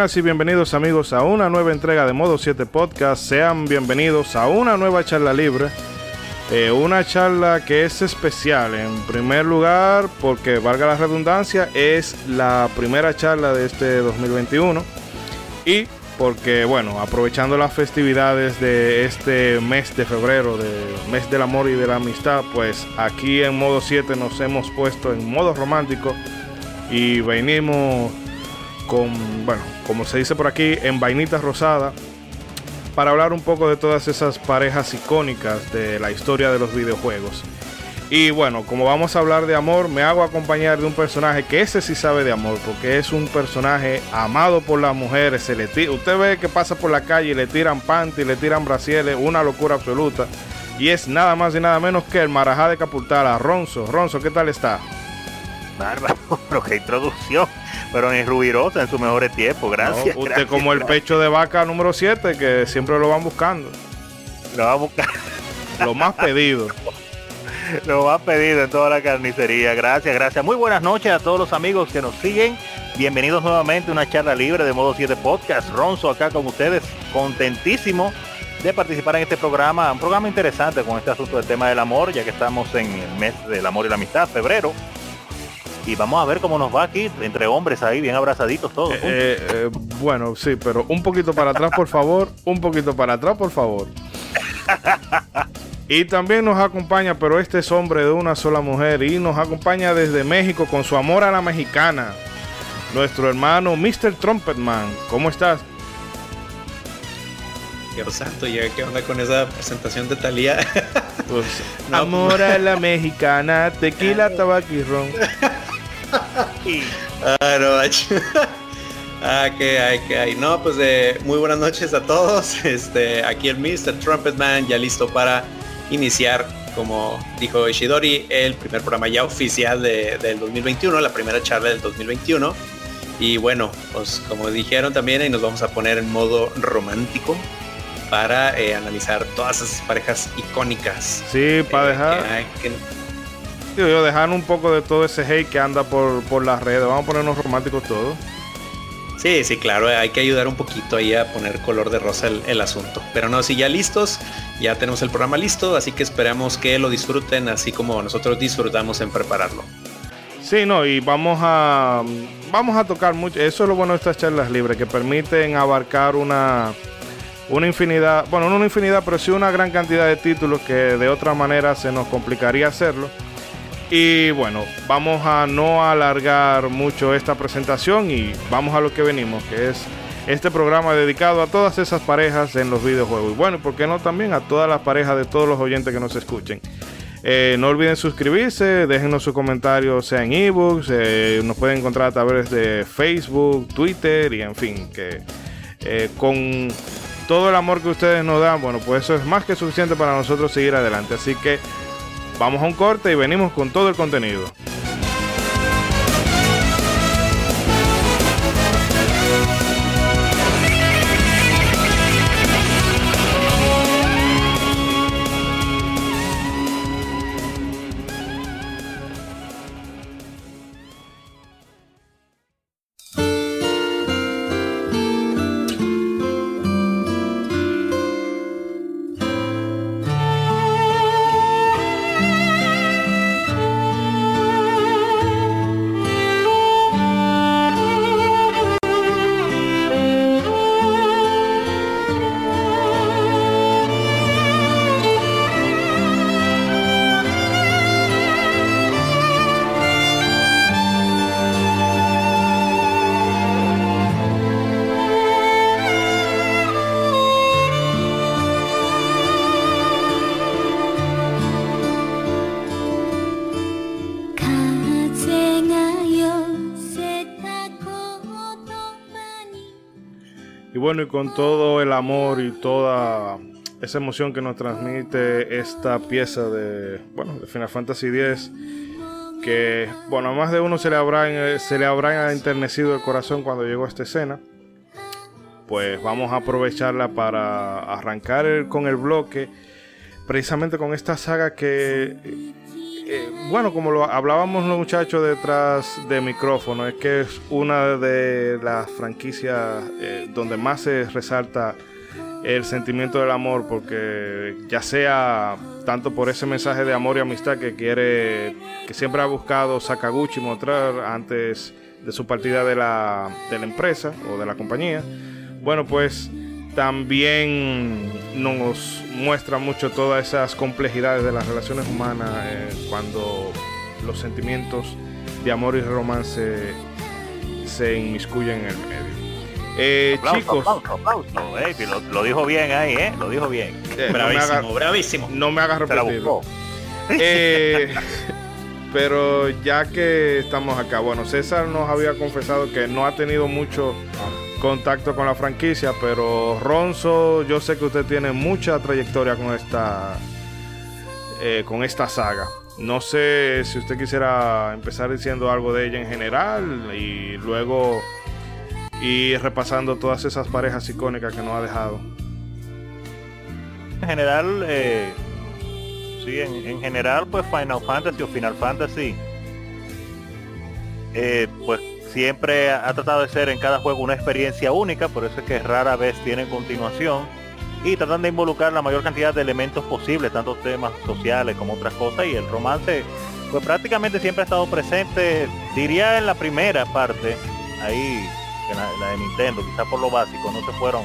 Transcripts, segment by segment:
Buenas y bienvenidos amigos a una nueva entrega de Modo 7 Podcast. Sean bienvenidos a una nueva charla libre. Eh, una charla que es especial. En primer lugar, porque valga la redundancia, es la primera charla de este 2021. Y porque, bueno, aprovechando las festividades de este mes de febrero, de mes del amor y de la amistad, pues aquí en Modo 7 nos hemos puesto en modo romántico y venimos con, bueno, como se dice por aquí, en vainita rosada, para hablar un poco de todas esas parejas icónicas de la historia de los videojuegos. Y bueno, como vamos a hablar de amor, me hago acompañar de un personaje que ese sí sabe de amor, porque es un personaje amado por las mujeres. Se le usted ve que pasa por la calle y le tiran panty, le tiran brasieles, una locura absoluta. Y es nada más y nada menos que el Marajá de Capultala, Ronzo. Ronzo, ¿qué tal está? Bárbaro, pero qué introducción. Pero en Rubirosa en su mejores tiempos, gracias. usted como el pecho de vaca número 7, que siempre lo van buscando. Lo va a buscar. Lo más pedido. lo más pedido en toda la carnicería. Gracias, gracias. Muy buenas noches a todos los amigos que nos siguen. Bienvenidos nuevamente a una charla libre de Modo 7 Podcast. Ronzo acá con ustedes, contentísimo de participar en este programa, un programa interesante con este asunto del tema del amor, ya que estamos en el mes del amor y la amistad, febrero y vamos a ver cómo nos va aquí entre hombres ahí bien abrazaditos todos. Eh, eh, bueno, sí, pero un poquito para atrás, por favor, un poquito para atrás, por favor. Y también nos acompaña, pero este es hombre de una sola mujer y nos acompaña desde México con su amor a la mexicana. Nuestro hermano Mr. Trumpetman, ¿cómo estás? Dios santo, ¿qué onda con esa presentación de Talía? Pues, amor a la mexicana, tequila, tabaco y ron. Ah, no, ah, que hay, que hay. No, pues eh, muy buenas noches a todos. Este, aquí el Mr. Trumpetman ya listo para iniciar, como dijo Ishidori, el primer programa ya oficial de, del 2021, la primera charla del 2021. Y bueno, pues como dijeron también, ahí nos vamos a poner en modo romántico para eh, analizar todas esas parejas icónicas. Sí, para eh, dejar. Que, yo dejar un poco de todo ese hate que anda por, por las redes. Vamos a ponernos románticos todos. Sí, sí, claro, hay que ayudar un poquito ahí a poner color de rosa el, asunto. Pero no, si ya listos, ya tenemos el programa listo, así que esperamos que lo disfruten así como nosotros disfrutamos en prepararlo. Sí, no, y vamos a vamos a tocar mucho, eso es lo bueno de estas charlas libres, que permiten abarcar una, una infinidad, bueno, no una infinidad, pero sí una gran cantidad de títulos que de otra manera se nos complicaría hacerlo. Y bueno, vamos a no alargar mucho esta presentación y vamos a lo que venimos, que es este programa dedicado a todas esas parejas en los videojuegos. Y bueno, ¿por qué no también a todas las parejas de todos los oyentes que nos escuchen? Eh, no olviden suscribirse, déjenos sus comentarios, sea en ebooks, eh, nos pueden encontrar a través de Facebook, Twitter y en fin, que eh, con todo el amor que ustedes nos dan, bueno, pues eso es más que suficiente para nosotros seguir adelante. Así que Vamos a un corte y venimos con todo el contenido. Y con todo el amor y toda esa emoción que nos transmite esta pieza de, bueno, de Final Fantasy X, que, bueno, a más de uno se le habrá, se le habrá enternecido el corazón cuando llegó a esta escena. Pues vamos a aprovecharla para arrancar con el bloque, precisamente con esta saga que eh, bueno, como lo hablábamos los muchachos detrás de micrófono, es que es una de las franquicias eh, donde más se resalta el sentimiento del amor, porque ya sea tanto por ese mensaje de amor y amistad que quiere, que siempre ha buscado Sakaguchi mostrar antes de su partida de la, de la empresa o de la compañía, bueno, pues también nos muestra mucho todas esas complejidades de las relaciones humanas eh, cuando los sentimientos de amor y romance se inmiscuyen en el medio. Eh, chicos, lo, dijo bien ahí, ¿eh? Lo dijo bien. Eh, bravísimo, bravísimo. No me hagas repetir. Eh, pero ya que estamos acá, bueno, César nos había confesado que no ha tenido mucho contacto con la franquicia, pero Ronzo, yo sé que usted tiene mucha trayectoria con esta, eh, con esta saga. No sé si usted quisiera empezar diciendo algo de ella en general y luego ir repasando todas esas parejas icónicas que nos ha dejado. En general, eh, sí, en, general, pues Final Fantasy o Final Fantasy, eh, pues siempre ha tratado de ser en cada juego una experiencia única, por eso es que rara vez tiene continuación. Y tratan de involucrar la mayor cantidad de elementos posibles, tanto temas sociales como otras cosas. Y el romance, pues prácticamente siempre ha estado presente, diría en la primera parte, ahí, la, de Nintendo, quizás por lo básico, no se fueron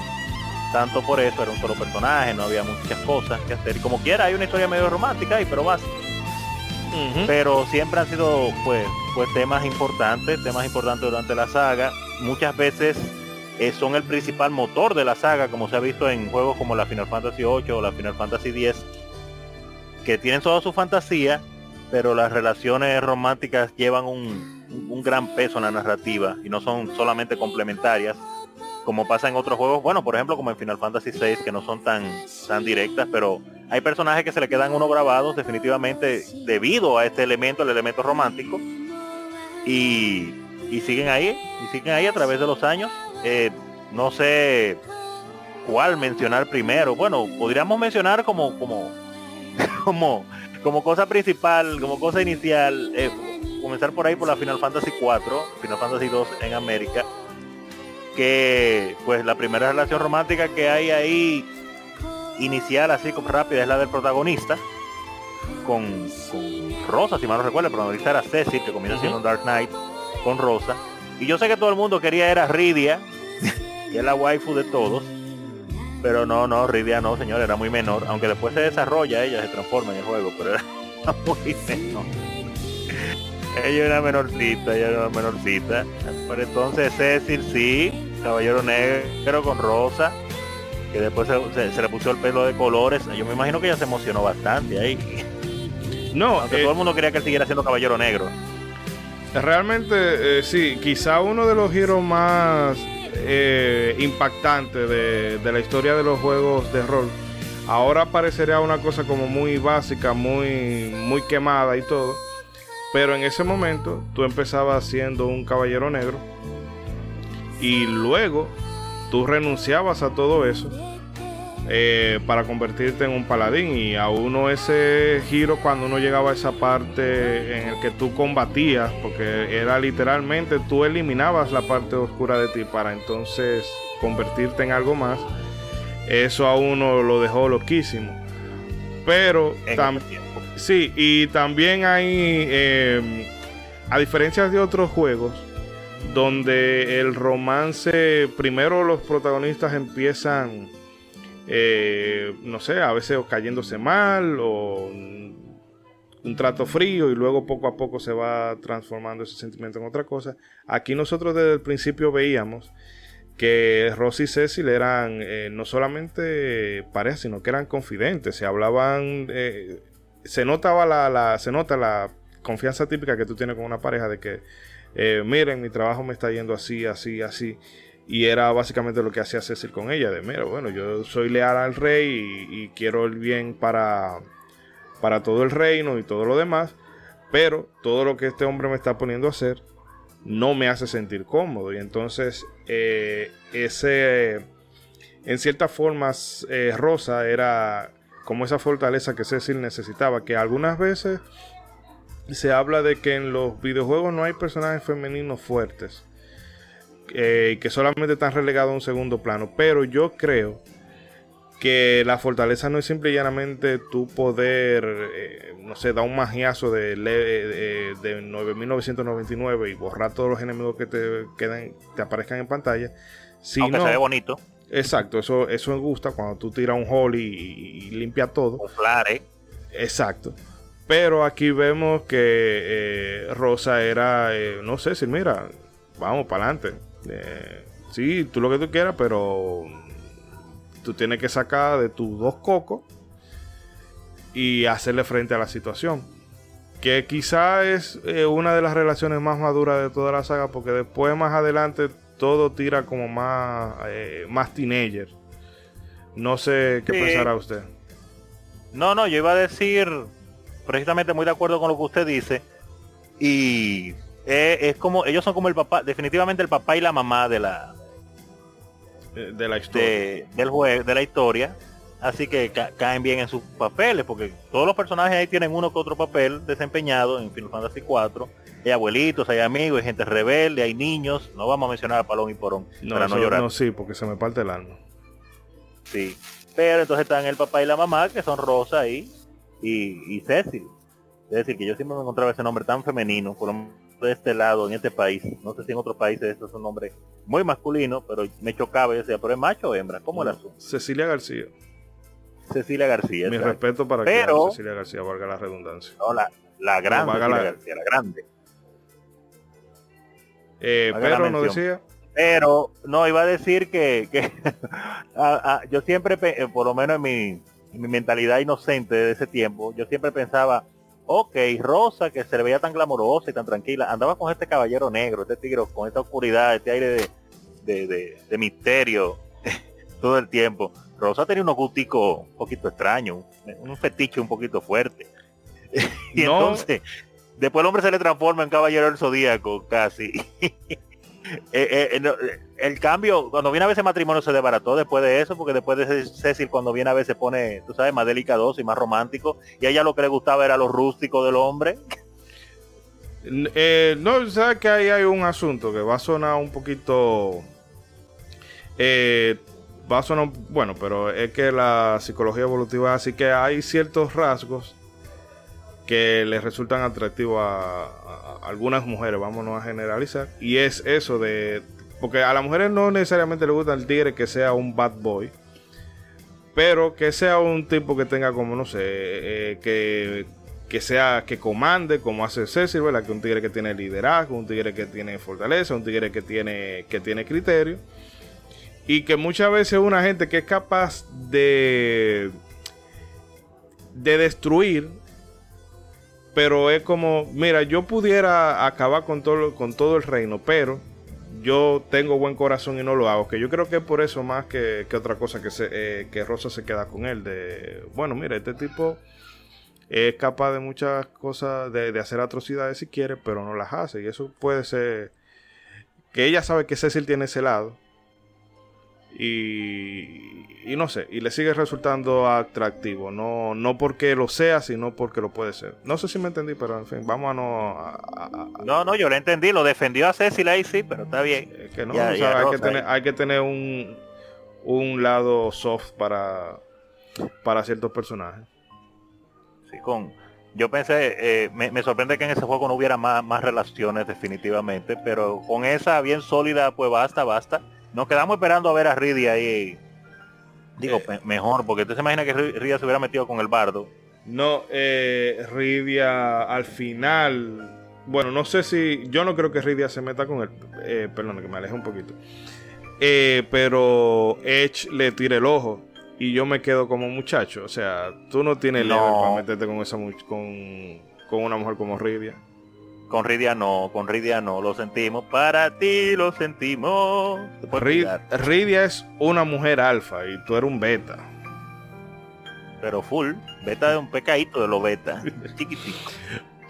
tanto por eso, era un solo personaje, no había muchas cosas que hacer. Y como quiera, hay una historia medio romántica ahí, pero básica. Pero siempre han sido, pues, pues temas importantes, temas importantes durante la saga. Muchas veces eh, son el principal motor de la saga, como se ha visto en juegos como la Final Fantasy 8 o la Final Fantasy 10, que tienen toda su fantasía, pero las relaciones románticas llevan un, un gran peso en la narrativa y no son solamente complementarias como pasa en otros juegos, bueno, por ejemplo como en Final Fantasy VI, que no son tan, tan directas, pero hay personajes que se le quedan uno grabados definitivamente debido a este elemento, el elemento romántico, y, siguen ahí, y siguen ahí a través de los años. Eh, no sé cuál mencionar primero. Bueno, podríamos mencionar como, como, como, como cosa principal, como cosa inicial, eh, comenzar por ahí por la Final Fantasy 4, Final Fantasy 2 en América, que pues la primera relación romántica que hay ahí inicial así como rápida es la del protagonista con, Rosa, si mal no recuerdo, el protagonista era Cecil, que comienza siendo un Dark Knight con Rosa. Y yo sé que todo el mundo quería era Ridia, que es la waifu de todos. Pero no, no, Ridia no, señor, era muy menor. Aunque después se desarrolla, ella se transforma en el juego, pero era muy menor. ella era menorcita, ella era menorcita. Pero entonces Cecil sí, Caballero Negro con Rosa que después se, le puso el pelo de colores. Yo me imagino que ella se emocionó bastante ahí. No, Aunque todo el mundo quería que él siguiera siendo Caballero Negro. Realmente, eh, sí, quizá uno de los giros más eh, impactantes de, la historia de los juegos de rol. Ahora parecería una cosa como muy básica, muy, muy quemada y todo. Pero en ese momento tú empezabas siendo un caballero negro. Y luego tú renunciabas a todo eso eh, para convertirte en un paladín y a uno ese giro cuando uno llegaba a esa parte en el que tú combatías porque era literalmente tú eliminabas la parte oscura de ti para entonces convertirte en algo más eso a uno lo dejó loquísimo. Pero sí y también hay eh, a diferencia de otros juegos donde el romance, primero los protagonistas empiezan, eh, no sé, a veces cayéndose mal o un trato frío y luego poco a poco se va transformando ese sentimiento en otra cosa. Aquí nosotros desde el principio veíamos que Rosy y Cecil eran eh, no solamente parejas, sino que eran confidentes, se hablaban, eh, se notaba la, se nota la confianza típica que tú tienes con una pareja de que eh, miren, mi trabajo me está yendo así, así, así. Y era básicamente lo que hacía Cecil con ella, de mira, bueno, yo soy leal al rey y, quiero el bien para, para todo el reino y todo lo demás, pero todo lo que este hombre me está poniendo a hacer no me hace sentir cómodo. Y entonces, eh, ese, en ciertas formas, eh, Rosa era como esa fortaleza que Cecil necesitaba, que algunas veces se habla de que en los videojuegos no hay personajes femeninos fuertes. Eh, que solamente están relegados a un segundo plano. Pero yo creo que la fortaleza no es simple y llanamente tu poder, eh, no sé, da un magiazo de, de, 9999 y borrar todos los enemigos que te, queden, te aparezcan en pantalla. Sino, Aunque se ve bonito. Exacto, eso, eso me gusta cuando tú tiras un hole y, limpia todo. Claro. Exacto. Pero aquí vemos que eh, Rosa era, eh, no sé si mira, vamos para adelante. Eh, sí, tú lo que tú quieras, pero tú tienes que sacar de tus dos cocos y hacerle frente a la situación. Que quizá es una de las relaciones más maduras de toda la saga, porque después más adelante todo tira como más, más teenager. No sé qué pensará usted. No, no, yo iba a decir precisamente muy de acuerdo con lo que usted dice. Y es como, ellos son como el papá, definitivamente el papá y la mamá de la de, la historia. del juego, de la historia. Así que caen bien en sus papeles, porque todos los personajes ahí tienen uno que otro papel desempeñado en Final Fantasy 4 hay abuelitos, hay amigos, hay gente rebelde, hay niños. No vamos a mencionar a Palón y Porón no, para no llorar. No, sí, porque se me parte el alma. Sí. Pero entonces están el papá y la mamá, que son Rosa y, y, Cecil. Es decir, que yo siempre me encontraba ese nombre tan femenino, por de este lado, en este país. No sé si en otros países esto es un nombre muy masculino, pero me chocaba y decía, pero es macho o hembra, ¿cómo era Cecilia García. Cecilia García. Mi respeto para pero, Cecilia García, valga la redundancia. No, la, la grande Cecilia García, la grande. Eh, pero no decía. Pero no, iba a decir que, yo siempre, eh, por lo menos en mi, mentalidad inocente de ese tiempo, yo siempre pensaba, ok, Rosa, que se le veía tan glamorosa y tan tranquila, andaba con este caballero negro, este tigre, con esta oscuridad, este aire de, misterio todo el tiempo. Rosa tenía unos gusticos un poquito extraños, un fetiche un poquito fuerte. y entonces, Después el hombre se le transforma en caballero del zodíaco, casi. Eh, eh, eh, el cambio, cuando viene a veces matrimonio se desbarató después de eso, porque después de Cecil cuando viene a veces se pone, tú sabes, más delicadoso y más romántico, y a ella lo que le gustaba era lo rústico del hombre. no, sabes que ahí hay un asunto que va a sonar un poquito... va a sonar, bueno, pero es que la psicología evolutiva, así que hay ciertos rasgos que les resultan atractivos a, algunas mujeres, vámonos a generalizar, y es eso de, porque a las mujeres no necesariamente le gusta el tigre que sea un bad boy, pero que sea un tipo que tenga como, no sé, eh, que, que sea, que comande, como hace Cecil, ¿verdad? Que un tigre que tiene liderazgo, un tigre que tiene fortaleza, un tigre que tiene, que tiene criterio, y que muchas veces una gente que es capaz de de destruir pero es como, mira, yo pudiera acabar con todo, con todo el reino, pero yo tengo buen corazón y no lo hago. Que yo creo que es por eso más que, otra cosa que, se, eh, que Rosa se queda con él. De, bueno, mira, este tipo es capaz de muchas cosas, de, de hacer atrocidades si quiere, pero no las hace. Y eso puede ser que ella sabe que Cecil tiene ese lado y, no sé, y le sigue resultando atractivo. No, no porque lo sea, sino porque lo puede ser. No sé si me entendí, pero en fin, vamos a no. no, no, yo lo entendí, lo defendió a Cecil ahí sí, pero está bien. que no, hay, que tener, hay que tener un, un lado soft para, para ciertos personajes. Sí, con. Yo pensé, eh, me, me, sorprende que en ese juego no hubiera más, más relaciones definitivamente, pero con esa bien sólida, pues basta, basta nos quedamos esperando a ver a Ridia ahí. Digo, eh. mejor, porque usted se imagina que Ridia se hubiera metido con el bardo. No, eh, Ridia al final. Bueno, no sé si. Yo no creo que Ridia se meta con él. Eh, perdón, que me aleje un poquito. Eh, pero Edge le tira el ojo. Y yo me quedo como muchacho. O sea, tú no tienes no. level para meterte con esa con, con una mujer como Ridia. Con Ridia no, con Ridia no, lo sentimos. Para ti lo sentimos. Ridia es una mujer alfa y tú eres un beta. Pero full, beta de un pecadito de lo beta. Chiquitito.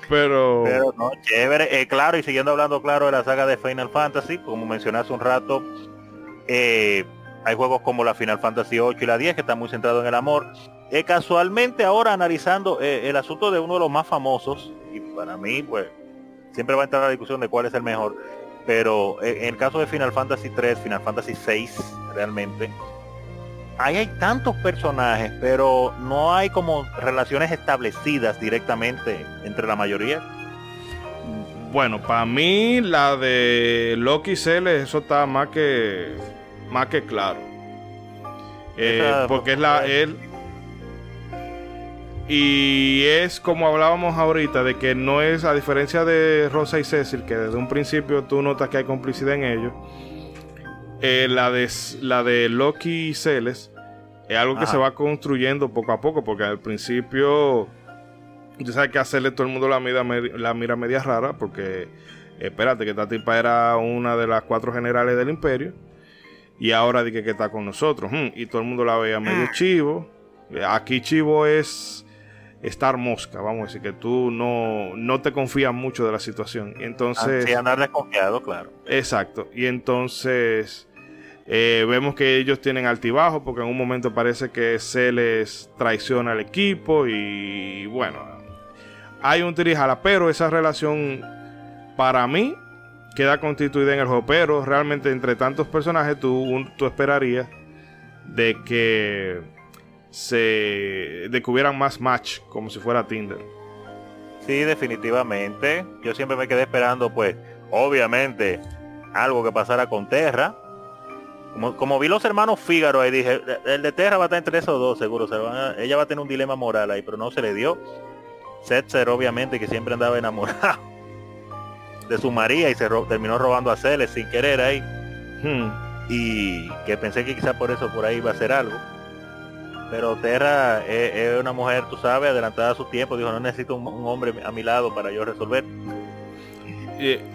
Pero... Pero no, chévere. Eh, claro, y siguiendo hablando claro de la saga de Final Fantasy, como mencioné hace un rato, eh, hay juegos como la Final Fantasy 8 y la 10 que están muy centrados en el amor. Eh, casualmente ahora analizando el asunto de uno de los más famosos, y Para mí, pues, siempre va a entrar la discusión de cuál es el mejor. Pero eh, en el caso de Final Fantasy 3, Final Fantasy 6, realmente, ahí hay tantos personajes, pero no hay como relaciones establecidas directamente entre la mayoría. Bueno, para mí la de Loki Celes, eso está más que más que claro. Eh, porque es la y es como hablábamos ahorita de que no es a diferencia de Rosa y Cecil que desde un principio tú notas que hay complicidad en ellos. Eh, la de la de Loki y Celes es algo que se va construyendo poco a poco porque al principio tú sabes que hacerle todo el mundo la mira, la mira media rara porque espérate que esta tipa era una de las cuatro generales del imperio y ahora dije que está con nosotros hmm, y todo el mundo la veía medio ah. chivo aquí chivo es estar mosca vamos a decir que tú no, no te confías mucho de la situación. Entonces sí, andar desconfiado claro. exacto. Y entonces eh, vemos que ellos tienen altibajo porque en un momento parece que se les traiciona al equipo y bueno hay un tirijala, pero esa relación para mí queda constituida en el juego. Pero realmente entre tantos personajes tú, tú esperarías de que se de que hubieran más match como si fuera Tinder. Sí, definitivamente. Yo siempre me quedé esperando, pues, obviamente, algo que pasara con Terra. Como, como vi los hermanos Fígaro ahí, dije, el de Terra va a estar entre esos dos, seguro. ella va a tener un dilema moral ahí, pero no se le dio. Setzer obviamente que siempre andaba enamorado de su María y se terminó robando a Celes sin querer ahí. Hmm. Y que pensé que quizá por eso por ahí iba a ser algo. Pero Terra es, una mujer, tú sabes, adelantada a su tiempo. Dijo, no necesito un, hombre a mi lado para yo resolver.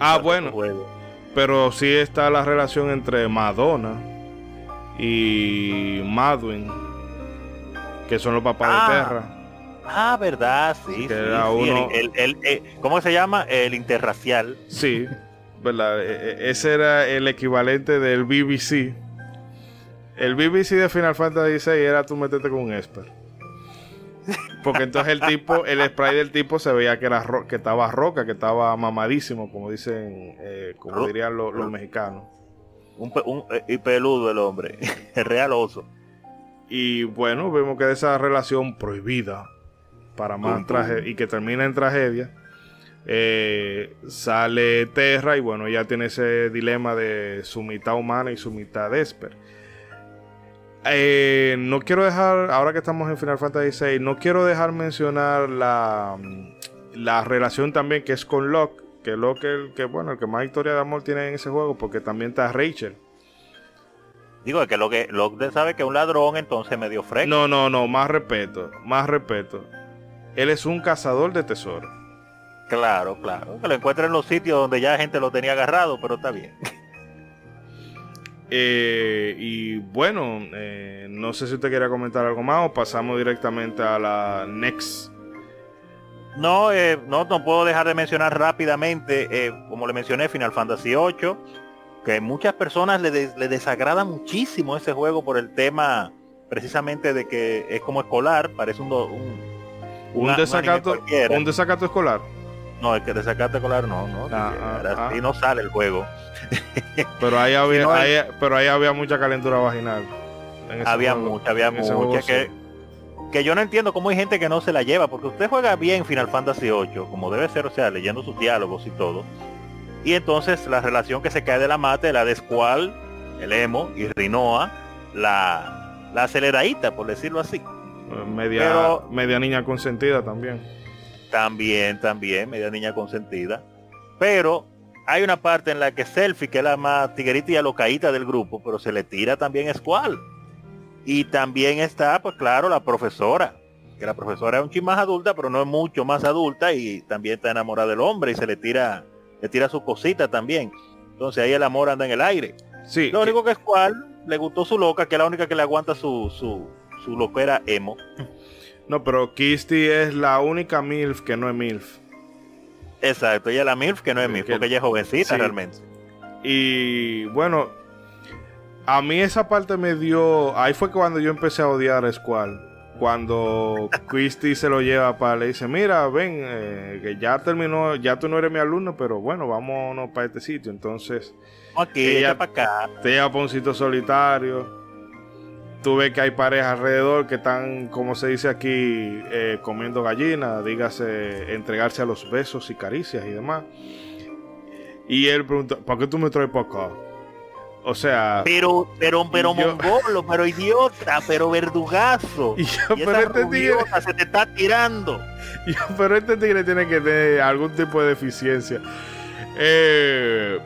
ah, bueno. Pero sí está la relación entre Madonna y Madwin, que son los papás de ah. Terra. Ah, verdad, sí. el, eh, ¿Cómo se llama? El interracial. Sí, verdad. E, e, ese era el equivalente del BBC. El BBC de Final Fantasy VI era tú meterte con un Esper. Porque entonces el tipo, el spray del tipo se veía que era que estaba roca, que estaba mamadísimo, como dicen, eh, como dirían los, mexicanos. Un, eh, y peludo el hombre, el real oso. Y bueno, vemos que esa relación prohibida para más traje y que termina en tragedia. Eh, sale Terra y bueno, ya tiene ese dilema de su mitad humana y su mitad Esper. Eh, no quiero dejar, ahora que estamos en Final Fantasy VI, no quiero dejar mencionar la, la relación también que es con Locke. Que Locke el que, bueno, el que más historia de amor tiene en ese juego, porque también está Rachel. Digo, que lo que Locke sabe que es un ladrón, entonces medio fresco. No, no, no, más respeto, más respeto. Él es un cazador de tesoros. Claro, claro. Que lo encuentra en los sitios donde ya gente lo tenía agarrado, pero está bien. Eh, y bueno, eh, no sé si usted quiere comentar algo más o pasamos directamente a la next. No, eh, no, no puedo dejar de mencionar rápidamente, como le mencioné, Final Fantasy VIII, que muchas personas le, le desagrada muchísimo ese juego por el tema precisamente de que es como escolar, parece un, un un, desacato, un, desacato escolar. No, el que desacato escolar no, no. Ah, ah, ah. no sale el juego. pero ahí había, pero ahí había mucha calentura vaginal. Había mucha, había mucha que, que yo no entiendo cómo hay gente que no se la lleva, porque usted juega bien Final Fantasy 8, como debe ser, o sea, leyendo sus diálogos y todo. Y entonces la relación que se cae de la mate, la de Squall, el emo, y Rinoa, la, la aceleradita, por decirlo así. Media, media niña consentida también. También, también, media niña consentida. Pero hay una parte en la que Selfie, que es la más tiguerita y alocaíta del grupo, pero se le tira también Squall. Y también está, pues claro, la profesora. Que la profesora es un ching más adulta, pero no es mucho más adulta y también está enamorada del hombre y se le tira, le tira su cosita también. Entonces ahí el amor anda en el aire. Sí. Lo único que Squall le gustó su loca, que es la única que le aguanta su, su, su emo. No, pero Kisty es la única MILF que no es MILF. Exacto, ella es la MILF que no es MILF, porque ella es jovencita realmente. Y bueno, a mí esa parte me dio. Ahí fue cuando yo empecé a odiar a Squall. cuando Christy se lo lleva para le dice, mira, ven, eh, que ya terminó, ya tú no eres mi alumno, pero bueno, vámonos para este sitio. Entonces, Aquí, Ella- ella para acá. te lleva para un sitio solitario. Tú ves que hay parejas alrededor que están, como se dice aquí, eh, comiendo gallina, dígase, entregarse a los besos y caricias y demás. Y él pregunta, ¿para qué tú me traes para acá? O sea, Pero, pero, pero Yo- mongolo, pero idiota, pero verdugazo. y yo, Y pero esa este tigre, se te está tirando. yo, pero este tigre tiene que tener algún tipo de deficiencia. Eh,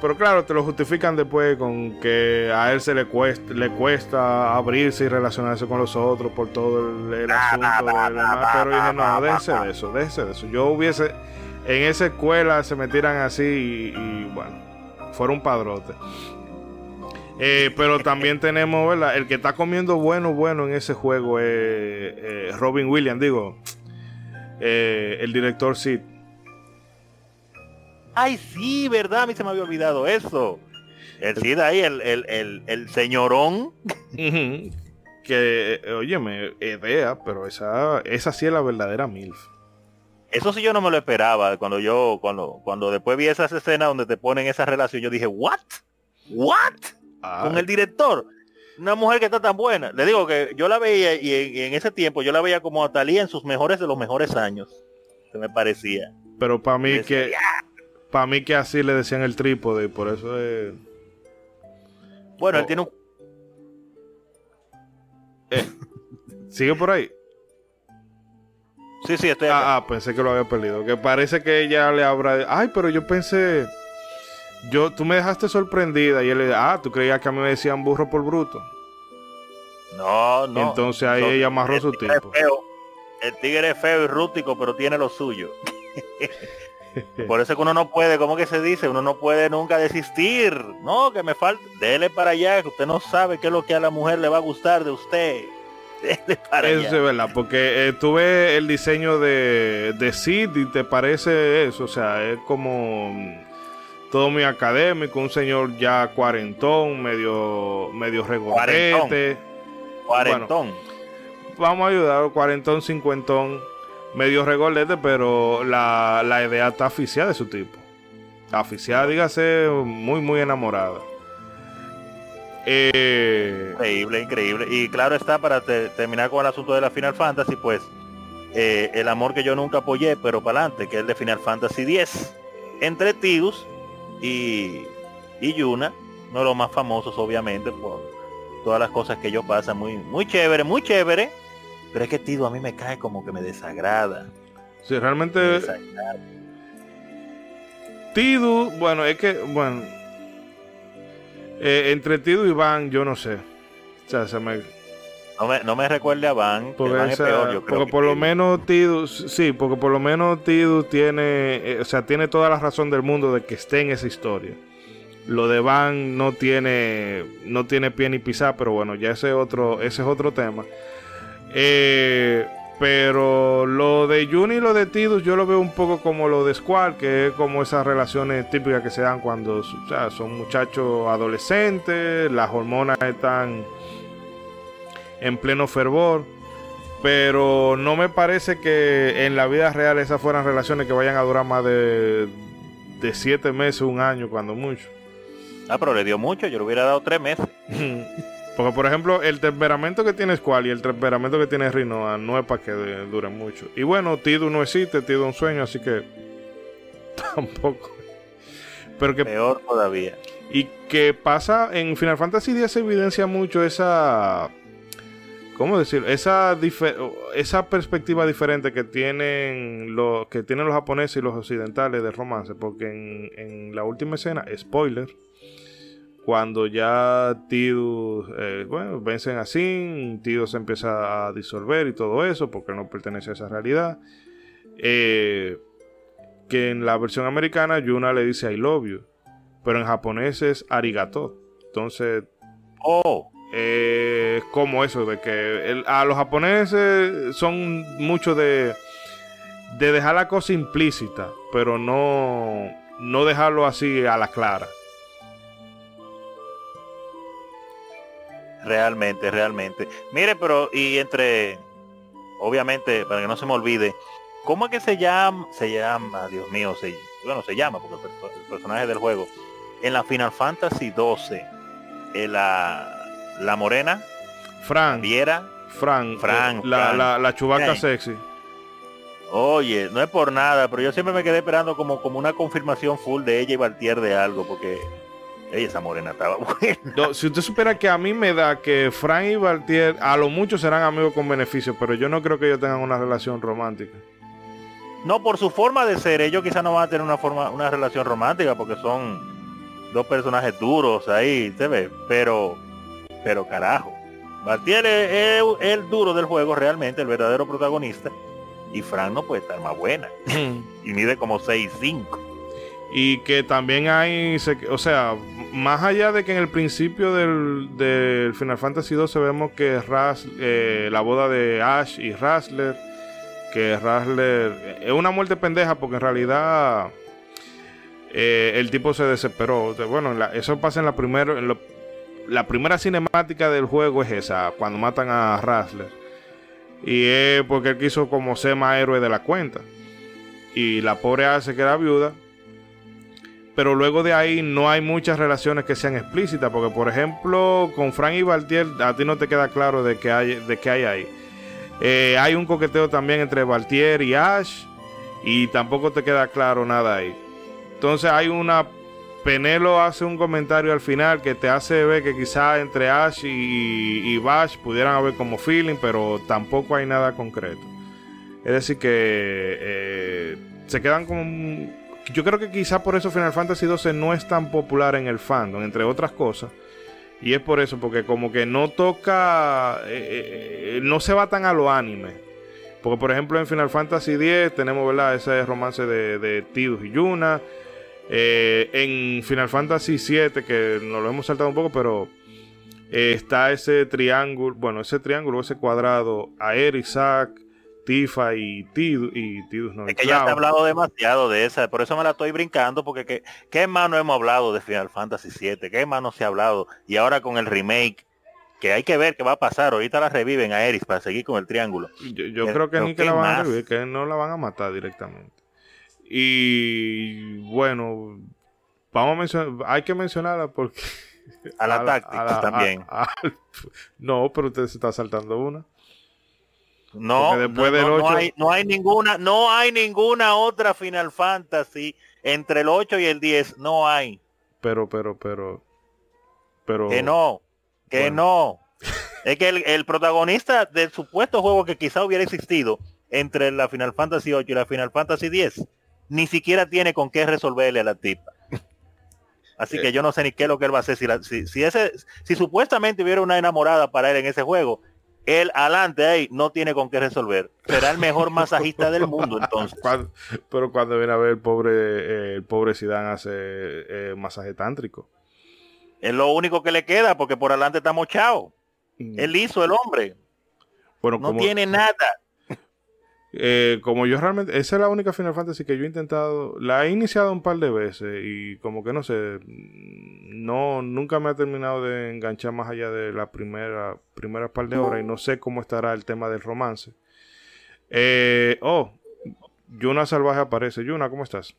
pero claro, te lo justifican después con que a él se le cuesta, le cuesta abrirse y relacionarse con los otros por todo el, el asunto de demás. Pero dije, no, déjense de eso, déjense de eso. Yo hubiese, en esa escuela se metieran así y, y, bueno, fuera un padrote. Eh, pero también tenemos, ¿verdad? El que está comiendo bueno, bueno en ese juego es eh, Robin Williams, digo, eh, el director Sid. Ay, sí, verdad, a mí se me había olvidado eso. El Cid ahí, el, el, el, el señorón. Que, eh, óyeme, idea, pero esa, esa sí es la verdadera MILF. Eso sí yo no me lo esperaba. Cuando yo, cuando, cuando después vi esas escenas donde te ponen esa relación, yo dije, ¿what? ¿What? Ah, Con el director. Una mujer que está tan buena. Le digo que yo la veía y en, y en ese tiempo yo la veía como a Talía en sus mejores de los mejores años. Se me parecía. pero para mí que para mí que así le decían el trípode y por eso es... Bueno, Oh. él tiene un... ¿Sigue por ahí? Sí, sí, estoy acá. Ah, ah, pensé que lo había perdido. Que parece que ella le habrá... Ay, pero yo pensé... Yo, tú me dejaste sorprendida y él le ah, tú creías que a mí me decían burro por bruto. No, no. Entonces ahí No, ella amarró el su tigre es tipo. feo. El tigre es feo y rústico, pero tiene lo suyo. Por eso que uno no puede, ¿cómo que se dice? Uno no puede nunca desistir. No, que me falta. Dele para allá, que usted no sabe qué es lo que a la mujer le va a gustar de usted. Dele para Eso es verdad, porque eh, tú ves el diseño de, de Sid y te parece eso, o sea, es como mm, todo muy académico, un señor ya cuarentón, medio, medio regordete. Cuarentón. Vamos a ayudar, cuarentón, cincuentón, medio regordete, pero la, la idea está aficiada de su tipo. Aficiada, dígase, muy, muy enamorada. Eh, Increíble, increíble. Y claro está, para te- terminar con el asunto de la Final Fantasy, pues eh, el amor que yo nunca apoyé, pero para adelante, que es el de Final Fantasy X. Entre Tidus y, y Yuna, uno de los más famosos, obviamente, por todas las cosas que ellos pasan. Muy, muy chévere, muy chévere. Pero es que Tidus a mí me cae como que me desagrada. sí, Me realmente desagrada. Tidu, bueno, es que, bueno, eh, entre Tidu y Van, yo no sé. O sea, se me, No me, no me recuerde a Van, que porque, Van es peor, yo creo. porque que por lo menos Tidu, sí, porque por lo menos Tidu tiene, eh, o sea, tiene toda la razón del mundo de que esté en esa historia. Lo de Van no tiene, no tiene pie ni pisar, pero bueno, ya ese otro, ese es otro tema. Eh, pero lo de Juni y lo de Tidus yo lo veo un poco como lo de Squall, que es como esas relaciones típicas que se dan cuando o sea, son muchachos adolescentes, las hormonas están en pleno fervor. Pero no me parece que en la vida real esas fueran relaciones que vayan a durar más de, de siete meses, un año, cuando mucho. Ah, pero le dio mucho, yo le hubiera dado tres meses. Porque, por ejemplo, el temperamento que tiene Squall y el temperamento que tiene Rinoa no es para que de- dure mucho. Y bueno, Tidu no existe, Tidu es un sueño, así que tampoco. Pero que Peor todavía. y que pasa en Final Fantasy X se evidencia mucho esa ¿cómo decir? Esa esa perspectiva diferente que tienen los que tienen los japoneses y los occidentales del romance, porque en, en la última escena, spoiler, cuando ya Tidus, eh, bueno, vencen a Sin, Tidus se empieza a disolver y todo eso, porque no pertenece a esa realidad. Eh, que en la versión americana Yuna le dice I love you, pero en japonés es arigato. Entonces, Oh, eh, como eso, de que el- a los japoneses son mucho de, de dejar la cosa implícita, pero no, no dejarlo así a la clara. Realmente, realmente. Mire, pero y entre, obviamente, para que no se me olvide, ¿cómo es que se llama? Se llama, Dios mío, se, bueno, se llama, porque el, personaje del juego. En la Final Fantasy 12, en la, la morena, Fran. Viera. Fran. Fran. La, la, la chubaca sexy. Oye, no es por nada, pero yo siempre me quedé esperando como, como una confirmación full de ella y Baltier de algo, porque ella esa morena estaba buena. si usted supera que a mí me da que Fran y Baltier a lo mucho serán amigos con beneficio, pero yo no creo que ellos tengan una relación romántica. No, por su forma de ser, ellos quizás no van a tener una forma, una relación romántica porque son dos personajes duros ahí, se ve, pero, pero carajo. Baltier es, el duro del juego realmente, el verdadero protagonista. Y Fran no puede estar más buena. y mide como 6'5". Y que también hay, o sea, más allá de que en el principio del, Final Fantasy XII vemos que Ras, eh, la boda de Ash y Rasler, que Rasler es una muerte pendeja porque en realidad eh, el tipo se desesperó. Bueno, eso pasa en la primera, la primera cinemática del juego es esa, cuando matan a Rasler. Y es porque él quiso como ser más héroe de la cuenta. Y la pobre hace que era viuda. Pero luego de ahí no hay muchas relaciones que sean explícitas. Porque por ejemplo, con Frank y Valtier, a ti no te queda claro de qué hay, de qué hay ahí. Eh, hay un coqueteo también entre Valtier y Ash. Y tampoco te queda claro nada ahí. Entonces hay una Penelo hace un comentario al final que te hace ver que quizá entre Ash y, Bash pudieran haber como feeling, pero tampoco hay nada concreto. Es decir, que eh, se quedan como... Yo creo que quizá por eso Final Fantasy XII no es tan popular en el fandom, entre otras cosas. Y es por eso, porque como que no toca, eh, eh, no se va tan a lo anime. Porque por ejemplo en Final Fantasy X tenemos, ¿verdad? Ese romance de, de Tidus y Yuna. Eh, en Final Fantasy VII, que nos lo hemos saltado un poco, pero eh, está ese triángulo, bueno, ese triángulo, ese cuadrado, Aer, Isaac, Tifa y Tidus, y Tidus no. Es que ya se ha hablado demasiado de esa, por eso me la estoy brincando, porque ¿qué, más no hemos hablado de Final Fantasy VII? ¿Qué más no se ha hablado? Y ahora con el remake, que hay que ver qué va a pasar. Ahorita la reviven a Eris para seguir con el triángulo. Yo, creo que ni que la van a revivir, que no la van a matar directamente. Y bueno, vamos a mencionar, hay que mencionarla porque... A la, táctica también. no, pero usted se está saltando una. No, después no, del 8... no, hay, no hay ninguna, no hay ninguna otra Final Fantasy entre el 8 y el 10, no hay. Pero, pero, pero, pero. Que no, que no. es que el, el, protagonista del supuesto juego que quizá hubiera existido entre la Final Fantasy 8 y la Final Fantasy 10 ni siquiera tiene con qué resolverle a la tipa. Así que yo no sé ni qué es lo que él va a hacer. Si, si, ese, si supuestamente hubiera una enamorada para él en ese juego, él adelante ahí no tiene con qué resolver. Será el mejor masajista del mundo entonces. pero cuando viene a ver el pobre, eh, el pobre Zidane hace eh, masaje tántrico. Es lo único que le queda porque por adelante está mochado. Mm. Él hizo el hombre. Bueno, no tiene nada. Eh, como yo realmente, esa es la única Final Fantasy que yo he intentado, la he iniciado un par de veces y como que no sé, no, nunca me ha terminado de enganchar más allá de la primera, primera par de horas y no sé cómo estará el tema del romance. Eh, oh, Yuna Salvaje aparece. Yuna, ¿cómo estás?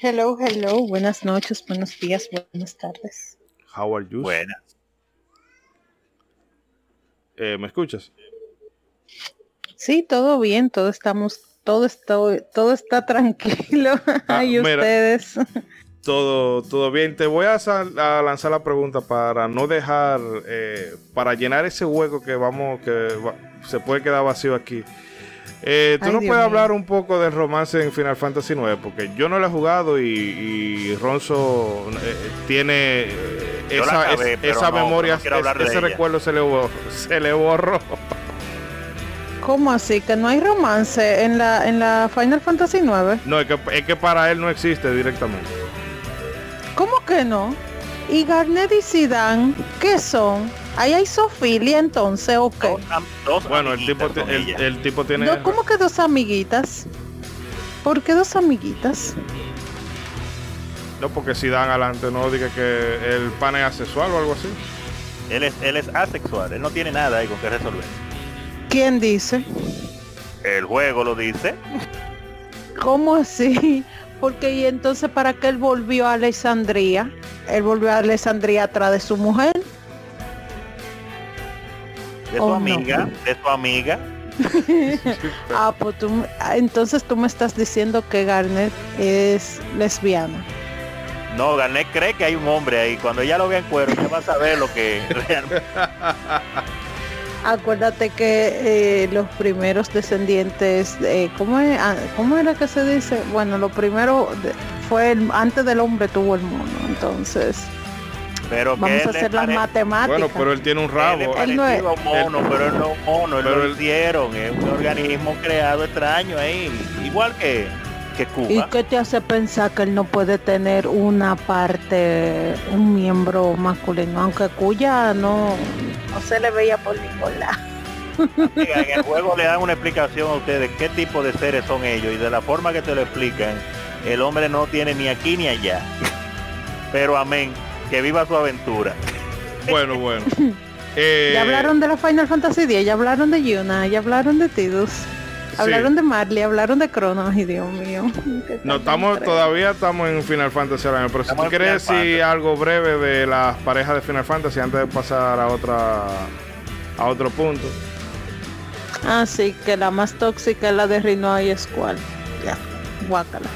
Hello, hello, buenas noches, buenos días, buenas tardes. How are you? Buenas. Eh, ¿Me escuchas? Sí, todo bien, todo estamos, todo está, todo está tranquilo. Ah, y ustedes. Todo, todo bien. Te voy a, lanzar la pregunta para no dejar, eh, para llenar ese hueco que vamos, que se puede quedar vacío aquí. Eh, ¿Tú no puedes hablar un poco del romance en Final Fantasy IX? Porque yo no lo he jugado y, Ronzo eh, tiene esa, memoria, ese recuerdo se le, se le borró. ¿Cómo así? ¿Que no hay romance en la, en la Final Fantasy 9? No, es que, es que para él no existe directamente. ¿Cómo que no? ¿Y Garnet y Zidane qué son? ¿Ahí hay sofilia entonces o qué? bueno, el tipo, el, tipo tiene... ¿Cómo que dos amiguitas? ¿Por qué dos amiguitas? No, porque si dan adelante no diga que el pan es asexual o algo así. Él es, él es asexual, él no tiene nada ahí con que resolver. ¿Quién dice? El juego lo dice. ¿Cómo así? Porque y entonces para qué él volvió a Alessandría? Él volvió a Alessandría atrás de su mujer. De su amiga, de su amiga. ah, pues tú, entonces tú me estás diciendo que Garnet es lesbiana. No, Garnet cree que hay un hombre ahí. Cuando ella lo vea en cuero, ya va a saber lo que realmente... Acuérdate que eh, los primeros descendientes, eh, ¿cómo, es? Ah, ¿cómo era que se dice? Bueno, lo primero fue el, antes del hombre tuvo el mono, entonces pero vamos a hacer las matemáticas. Bueno, pero él tiene un rabo. Él, no es mono, pero él no es mono, él lo hicieron, es un organismo creado extraño ahí, igual que, que Cuba. ¿Y qué te hace pensar que él no puede tener una parte, un miembro masculino, aunque cuya no, no se le veía por ningún lado? en el juego le dan una explicación a ustedes qué tipo de seres son ellos y de la forma que te lo explican, el hombre no tiene ni aquí ni allá. Pero amén que viva su aventura. Bueno, bueno. Eh, ya hablaron de la Final Fantasy X, ya hablaron de Yuna, ya hablaron de Tidus. Hablaron de Marley, hablaron de Cronos y Dios mío. No estamos, todavía estamos en Final Fantasy ahora pero si tú quieres decir algo breve de las parejas de Final Fantasy antes de pasar a otra a otro punto. Ah, sí, que la más tóxica es la de Rino y Squall. Ya, guácala.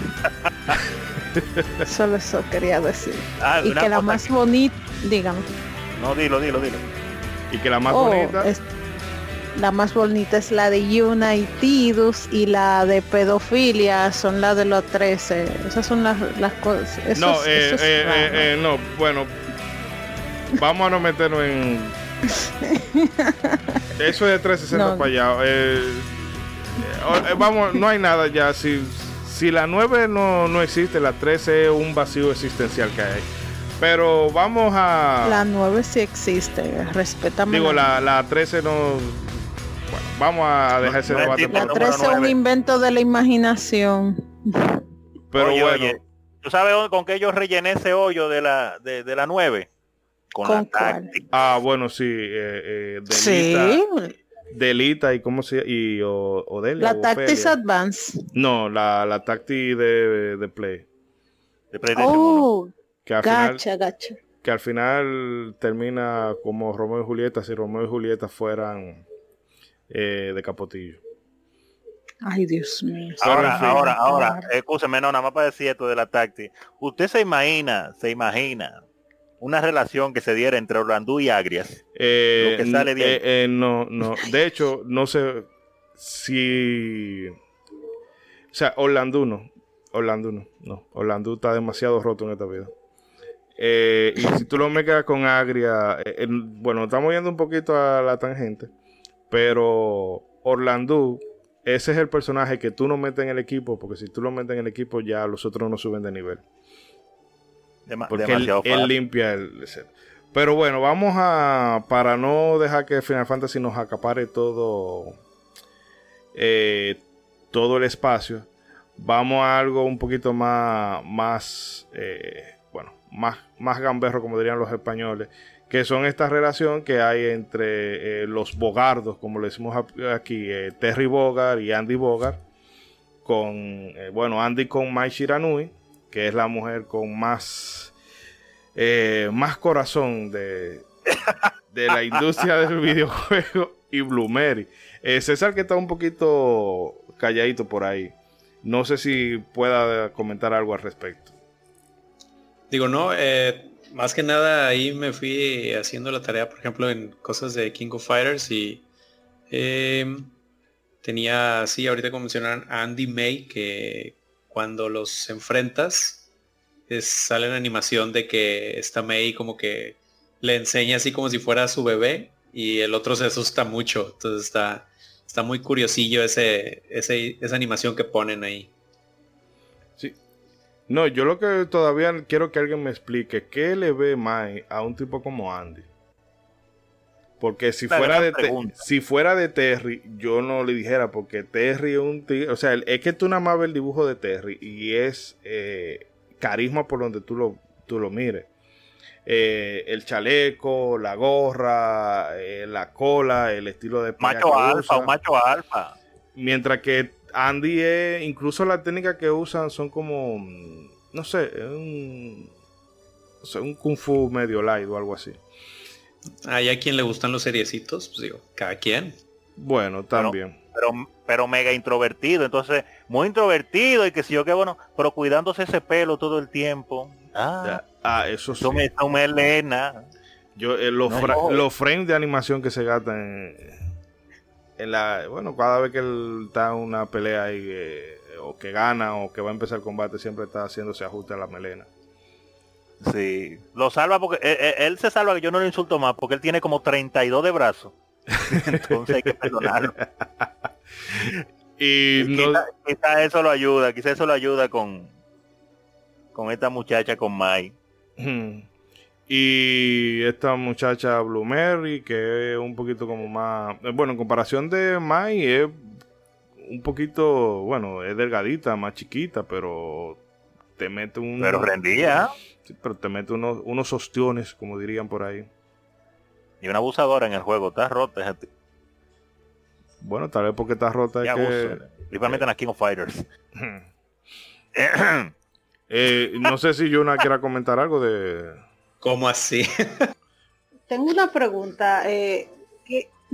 Solo eso quería decir. Ah, y que la más bonita, dígame. No, dilo, dilo, dilo. Y que la más oh, bonita. La más bonita es la de Yuna y Tidus y la de pedofilia son la de los 13. Esas son las, las cosas. no, eh, eh, eh, no, bueno. Vamos a no meternos en. Eso es de 360 para allá. vamos, no hay nada ya. Si, si la 9 no, no existe, la 13 es un vacío existencial que hay. Pero vamos a... La 9 sí existe, respétame. Digo, la, la 13 no... Bueno, vamos a dejar ese debate. La 13 es un invento de la imaginación. Pero bueno. ¿Tú sabes con qué yo rellené ese hoyo de la, de, de la 9? Con, la táctica. Ah, bueno, sí. Eh, eh, sí. Delita y cómo se y o, La Tactics Advance. No, la, la Tactics de, de Play. De oh, que al gacha, final, gacha. Que al final termina como Romeo y Julieta, si Romeo y Julieta fueran eh, de Capotillo. Ay, Dios mío. Ahora, ahora, ahora, escúcheme, no, nada más para decir esto de la Tactics. Usted se imagina, se imagina una relación que se diera entre Orlandú y Agrias. Eh, lo que sale bien. Eh, eh, no, no. De hecho, no sé si. O sea, Orlandú no. Orlandú no. No. Orlandú está demasiado roto en esta vida. y si tú lo mezclas con Agria, bueno, estamos yendo un poquito a la tangente, pero Orlandú, ese es el personaje que tú no metes en el equipo, porque si tú lo metes en el equipo ya los otros no suben de nivel porque él, limpia el set. Pero bueno, vamos a. Para no dejar que Final Fantasy nos acapare todo. Eh, todo el espacio. Vamos a algo un poquito más. Más. Eh, bueno, más, más gamberro, como dirían los españoles. Que son esta relación que hay entre eh, los bogardos, como le decimos aquí, Terry Bogard y Andy Bogard. Con. bueno, Andy con Mai Shiranui que es la mujer con más, eh, más corazón de, de la industria del videojuego y. Eh, César que está un poquito calladito por ahí. No sé si pueda comentar algo al respecto. Digo, no, eh, más que nada ahí me fui haciendo la tarea, por ejemplo, en cosas de King of Fighters y tenía, sí, ahorita como mencionaron Andy May, que cuando los enfrentas, sale en animación de que esta May como que le enseña así como si fuera su bebé y el otro se asusta mucho. Entonces está, está muy curiosillo ese, esa animación que ponen ahí. No, yo lo que todavía quiero que alguien me explique, ¿qué le ve May a un tipo como Andy? Porque si fuera, de si fuera de Terry, yo no le dijera, porque Terry es un tío. O sea, es que tú nada más ves el dibujo de Terry y es eh, carisma por donde tú lo, tú lo mires. eh, el chaleco, la gorra, eh, la cola, el estilo de macho alfa, un macho alfa. Mientras que Andy, es, incluso las técnicas que usan son como, no sé, un, un kung fu medio light o algo así. Hay a quien le gustan los seriecitos, pues digo, cada quien. Bueno, también. Pero, pero, mega introvertido, entonces, muy introvertido y que si yo qué bueno, pero cuidándose ese pelo todo el tiempo. Ah, ah eso sí. me melena. Yo, eh, los, los frames de animación que se gastan en, la, bueno, cada vez que él está en una pelea y, eh, o que gana o que va a empezar el combate, siempre está haciéndose ajuste a la melena. Sí, lo salva porque eh, eh, él, se salva que yo no lo insulto más porque él tiene como 32 de brazos. Entonces hay que perdonarlo. y quizá, eso lo ayuda, quizá eso lo ayuda con con esta muchacha con Mai. Y esta muchacha Blue Mary, que es un poquito como más. Eh, bueno, en comparación de Mai, es un poquito. Bueno, es delgadita, más chiquita, pero te mete un. Pero rendía pero te mete unos, unos ostiones, como dirían por ahí. Y una abusadora en el juego, está rota. Bueno, tal vez porque está rota. Es que... Principalmente en la King of Fighters. Eh, no sé si Yuna quiera comentar algo de... ¿Cómo así? Tengo una pregunta. Eh,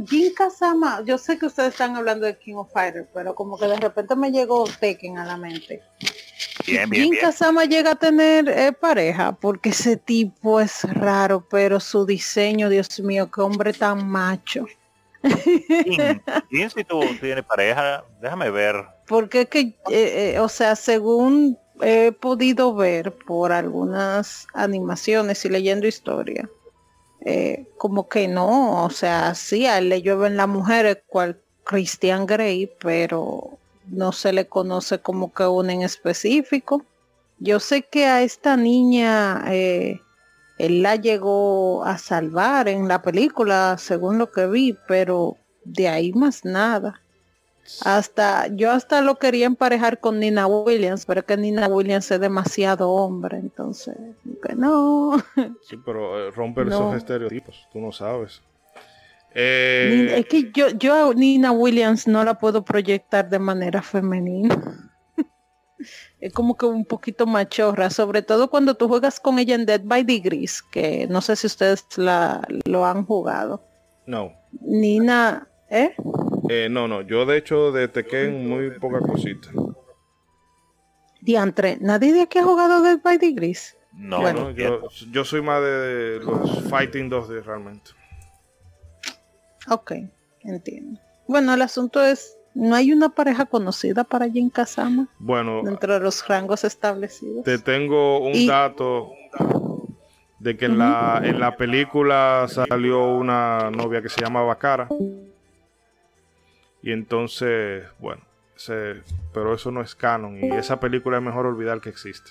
Jin Kazama, yo sé que ustedes están hablando de King of Fighters, pero como que de repente me llegó Tekken a la mente. Bien, bien, Kazama llega a tener eh, pareja porque ese tipo es raro, pero su diseño, Dios mío, qué hombre tan macho. ¿Quién si tú tienes pareja? Déjame ver. Porque es que, eh, eh, o sea, según he podido ver por algunas animaciones y leyendo historia, como que no, o sea, sí, a él le llueven las mujeres cual Christian Grey, pero no se le conoce como que un en específico. Yo sé que a esta niña eh, él la llegó a salvar en la película, según lo que vi, pero de ahí más nada. Hasta, yo hasta lo quería emparejar con Nina Williams, pero que Nina Williams es demasiado hombre, entonces, que no. Sí, pero eh, rompe esos estereotipos, tú no sabes. Eh, es que yo, yo a Nina Williams no la puedo proyectar de manera femenina. es como que un poquito machorra, sobre todo cuando tú juegas con ella en Dead by Degrees, que no sé si ustedes la, lo han jugado. No. Nina, ¿eh? ¿Eh? no, no, yo de hecho de Tekken muy poca cosita. Diantre, ¿nadie de aquí ha jugado Dead by Degrees? No, bueno, yo, yo, soy más de los Fighting 2D realmente. Ok, entiendo. Bueno, el asunto es, ¿no hay una pareja conocida para Jin Kazama? Bueno. Dentro de los rangos establecidos. Te tengo un dato de que en, la, en la película salió una novia que se llamaba Cara. Y entonces, bueno, pero eso no es canon y esa película es mejor olvidar que existe.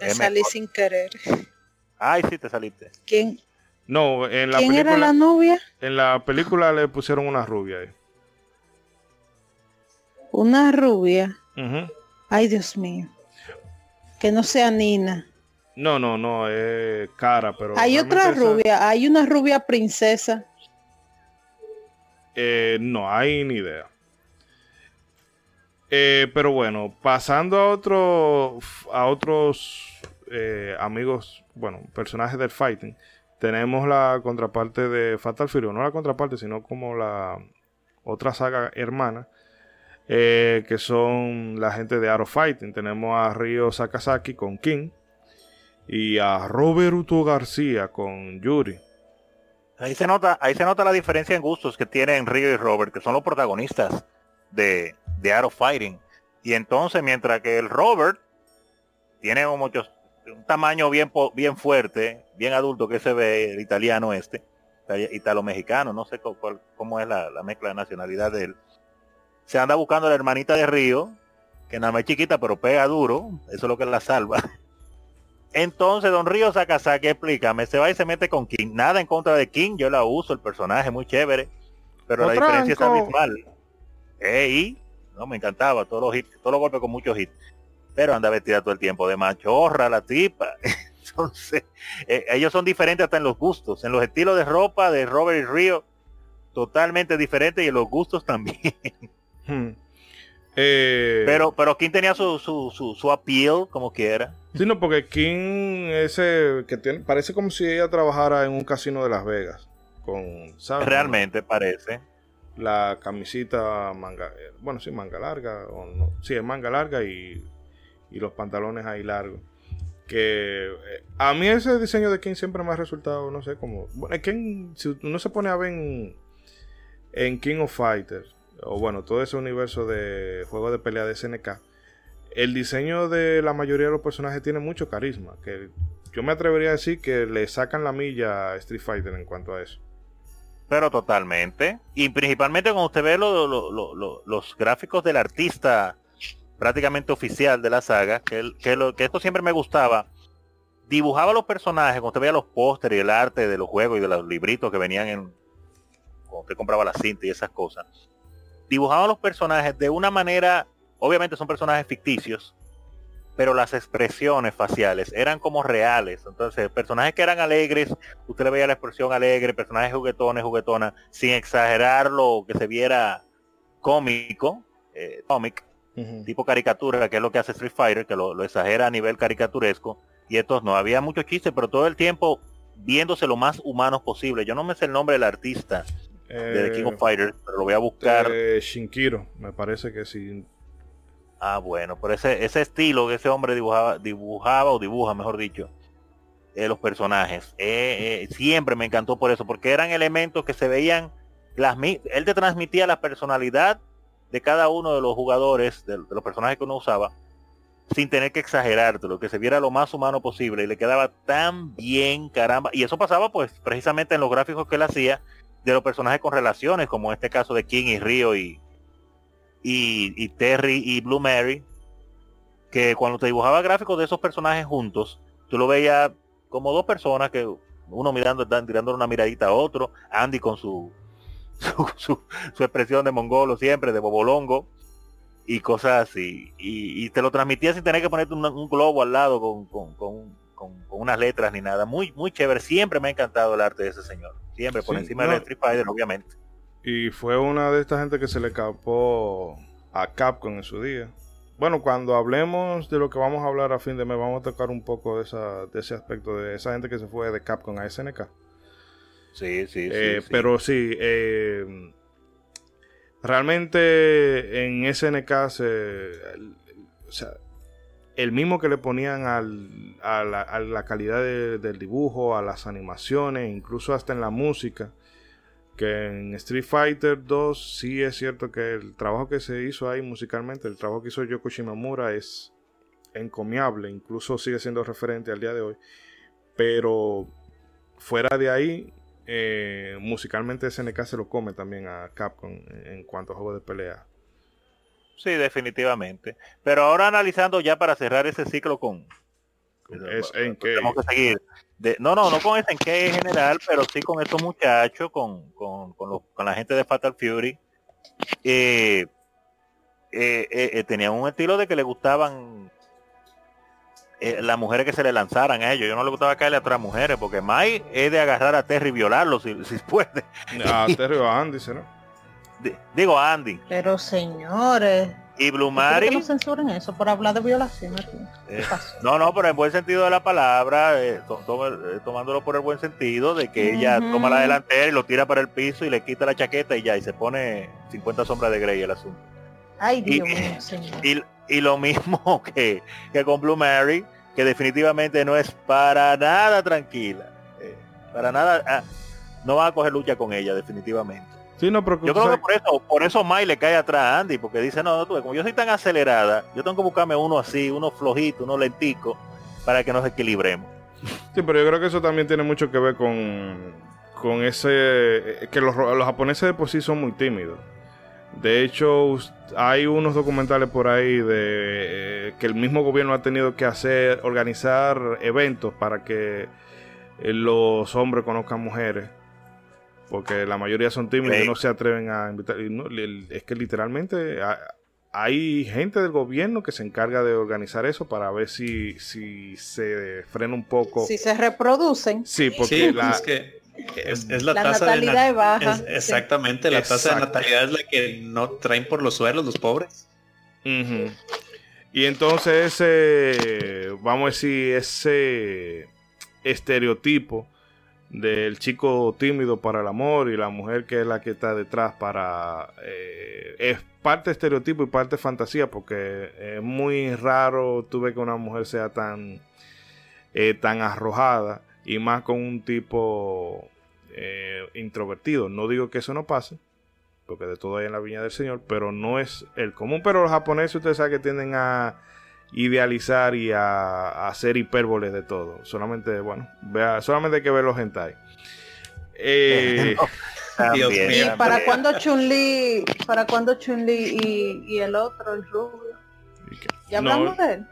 Me salí sin querer. Ay, sí, te saliste. ¿Quién, no, en la ¿Quién película. era la novia? En la película le pusieron una rubia ahí. Una rubia. Ay, Dios mío. Que no sea Nina. No, no, no, es cara, pero. Hay otra rubia, hay una rubia princesa. Eh, no, hay ni idea. Eh, pero bueno, pasando a a otros eh, amigos, bueno, personajes del fighting tenemos la contraparte de Fatal Fury, no la contraparte, sino como la otra saga hermana, que son la gente de Arrow Fighting. Tenemos a Ryo Sakazaki con King y a Roberto García con Yuri. Ahí se nota, ahí se nota la diferencia en gustos que tienen Ryo y Robert, que son los protagonistas de, de Arrow Fighting. Y entonces, mientras que el Robert tiene muchos un tamaño bien bien fuerte, bien adulto que se ve el italiano este, italo-mexicano, no sé cómo es la, mezcla de nacionalidad de él. Se anda buscando a la hermanita de Río, que nada más chiquita pero pega duro, eso es lo que la salva. Entonces Don Río Sakazaki, explícame, se va y se mete con King. Nada en contra de King, yo la uso, el personaje muy chévere, pero la diferencia es abismal. Ey, no me encantaba, todos los hits, todos los golpes con muchos hits pero anda vestida todo el tiempo de machorra la tipa. Entonces, eh, ellos son diferentes hasta en los gustos, en los estilos de ropa de Robert y Río, totalmente diferentes y en los gustos también. Hmm. Eh, pero, pero King tenía su, su, su, su appeal, como quiera. Sí, no, porque King ese que tiene, parece como si ella trabajara en un casino de Las Vegas. Con, Realmente parece. La camisita manga, eh, bueno, sí, manga larga, o no, sí, es manga larga y, y los pantalones ahí largos. Que eh, a mí ese diseño de King siempre me ha resultado, no sé, como. Bueno, King, si uno se pone a ver en, en King of Fighters, o bueno, todo ese universo de juegos de pelea de SNK, el diseño de la mayoría de los personajes tiene mucho carisma. Que yo me atrevería a decir que le sacan la milla a Street Fighter en cuanto a eso. Pero totalmente. Y principalmente cuando usted ve los gráficos del artista prácticamente oficial de la saga, que, que, que esto siempre me gustaba. Dibujaba los personajes, cuando usted veía los pósteres y el arte de los juegos y de los libritos que venían en... Cuando usted compraba la cinta y esas cosas dibujaban los personajes de una manera, obviamente son personajes ficticios, pero las expresiones faciales eran como reales. Entonces, personajes que eran alegres, usted le veía la expresión alegre, personajes juguetones, juguetonas, sin exagerar lo que se viera cómico, eh, cómic, tipo caricatura, que es lo que hace Street Fighter, que lo, exagera a nivel caricaturesco. Y estos no, había mucho chiste, pero todo el tiempo viéndose lo más humanos posible. Yo no me sé el nombre del artista, de King of eh, Fighters, pero lo voy a buscar. Shinkiro, me parece que sí. Ah, bueno, por ese, ese estilo que ese hombre dibujaba, dibujaba o dibuja, mejor dicho, eh, los personajes. Eh, siempre me encantó por eso, porque eran elementos que se veían, las, él te transmitía la personalidad de cada uno de los jugadores, de, los personajes que uno usaba, sin tener que exagerarte, lo que se viera lo más humano posible y le quedaba tan bien, caramba. Y eso pasaba pues precisamente en los gráficos que él hacía, de los personajes con relaciones, como en este caso de King y Río y, y, Terry y Blue Mary, que cuando te dibujaba gráficos de esos personajes juntos, tú lo veías como dos personas que uno mirando, tirando una miradita a otro, Andy con su su, su, expresión de mongolo siempre, de bobolongo y cosas así. Y, te lo transmitía sin tener que ponerte un, globo al lado con, con, con, con, unas letras ni nada. Muy, muy chévere. Siempre me ha encantado el arte de ese señor. Siempre por encima de Street Fighter, obviamente. Y fue una de estas gente que se le escapó a Capcom en su día. Bueno, cuando hablemos de lo que vamos a hablar a fin de mes, vamos a tocar un poco de, esa, de ese aspecto de esa gente que se fue de Capcom a SNK. Sí, sí, eh, Pero sí, eh, realmente en SNK se, o sea, el mismo que le ponían a, la, calidad del dibujo, a las animaciones, incluso hasta en la música. Que en Street Fighter 2 sí es cierto que el trabajo que se hizo ahí musicalmente, el trabajo que hizo Yoko Shimamura es encomiable, incluso sigue siendo referente al día de hoy. Pero fuera de ahí, eh, musicalmente SNK se lo come también a Capcom en cuanto a juegos de pelea. Sí, definitivamente. Pero ahora analizando ya para cerrar ese ciclo con... Es en qué. Tenemos que seguir. no, no, no con ese en qué en general, pero sí con estos muchachos, con, con, con, la gente de Fatal Fury. Eh, eh, eh, tenían un estilo de que le gustaban las mujeres que se le lanzaran a ellos. Yo no le gustaba caerle a otras mujeres, porque Mai es de agarrar a Terry y violarlo si, si puede. A Terry o a Andy, ¿no? Digo Andy. Pero señores. Y Blue Mary. ¿Por qué no censuren eso por hablar de violación eh, no, no, pero en buen sentido de la palabra, eh, eh, tomándolo por el buen sentido de que ella toma la delantera y lo tira para el piso y le quita la chaqueta y ya, y se pone 50 sombras de Grey el asunto. Ay, Dios y, Y, lo mismo que, que con Blue Mary, que definitivamente no es para nada tranquila. para nada, ah, no va a coger lucha con ella, definitivamente yo creo que por eso, por eso Mai le cae atrás a Andy, porque dice, no, tú, como yo soy tan acelerada, yo tengo que buscarme uno así, uno flojito, uno lentico, para que nos equilibremos. Sí, pero yo creo que eso también tiene mucho que ver con, con ese, que los, japoneses de por sí son muy tímidos. De hecho, hay unos documentales por ahí de eh, que el mismo gobierno ha tenido que hacer, organizar eventos para que eh, los hombres conozcan mujeres porque la mayoría son tímidos y no se atreven a invitar. es que literalmente hay gente del gobierno que se encarga de organizar eso para ver si, si se frena un poco. Si se reproducen. Sí, porque la, es que es, la, tasa natalidad de baja. exactamente, la tasa de natalidad es la que no traen por los suelos los pobres. Y entonces ese, vamos a decir, ese estereotipo del chico tímido para el amor y la mujer que es la que está detrás para... Eh, es parte estereotipo y parte fantasía porque es muy raro tú ves que una mujer sea tan, eh, tan arrojada y más con un tipo eh, introvertido. No digo que eso no pase, porque de todo hay en la viña del Señor, pero no es el común. Pero los japoneses ustedes saben que tienden a idealizar y a, hacer hipérboles de todo. Solamente, bueno, vea, solamente hay que ver los hentai. Eh, ¿Y para cuando Chun-Li, para cuando Chun-Li y, el otro, el rubio? ¿Ya hablamos de él?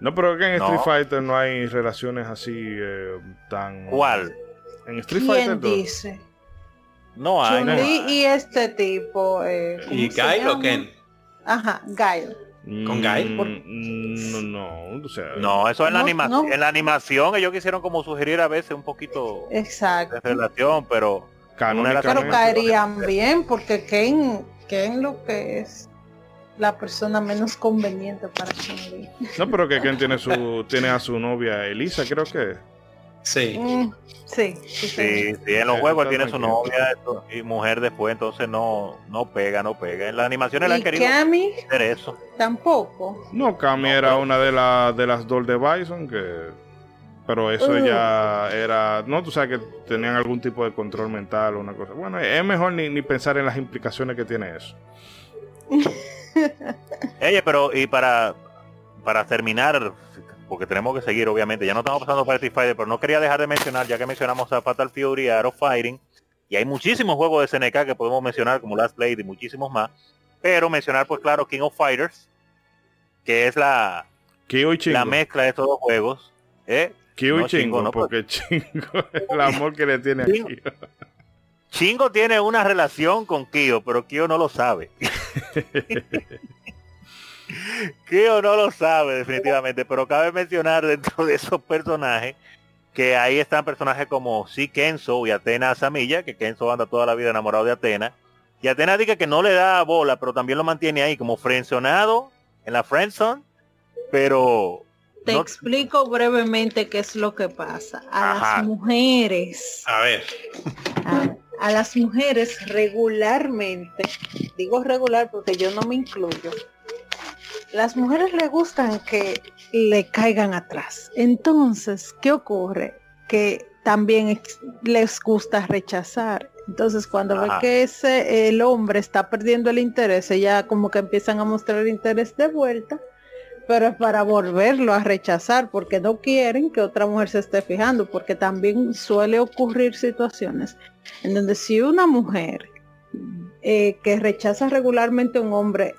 No, pero que en Street Fighter no hay relaciones así eh, tan... ¿Cuál? En Street Fighter dice? No hay. Chun-Li y este tipo. Eh, ¿Y Guile o Ken? Ajá, Guile. ¿Con Guy? Mm, no, no, o sea, no, eso en la animación, en la animación ellos quisieron como sugerir a veces un poquito Exacto. de relación, pero pero caerían bien porque Ken, Ken lo que es la persona menos conveniente para Ken No, pero que Ken tiene su tiene a su novia Elisa, creo que Sí. Mm, sí, sí, sí, en los juegos tiene su novia y mujer después, entonces no, no pega, no pega. En la animación él ha querido hacer eso. Tampoco. No, Cami era una de, las de las Doll de Bison que pero eso uh. ya era, no, tú sabes que tenían algún tipo de control mental o una cosa. Bueno, es mejor ni, ni pensar en las implicaciones que tiene eso. Oye, pero y para para terminar porque tenemos que seguir, obviamente. Ya no estamos pasando para Street Fighter, pero no quería dejar de mencionar, ya que mencionamos a Fatal Fury, a of Fighting, y hay muchísimos juegos de SNK que podemos mencionar, como Last Blade y muchísimos más. Pero mencionar, pues claro, King of Fighters, que es la, la mezcla de estos dos juegos. ¿eh? Kyo y Chingo, no, porque Chingo es el amor que le tiene a Kyo. Chingo tiene una relación con Kyo, pero Kyo no lo sabe. Kyo no lo sabe definitivamente, pero cabe mencionar dentro de esos personajes que ahí están personajes como sí Kenzo y Atena Samilla, que Kenzo anda toda la vida enamorado de Atena. Y Atena dice que no le da bola, pero también lo mantiene ahí como frencionado en la friendzone, pero... Te explico brevemente qué es lo que pasa. A las mujeres. A ver. a las mujeres regularmente, digo regular porque yo no me incluyo, las mujeres le gustan que le caigan atrás. Entonces, ¿qué ocurre? Que también les gusta rechazar. Entonces, cuando ve que ese el hombre está perdiendo el interés, ya como que empiezan a mostrar interés de vuelta, pero es para volverlo a rechazar, porque no quieren que otra mujer se esté fijando, porque también suele ocurrir situaciones en donde si una mujer eh, que rechaza regularmente a un hombre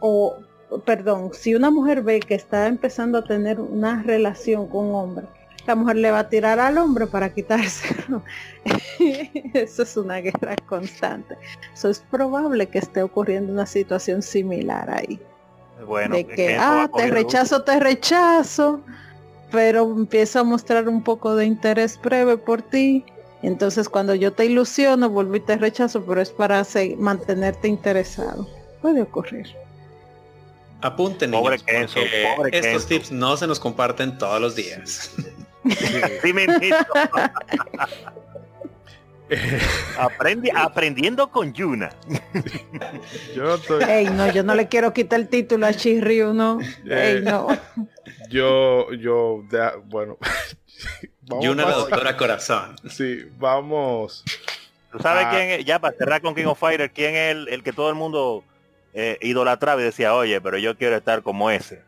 o perdón, si una mujer ve que está empezando a tener una relación con un hombre, la mujer le va a tirar al hombre para quitárselo. Eso es una guerra constante. Eso es probable que esté ocurriendo una situación similar ahí. Bueno, de que, ah, te rechazo, te rechazo, pero empiezo a mostrar un poco de interés breve por ti. Entonces cuando yo te ilusiono, vuelvo y te rechazo, pero es para mantenerte interesado. Puede ocurrir. Apunten, pobre niños, estos tips no se nos comparten todos los días. sí, aprendiendo con Yuna. yo no, yo no le quiero quitar el título a Shiryu, no. Eh, no. Yo, yo, bueno. Yuna la doctora corazón. Sí, vamos. ¿Tú sabes quién es? Ya para cerrar con King of Fighter, quién es el, el que todo el mundo eh, idolatraba y decía, oye, pero yo quiero estar como ese.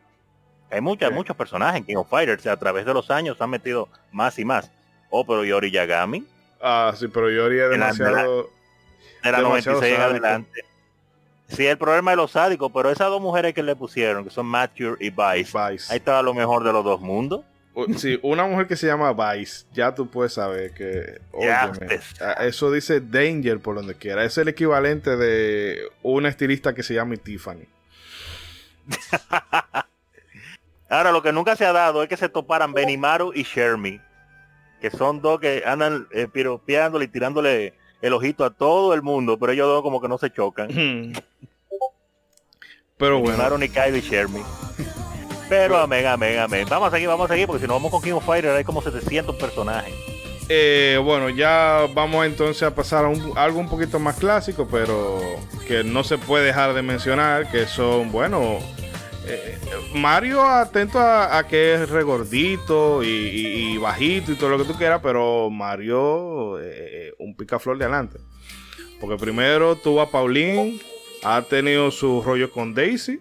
Hay muchas, muchos personajes en King of Fighters, a través de los años han metido más y más. Oh, pero Yori Yagami. Ah, sí, pero Yori es demasiado... De la, 96 en adelante. Sí, el problema de los sádicos, pero esas dos mujeres que le pusieron, que son Mature y Vice, Vice. ahí estaba lo mejor de los dos mundos. Sí, una mujer que se llama Vice, ya tú puedes saber que. eso dice Danger por donde quiera. Es el equivalente de una estilista que se llama Tiffany. Ahora, lo que nunca se ha dado es que se toparan Benimaru y Shermie, que son dos que andan eh, piropeándole y tirándole el ojito a todo el mundo, pero ellos dos como que no se chocan. pero bueno. Benimaru, Nikaido y Shermie. Pero amén, amén, amén. Vamos a seguir, vamos a seguir, porque si no vamos con King of Fighters hay como 700 personajes. Eh, bueno, ya vamos entonces a pasar a, algo un poquito más clásico, pero que no se puede dejar de mencionar, que son, bueno, eh, Mario atento a, que es regordito y, bajito y todo lo que tú quieras, pero Mario eh, un picaflor de adelante. Porque primero tuvo a Pauline, ha tenido su rollo con Daisy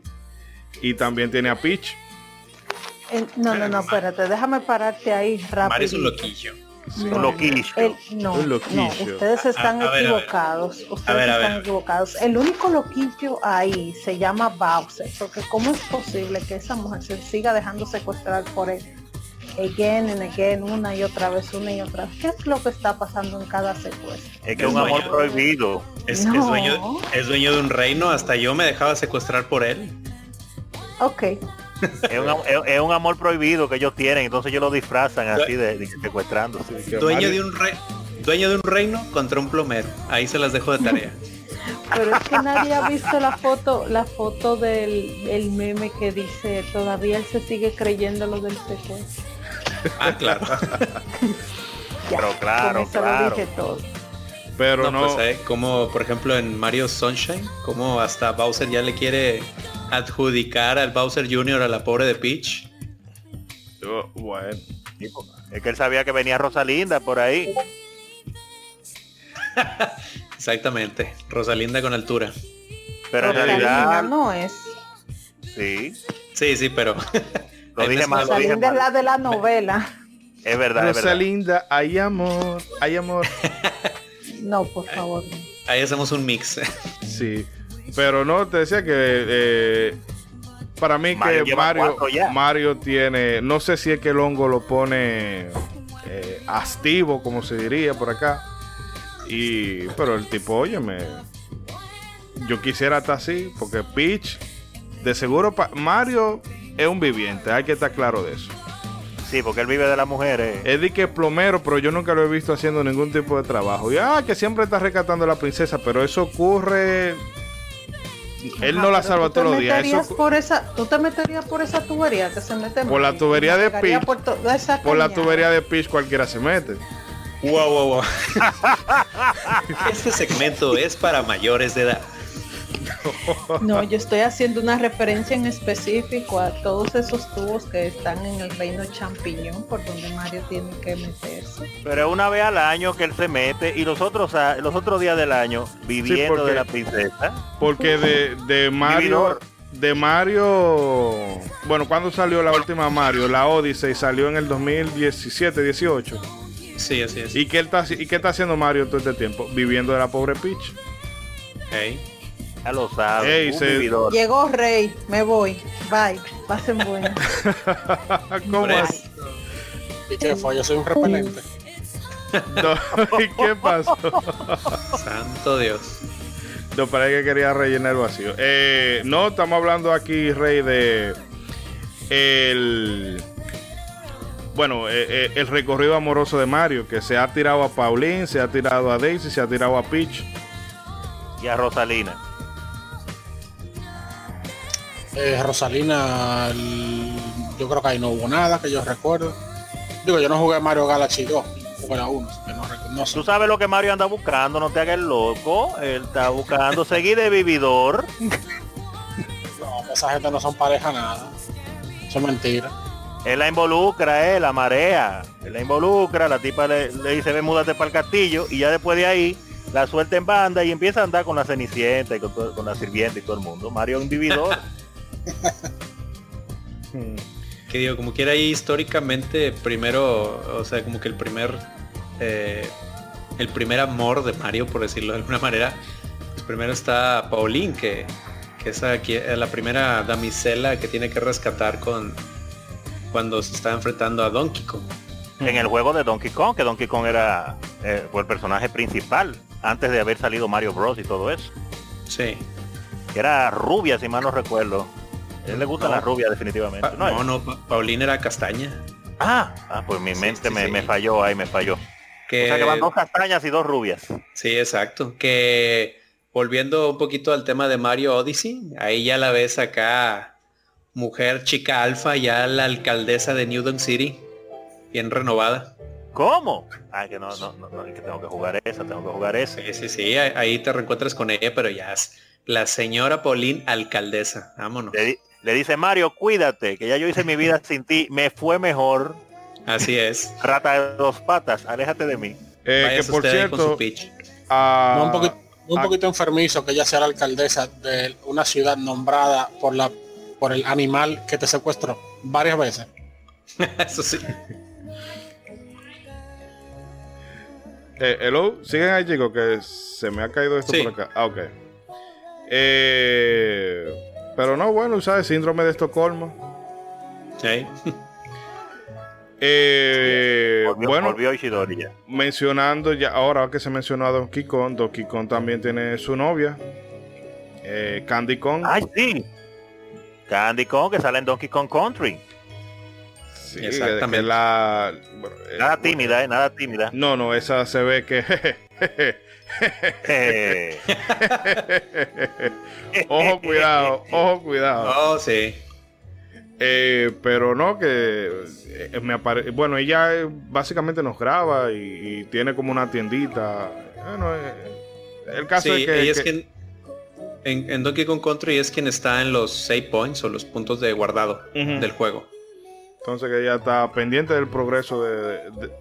y también tiene a Peach. No, no, no, espérate, déjame pararte ahí rápido. Mario es un loquillo un loquillo. no, ustedes están equivocados. ustedes están equivocados. El único loquillo ahí se llama Bowser, porque ¿cómo es posible que esa mujer se siga dejando secuestrar por él? Again and again, una y otra vez, una y otra vez. ¿Qué es lo que está pasando en cada secuestro? Es que es un amor prohibido. Es, dueño, es dueño de un reino, hasta yo me dejaba secuestrar por él. Ok, es, un, amor prohibido que ellos tienen, entonces ellos lo disfrazan así de, secuestrando. dueño, de un dueño de un reino contra un plomero. Ahí se las dejo de tarea. Pero es que nadie ha visto la foto, la foto del el meme que dice todavía él se sigue creyendo lo del secuestro. Ah, claro. Pero claro, claro. Pero no, pues, eh, como por ejemplo en Mario Sunshine, como hasta Bowser ya le quiere adjudicar al Bowser Jr. a la pobre de Peach. Oh, bueno. Es que él sabía que venía Rosalinda por ahí. Exactamente. Rosalinda con altura. Pero en realidad no es. Sí. Sí, sí, pero. lo dije más, Rosalinda es la de la novela. Es verdad. Rosalinda, hay amor, hay amor. no, por favor. Ahí hacemos un mix. sí. Pero no, te decía que eh, para mí que Mario, Mario tiene, no sé si es que el hongo lo pone eh, activo, como se diría por acá. Y, pero el tipo, óyeme, yo quisiera estar así, porque Peach, de seguro, Mario es un viviente, hay que estar claro de eso. Sí, porque él vive de las mujeres. Es de que es plomero, pero yo nunca lo he visto haciendo ningún tipo de trabajo. Y ah, que siempre está rescatando a la princesa, pero eso ocurre él no la salva todos los días. por esa, ¿Tú te meterías por esa tubería que se mete? Por la tubería de Peach. Por, la tubería de Peach cualquiera se mete. Wow, wow, wow. este segmento es para mayores de edad. No, yo estoy haciendo una referencia en específico a todos esos tubos que están en el reino champiñón por donde Mario tiene que meterse. Pero una vez al año que él se mete y los otros los otros días del año viviendo de la princesa. Porque de, de Mario de Mario, bueno, cuando salió la última Mario? La Odyssey salió en el 2017, 18. Sí, así es. ¿Y qué, está, ¿Y qué está haciendo Mario todo este tiempo? Viviendo de la pobre Peach. Hey. Ya lo sabe. Llegó Rey, me voy. Bye. Pasen buenas. ¿Cómo es? ¿Y qué fue? Yo soy un repelente. ¿Y qué pasó? Santo Dios. No, para que quería rellenar el vacío. Eh, no, estamos hablando aquí, Rey, de el bueno, eh, eh, el recorrido amoroso de Mario, que se ha tirado a Pauline, se ha tirado a Daisy, se ha tirado a Peach. Y a Rosalina. Eh, Rosalina, yo creo que ahí no hubo nada que yo recuerdo. Digo, yo no jugué Mario Galaxy 2, jugué la 1, no, Tú sabes lo que Mario anda buscando, no te hagas loco. Él está buscando seguir de vividor. No, esa gente no son pareja nada. Eso es mentira. Él la involucra, eh, la marea. Él la involucra, la tipa le, dice, ven, múdate para el castillo. Y ya después de ahí, la suelta en banda y empieza a andar con la cenicienta y con, con la sirvienta y todo el mundo. Mario es un vividor. que digo, como quiera ahí históricamente, primero, o sea, como que el primer, eh, el primer amor de Mario, por decirlo de alguna manera, pues primero está Pauline, que, que es la primera damisela que tiene que rescatar con cuando se está enfrentando a Donkey Kong. En el juego de Donkey Kong, que Donkey Kong era eh, el personaje principal antes de haber salido Mario Bros y todo eso. Sí. Era rubia, si mal no recuerdo. A él le gusta la rubia definitivamente. Pa- no, no, Pa- Paulina era castaña. Ah, ah, pues mi Sí, mente sí, me, sí. me falló ahí, me falló. Que, O sea que van dos castañas y dos rubias. Sí, exacto. Que volviendo un poquito al tema de Mario Odyssey, ahí ya la ves acá, mujer chica alfa, ya la alcaldesa de New Donk City, bien renovada. ¿Cómo? Ah, que no, no, no, no, que tengo que jugar esa, tengo que jugar esa. Sí, sí, sí, ahí te reencuentras con ella, pero ya es la señora Pauline alcaldesa. Vámonos. Le, le dice Mario, cuídate, que ya yo hice mi vida sin ti, me fue mejor. Así es. Rata de dos patas, aléjate de mí. Eh, que por cierto, pitch. No, un poquito, un poquito enfermizo que ella sea la alcaldesa de una ciudad nombrada por la por el animal que te secuestró varias veces. Eso sí. Eh, hello, siguen ahí chicos que se me ha caído esto Sí. por acá. Ah, ok. Eh, pero no, bueno, ¿sabes? Síndrome de Estocolmo. Sí. Eh, Volvió, bueno, volvió Ishidori ya. mencionando ya, ahora que se mencionó a Donkey Kong, Donkey Kong también tiene su novia, eh, Candy Kong. Ay, sí. Candy Kong que sale en Donkey Kong Country. Sí, exactamente. que la, bueno, eh, Nada tímida, eh, nada tímida. No, no, esa se ve que... Eh, ojo, cuidado, ojo, cuidado. Oh, sí. Eh, pero no, que eh, me apare- Bueno, ella básicamente nos graba y, y tiene como una tiendita. Bueno, eh, el caso Sí, es que... ella es que- quien en, en Donkey Kong Country es quien está en los save points o los puntos de guardado del juego. Entonces que ella está pendiente del progreso de, de-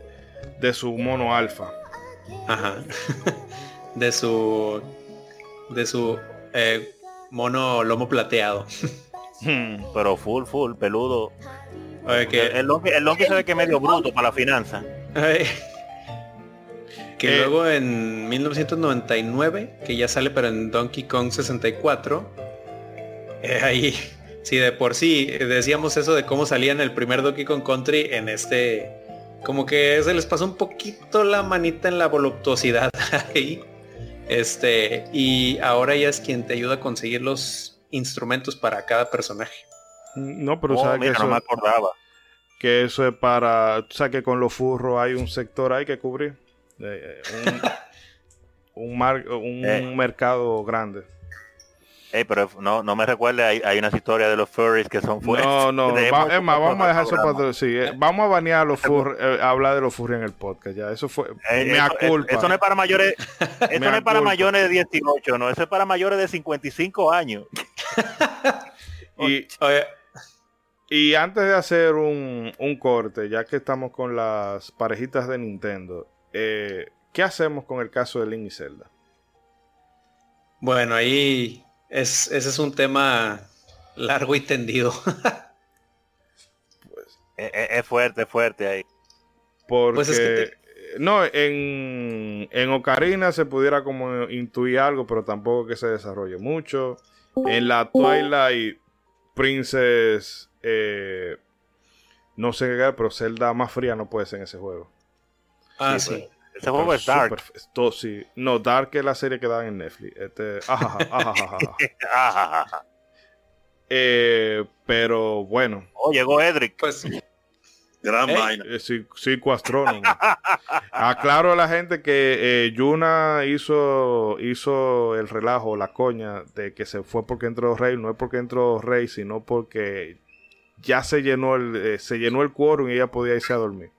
de su mono alfa. Ajá. de su de su eh, mono lomo plateado. pero full, full, peludo. Oye, que, El, el Donkey se ve que es medio bruto para la finanza. que Eh. luego en 1999, que ya sale pero en Donkey Kong 64, eh, ahí sí de por sí decíamos eso de cómo salía en el primer Donkey Kong Country en este como que se les pasó un poquito la manita en la voluptuosidad ahí. Este, y ahora ya es quien te ayuda a conseguir los instrumentos para cada personaje. No, pero Oh, sabes que mira, no me eso, acordaba. que eso es para... Tú sabes que con los furros hay un sector ahí que cubrir. Eh, eh, un, un mar- un Eh. mercado grande. Ey, pero no, no me recuerde, hay, hay unas historias de los furries que son fuertes. No, no, va- más, vamos a dejar eso para sí, eh, vamos a banear a los furry, eh, a hablar de los furry en el podcast, ya, eso fue, Eh, me eso, culpa. eso no es para mayores, eso no es para mayores de 18, no, eso es para mayores de 55 años. y, y antes de hacer un, un corte, ya que estamos con las parejitas de Nintendo, eh, ¿qué hacemos con el caso de Link y Zelda? Bueno, ahí es, ese es un tema largo y tendido. Es, es- es fuerte, es fuerte ahí. Porque, Pues es que te- no, en, en Ocarina se pudiera como intuir algo, pero tampoco que se desarrolle mucho. En la Twilight Princess, eh, no sé qué, pero Zelda más fría no puede ser en ese juego. Ah, Sí, sí. Ese juego es dark. super- sí. No, Dark es la serie que dan en Netflix. Este, ajaja, ajajaja. Ajajaja. Eh, pero bueno, Oh, llegó Edric. Pues Gran Ey. vaina. eh, astrónomo. Aclaro a la gente que eh, Yuna hizo, hizo el relajo, la coña de que se fue porque entró Rey. No es porque entró Rey, sino porque ya se llenó el, eh, se llenó el quórum y ella podía irse a dormir.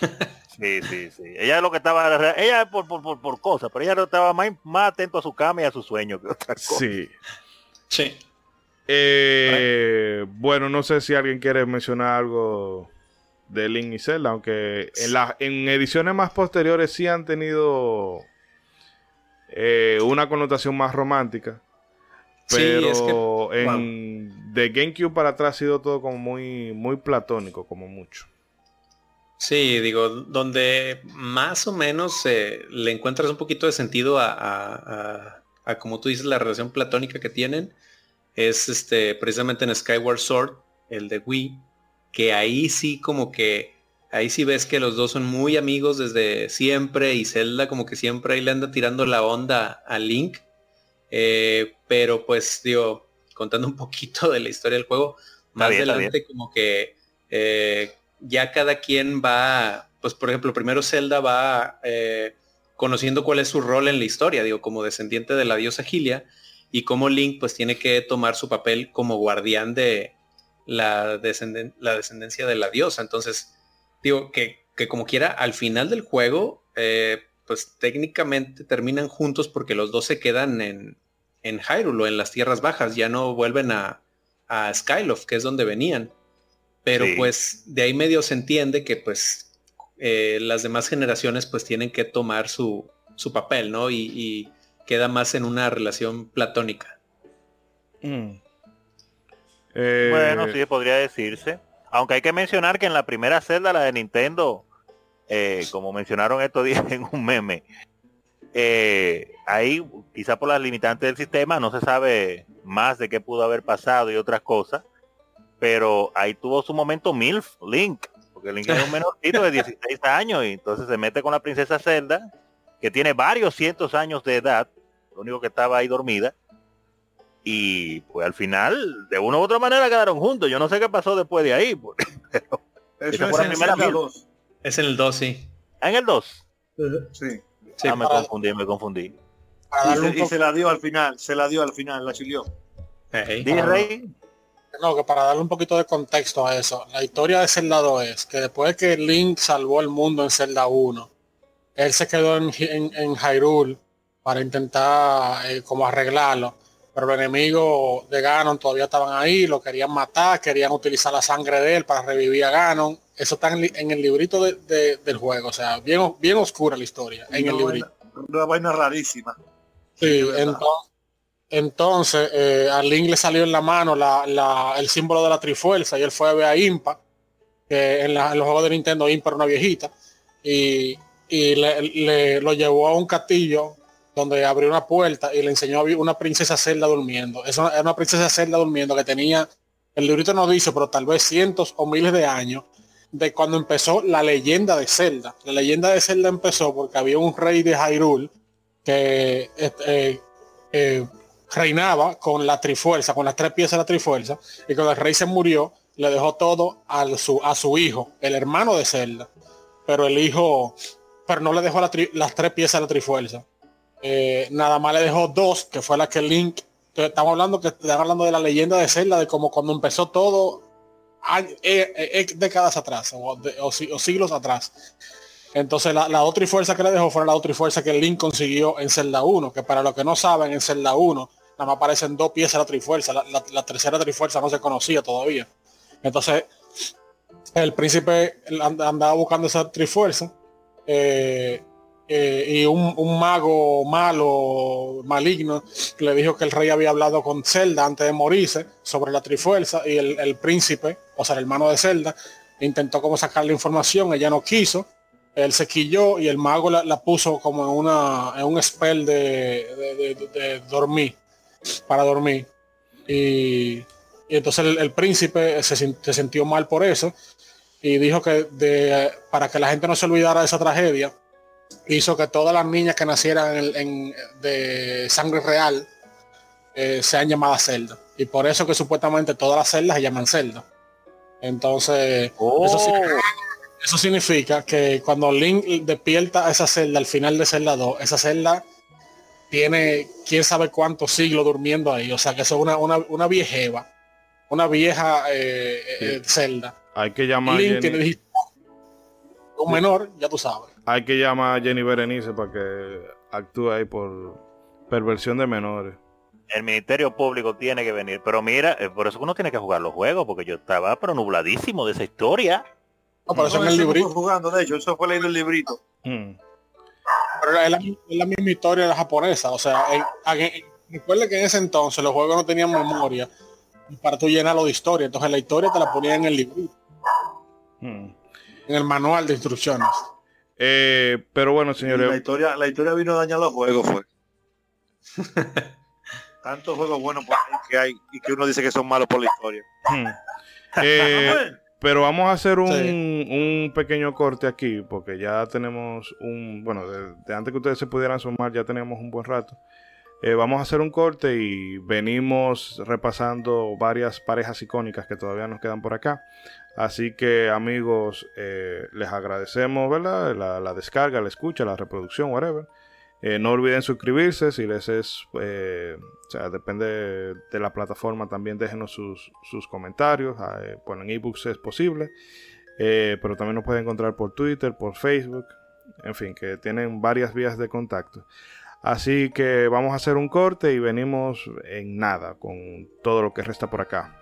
Sí, sí, sí. Ella es lo que estaba, ella por, por, por, por cosas, pero ella no estaba más, más atento a su cama y a su sueño que otra cosa. Sí. sí. Eh, bueno, no sé si alguien quiere mencionar algo de Link y Zelda, aunque en, las en ediciones más posteriores sí han tenido eh, una connotación más romántica. Sí, Pero es que- en de GameCube para atrás ha sido todo como muy, muy platónico, como mucho. Sí, digo, donde más o menos eh, le encuentras un poquito de sentido a, a- a- a, como tú dices, la relación platónica que tienen, es este precisamente en Skyward Sword, el de Wii, que ahí sí como que, ahí sí ves que los dos son muy amigos desde siempre y Zelda como que siempre ahí le anda tirando la onda a Link. Eh, pero pues digo, contando un poquito de la historia del juego. Más adelante como que eh, ya cada quien va, pues por ejemplo, primero Zelda va eh, conociendo cuál es su rol en la historia, digo, como descendiente de la diosa Gilia, y como Link pues tiene que tomar su papel como guardián de la, descendencia de la diosa. Entonces, digo, que, que como quiera, al final del juego, eh, pues técnicamente terminan juntos porque los dos se quedan en, en Hyrule o en las tierras bajas, ya no vuelven a, a Skyloft, que es donde venían. Pero pues de ahí medio se entiende que pues eh, las demás generaciones pues tienen que tomar su, su papel, ¿no? Y, queda más en una relación platónica. Mm. Eh, bueno, sí, podría decirse. Aunque hay que mencionar que en la primera celda, la de Nintendo, eh, como mencionaron estos días en un meme, eh, ahí quizá por las limitantes del sistema no se sabe más de qué pudo haber pasado y otras cosas, pero ahí tuvo su momento MILF, Link, porque Link es un menorcito de 16 años y entonces se mete con la princesa Zelda, que tiene varios cientos años de edad, lo único que estaba ahí dormida, y pues al final de una u otra manera quedaron juntos, yo no sé qué pasó después de ahí, Eso es, en el 2. es en el 2, sí. ¿Ah, ¿En el 2? Sí ah, me confundí, me confundí. Y se, la dio al final, se la dio al final, la chilió. No, que para darle un poquito de contexto a eso, la historia de Zelda 2 es que después de que Link salvó el mundo en Zelda 1, él se quedó en, en, Hyrule para intentar eh, como arreglarlo. Pero los enemigos de Ganon todavía estaban ahí, lo querían matar, querían utilizar la sangre de él para revivir a Ganon eso está en, el librito del juego, o sea, bien, bien oscura la historia en el librito. Una vaina rarísima. Sí, entonces, eh, a Link le salió en la mano el símbolo de la trifuerza y él fue a ver a Impa, que en, los juegos de Nintendo Impa era una viejita, y, le, lo llevó a un castillo donde abrió una puerta y le enseñó a una princesa Zelda durmiendo. Es una, una princesa Zelda durmiendo que tenía, el librito no dice, pero tal vez cientos o miles de años, de cuando empezó la leyenda de Zelda. La leyenda de Zelda empezó porque había un rey de Hyrule que eh, eh, reinaba con la trifuerza, con las tres piezas de la trifuerza, y cuando el rey se murió, le dejó todo a su, a su hijo, el hermano de Zelda. Pero el hijo, pero no le dejó las tres piezas de la trifuerza. Eh, nada más le dejó dos, que fue la que Link, estamos hablando que estamos hablando de la leyenda de Zelda, de como cuando empezó todo eh, eh, décadas atrás o, siglos atrás. Entonces la, otra fuerza que le dejó fue la otra fuerza que Link consiguió en Zelda 1, que para los que no saben, en Zelda 1 nada aparecen dos piezas de la trifuerza, la, tercera trifuerza no se conocía todavía. Entonces el príncipe andaba buscando esa trifuerza eh, y un, mago malo, maligno, le dijo que el rey había hablado con Zelda antes de morirse sobre la trifuerza y el, príncipe, o sea, el hermano de Zelda, intentó como sacar la información, ella no quiso, él se quilló y el mago la, puso como en, una, en un spell de, dormir, para dormir. Y, entonces el, príncipe se, se, sintió mal por eso y dijo que de, para que la gente no se olvidara de esa tragedia, hizo que todas las niñas que nacieran en, de sangre real eh, sean llamadas celdas. Y por eso que supuestamente todas las celdas se llaman celdas. Entonces, oh. eso, significa que cuando Link despierta a esa celda al final de celda 2, esa celda tiene quién sabe cuántos siglos durmiendo ahí. O sea que eso es una, una, una viejeva, una vieja eh, eh, celda. Hay que llamar un menor, ya tú sabes hay que llamar a Jenny Berenice para que actúe ahí por perversión de menores. El Ministerio Público tiene que venir. Pero mira, eh, por eso uno tiene que jugar los juegos, porque yo estaba pero nubladísimo de esa historia. No, por eso en el librito. jugando, de hecho, eso fue el librito. Hmm. Pero es la, misma historia de la japonesa. O sea, recuerda que en ese entonces los juegos no tenían memoria para tú llenarlo de historia. Entonces la historia te la ponían en el librito. Hmm. En el manual de instrucciones. Eh, pero bueno, señores. La historia, la historia vino a dañar los juegos, fue. Tantos juegos buenos que hay y que uno dice que son malos por la historia. Hmm. Eh, pero vamos a hacer un, pequeño corte aquí, porque ya tenemos un, bueno, de, antes que ustedes se pudieran sumar, ya tenemos un buen rato. Eh, vamos a hacer un corte y venimos repasando varias parejas icónicas que todavía nos quedan por acá. Así que amigos, eh, les agradecemos ¿verdad? La, descarga, la escucha, la reproducción, whatever. Eh, no olviden suscribirse si les es, sea, depende de la plataforma, también déjenos sus, sus comentarios, ah, ponen ebooks es posible, pero también nos pueden encontrar por Twitter, por Facebook, en fin, que tienen varias vías de contacto. Así que vamos a hacer un corte y venimos en nada con todo lo que resta por acá.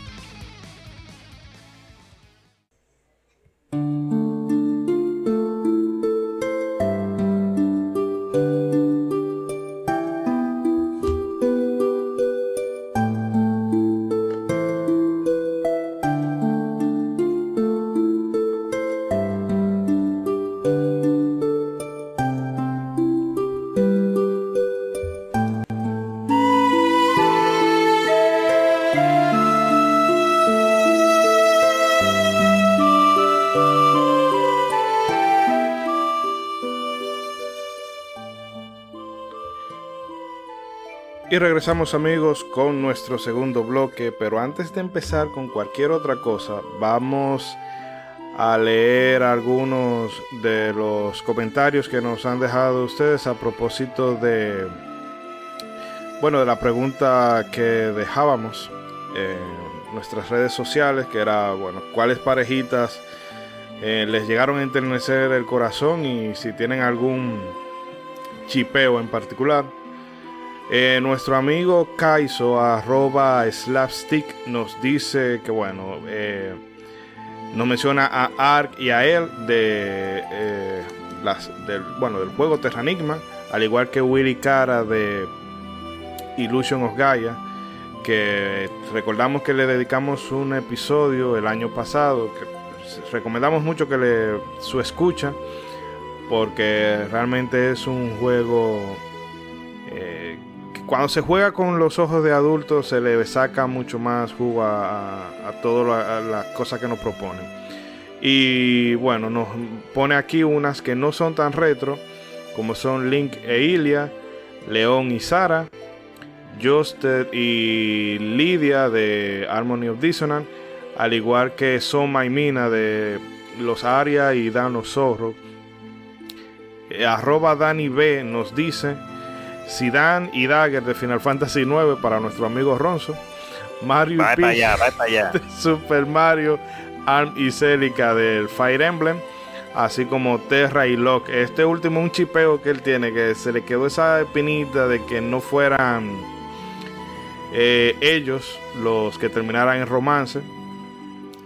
Y regresamos amigos con nuestro segundo bloque, pero antes de empezar con cualquier otra cosa, vamos a leer algunos de los comentarios que nos han dejado ustedes a propósito de, bueno, de la pregunta que dejábamos en nuestras redes sociales, que era, bueno, cuáles parejitas eh, les llegaron a enternecer el corazón y si tienen algún chipeo en particular. Eh, nuestro amigo Kaiso, arroba slapstick, nos dice que bueno, eh, nos menciona a Ark y a él de, eh, las, del, bueno, del juego Terranigma, al igual que Willy Cara de Illusion of Gaia, que recordamos que le dedicamos un episodio el año pasado, que recomendamos mucho que le su escucha, porque realmente es un juego cuando se juega con los ojos de adultos se le saca mucho más jugo a, todas las cosas que nos proponen. Y bueno, nos pone aquí unas que no son tan retro, como son Link e Ilia, León y Sara, Justed y Lidia de Harmony of Dissonance, al igual que Soma y Mina de los Aria y Dano Zorro. Eh, arroba Dani B nos dice Zidane y Dagger de Final Fantasy IX para nuestro amigo Ronzo. Mario de Super Mario, Arm y Celica del Fire Emblem, así como Terra y Locke. Este último un chipeo que él tiene, que se le quedó esa espinita de que no fueran eh, ellos los que terminaran en romance.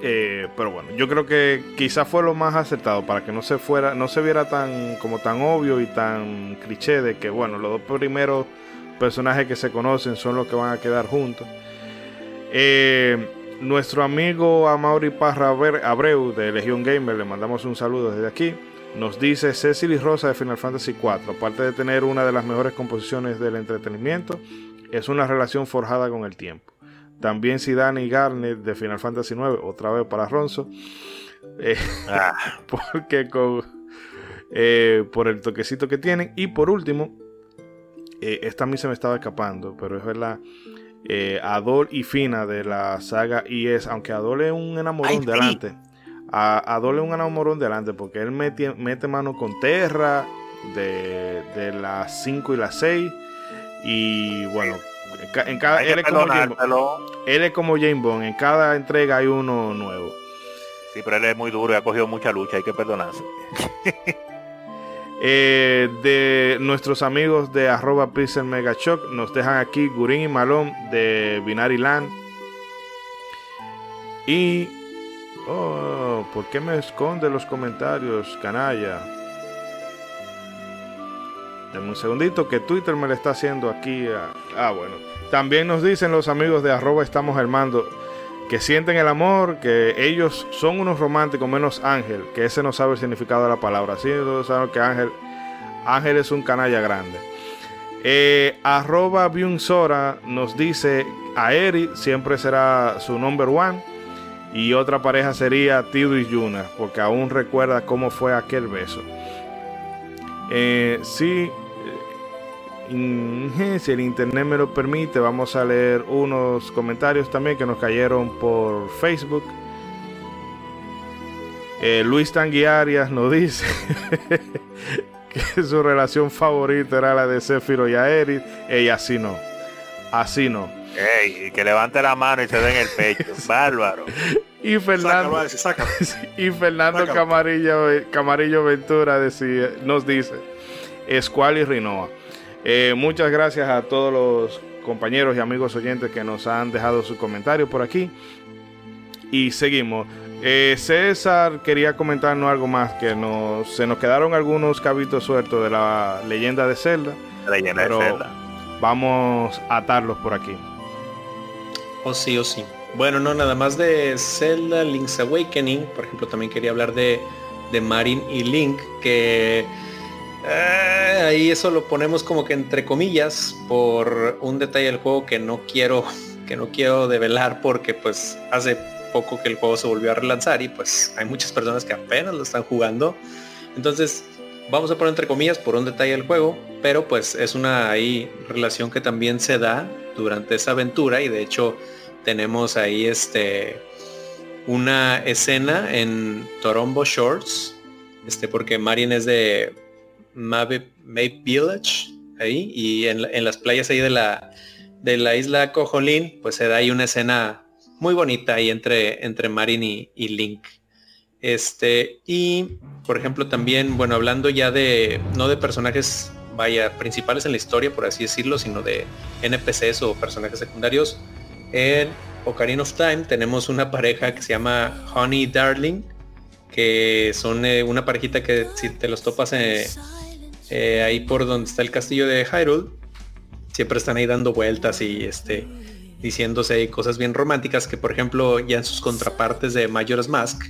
Eh, pero bueno, yo creo que quizás fue lo más acertado para que no se fuera, no se viera tan como tan obvio y tan cliché de que bueno, los dos primeros personajes que se conocen son los que van a quedar juntos. Eh, nuestro amigo Amaury Parra Abreu de Legion Gamer, le mandamos un saludo desde aquí. Nos dice Cecily Rosa de Final Fantasy IV, aparte de tener una de las mejores composiciones del entretenimiento, es una relación forjada con el tiempo. También Zidane y Garnet de Final Fantasy IX, otra vez para Ronzo. Eh, ah. Porque con, eh, por el toquecito que tienen. Y por último, eh, esta a mí se me estaba escapando, pero es verdad. Adol y Fina de la saga IS, aunque Adol es un enamorón delante. a, a Dole un morón delante porque él mete, mete mano con Terra de, de las 5 y las 6 y bueno, en cada, él, es como él es como James Bond, en cada entrega hay uno nuevo. Sí, pero él es muy duro y ha cogido mucha lucha, hay que perdonarse. eh, de nuestros amigos de arroba Pixel Mega Shock, nos dejan aquí Gurín y Malón de Binary Land. Y... Oh, ¿por qué me esconde los comentarios, canalla? Dame un segundito que Twitter me le está haciendo aquí. Ah, bueno. También nos dicen los amigos de arroba estamos armando que sienten el amor, que ellos son unos románticos menos Ángel, que ese no sabe el significado de la palabra. Sí, todos saben que Ángel, Ángel es un canalla grande. Eh, arroba Sora nos dice a Eri siempre será su number one. Y otra pareja sería Tido y Yuna, porque aún recuerda cómo fue aquel beso. Eh, sí, si el internet me lo permite, vamos a leer unos comentarios también que nos cayeron por Facebook. Eh, Luis Tanguiarias nos dice que su relación favorita era la de Zephyro y Aerith. Ella así no. Así no. Ey, que levante la mano y se den el pecho. Bárbaro. Y Fernando, y Fernando Camarillo, Camarillo Ventura decía, nos dice, Escual y Rinoa. Eh, muchas gracias a todos los compañeros y amigos oyentes que nos han dejado sus comentarios por aquí. Y seguimos. Eh, César quería comentarnos algo más, que nos, se nos quedaron algunos cabitos sueltos de la leyenda de Zelda. leyenda pero de Zelda. Vamos a atarlos por aquí. O oh, sí, o oh, sí. Bueno, no, nada más de Zelda Link's Awakening. Por ejemplo, también quería hablar de, de Marin y Link, que eh, ahí eso lo ponemos como que entre comillas por un detalle del juego que no quiero que no quiero develar porque pues hace poco que el juego se volvió a relanzar y pues hay muchas personas que apenas lo están jugando. Entonces vamos a poner entre comillas por un detalle del juego, pero pues es una ahí relación que también se da durante esa aventura y de hecho tenemos ahí este una escena en Torombo Shorts, este porque Marin es de Mabe, Village, ahí, y en, las playas ahí de la, de la isla Cojolín, pues se da ahí una escena muy bonita ahí entre, entre Marin y, Link. Este, y por ejemplo también, bueno, hablando ya de, no de personajes, vaya, principales en la historia, por así decirlo, sino de NPCs o personajes secundarios, en Ocarina of Time tenemos una pareja que se llama Honey Darling, que son eh, una parejita que si te los topas eh, eh, ahí por donde está el castillo de Hyrule, siempre están ahí dando vueltas y este diciéndose cosas bien románticas que por ejemplo ya en sus contrapartes de Majora's Mask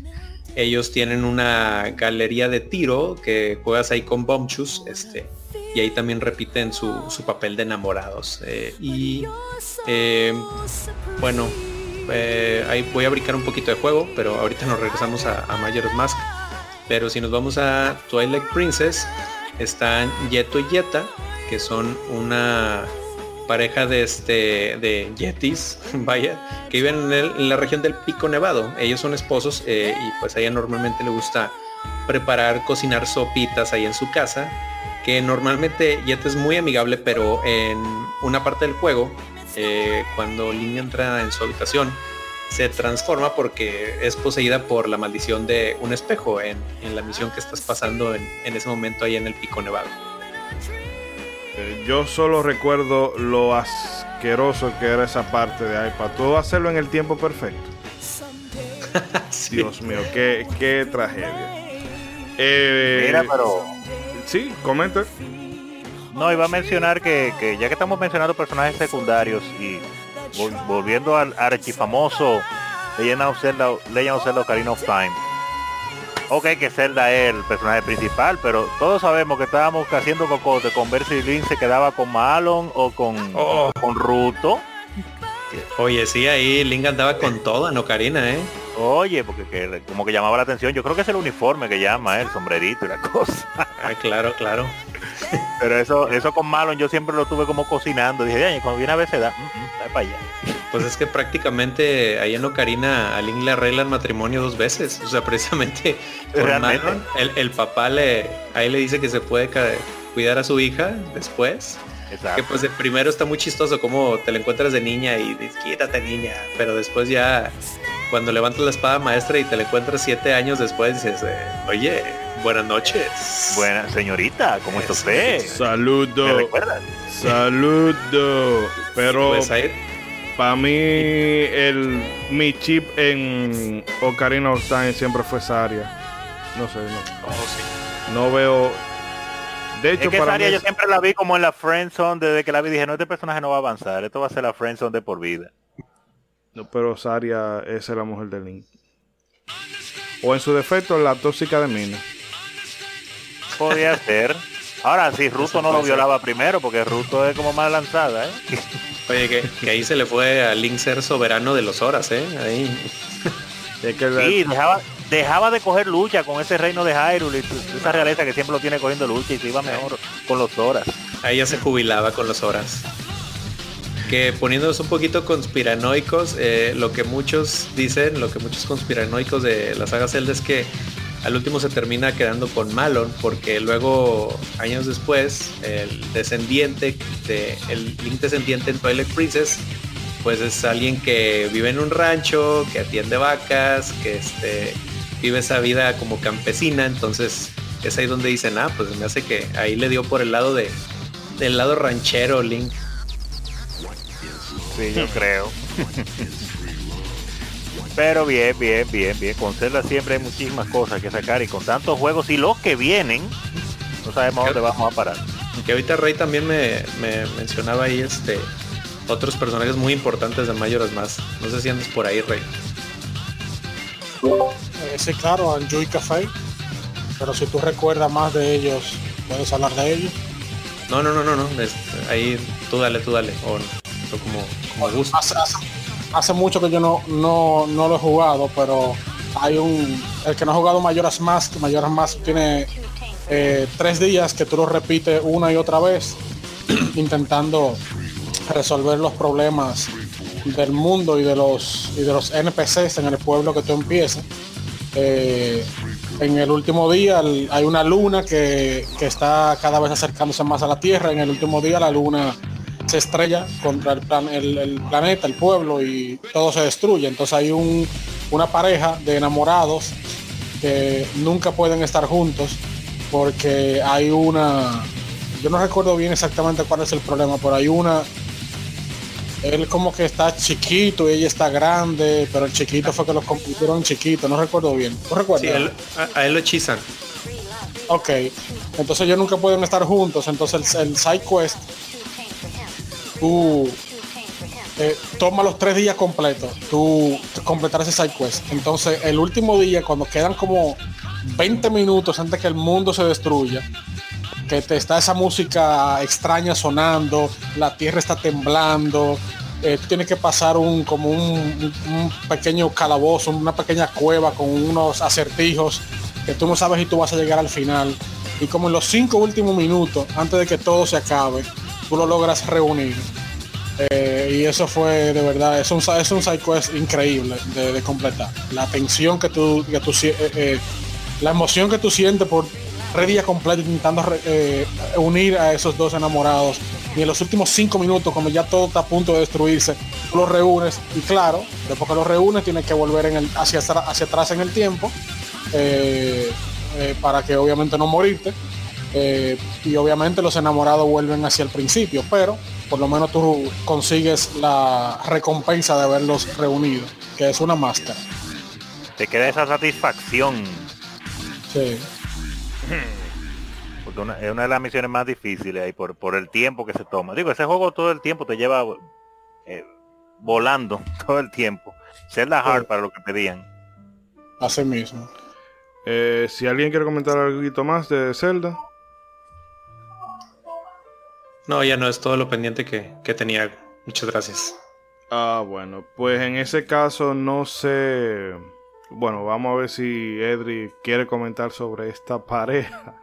ellos tienen una galería de tiro que juegas ahí con Bombchus este y ahí también repiten su, papel de enamorados eh, y eh, bueno ahí voy a brincar un poquito de juego pero ahorita nos regresamos a, a Majora's Mask pero si nos vamos a Twilight Princess están Yeto y Yeta, que son una pareja de este de yetis, vaya, que viven en, la región del Pico Nevado. Ellos son esposos eh, y pues a ella normalmente le gusta preparar, cocinar sopitas ahí en su casa, que normalmente Yeta es muy amigable, pero en una parte del juego, eh, cuando Link entra en su habitación, se transforma porque es poseída por la maldición de un espejo en, la misión que estás pasando en, ese momento ahí en el pico nevado. Eh, yo solo recuerdo lo asqueroso que era esa parte de iPad. Todo hacerlo en el tiempo perfecto. Dios mío, qué, tragedia. Eh, Mira, pero... Sí, comenta. No, iba a mencionar que, que ya que estamos mencionando personajes secundarios y volviendo al archifamoso Legend of Zelda, Legend of Zelda Ocarina of Time. Ok, que Zelda es el personaje principal, pero todos sabemos que estábamos haciendo cocote con ver si Link se quedaba con Malon o con, oh. con Ruto. Oye, sí, ahí Link andaba con todo en Ocarina, ¿eh? Oye, porque como que llamaba la atención. Yo creo que es el uniforme que llama, ¿eh? el sombrerito y la cosa. Ah, claro, claro. Pero eso eso con Malon yo siempre lo tuve como cocinando. Dije, cuando viene a veces da, mm, mm, para allá. Pues es que prácticamente ahí en Ocarina a Link le arreglan matrimonio dos veces. O sea, precisamente por Malon, el, el, papá le ahí le dice que se puede cuidar a su hija después. Que pues de primero está muy chistoso como te la encuentras de niña y dices, quítate niña. Pero después ya cuando levantas la espada maestra y te la encuentras siete años después dices, eh, oye, buenas noches. Buena señorita, ¿cómo está usted? Saludo. Saludo. Pero para mí el mi chip en Ocarina of Time siempre fue Saria. No sé, no. Oh, no veo de hecho, es que Saria yo siempre la vi como en la friendzone desde que la vi dije, no, este personaje no va a avanzar, esto va a ser la friendzone de por vida. No, pero Saria es la mujer de Link. O en su defecto, la tóxica de Mina. Podría ser. Ahora, si Ruto no lo violaba primero, porque Ruto es como más lanzada, ¿eh? Oye, que, ahí se le fue a Link ser soberano de los horas, ¿eh? Ahí. sí, dejaba, dejaba de coger lucha con ese reino de Hyrule y esa realeza que siempre lo tiene cogiendo lucha y se iba mejor con los horas. Ahí ya se jubilaba con los horas. Que poniéndonos un poquito conspiranoicos, eh, lo que muchos dicen, lo que muchos conspiranoicos de la saga Zelda es que al último se termina quedando con Malon porque luego años después el descendiente de el Link descendiente en Twilight Princess pues es alguien que vive en un rancho, que atiende vacas, que este vive esa vida como campesina, entonces es ahí donde dicen, ah, pues me hace que ahí le dio por el lado de del lado ranchero Link. Sí, yo creo. Pero bien, bien, bien, bien. Con Zelda siempre hay muchísimas cosas que sacar y con tantos juegos y los que vienen, no sabemos dónde vamos a parar. Que ahorita Rey también me, mencionaba ahí este otros personajes muy importantes de Mayoras más. No sé si andas por ahí, Rey. Eh, sí, claro, Anju y Café. Pero si tú recuerdas más de ellos, ¿puedes hablar de ellos? No, no, no, no, no. ahí tú dale, tú dale. O, como, como gusto. Hace, mucho que yo no, no, no lo he jugado, pero hay un. El que no ha jugado Mayoras Mask, Mayoras Mask tiene eh, tres días que tú lo repites una y otra vez, intentando resolver los problemas del mundo y de los y de los NPCs en el pueblo que tú empieces. Eh, en el último día hay una luna que, está cada vez acercándose más a la Tierra. En el último día la luna se estrella contra el, plan, el, planeta, el pueblo y todo se destruye. Entonces hay un, una pareja de enamorados que nunca pueden estar juntos porque hay una, yo no recuerdo bien exactamente cuál es el problema, pero hay una él como que está chiquito y ella está grande, pero el chiquito fue que los compusieron chiquito, no recuerdo bien. ¿No recuerdas? Sí, a, él lo hechizan. Ok, entonces ellos nunca pueden estar juntos, entonces el, side quest, tú eh, toma los tres días completos, tú completar ese side quest. Entonces el último día, cuando quedan como 20 minutos antes que el mundo se destruya, que te está esa música extraña sonando, la tierra está temblando, eh, tienes que pasar un como un, pequeño calabozo, una pequeña cueva con unos acertijos que tú no sabes si tú vas a llegar al final. Y como en los cinco últimos minutos, antes de que todo se acabe, tú lo logras reunir. Eh, y eso fue de verdad, es un, es un side quest increíble de, completar. La tensión que tú, que tú eh, la emoción que tú sientes por tres días completos intentando eh, unir a esos dos enamorados. Y en los últimos cinco minutos, cuando ya todo está a punto de destruirse, tú los reúnes y claro, después que los reúnes tienes que volver en el, hacia, hacia atrás en el tiempo eh, eh, para que obviamente no morirte. Y obviamente los enamorados vuelven hacia el principio, pero por lo menos tú consigues la recompensa de haberlos reunido, que es una máscara. Te queda esa satisfacción. Sí. Porque es una de las misiones más difíciles ahí por, por el tiempo que se toma. Digo, ese juego todo el tiempo te lleva eh, volando todo el tiempo. Zelda hard para lo que pedían. Así mismo. Eh, si alguien quiere comentar algo más de Zelda. No, ya no es todo lo pendiente que, que tenía. Muchas gracias. Ah, bueno, pues en ese caso no sé bueno, vamos a ver si Edri quiere comentar sobre esta pareja.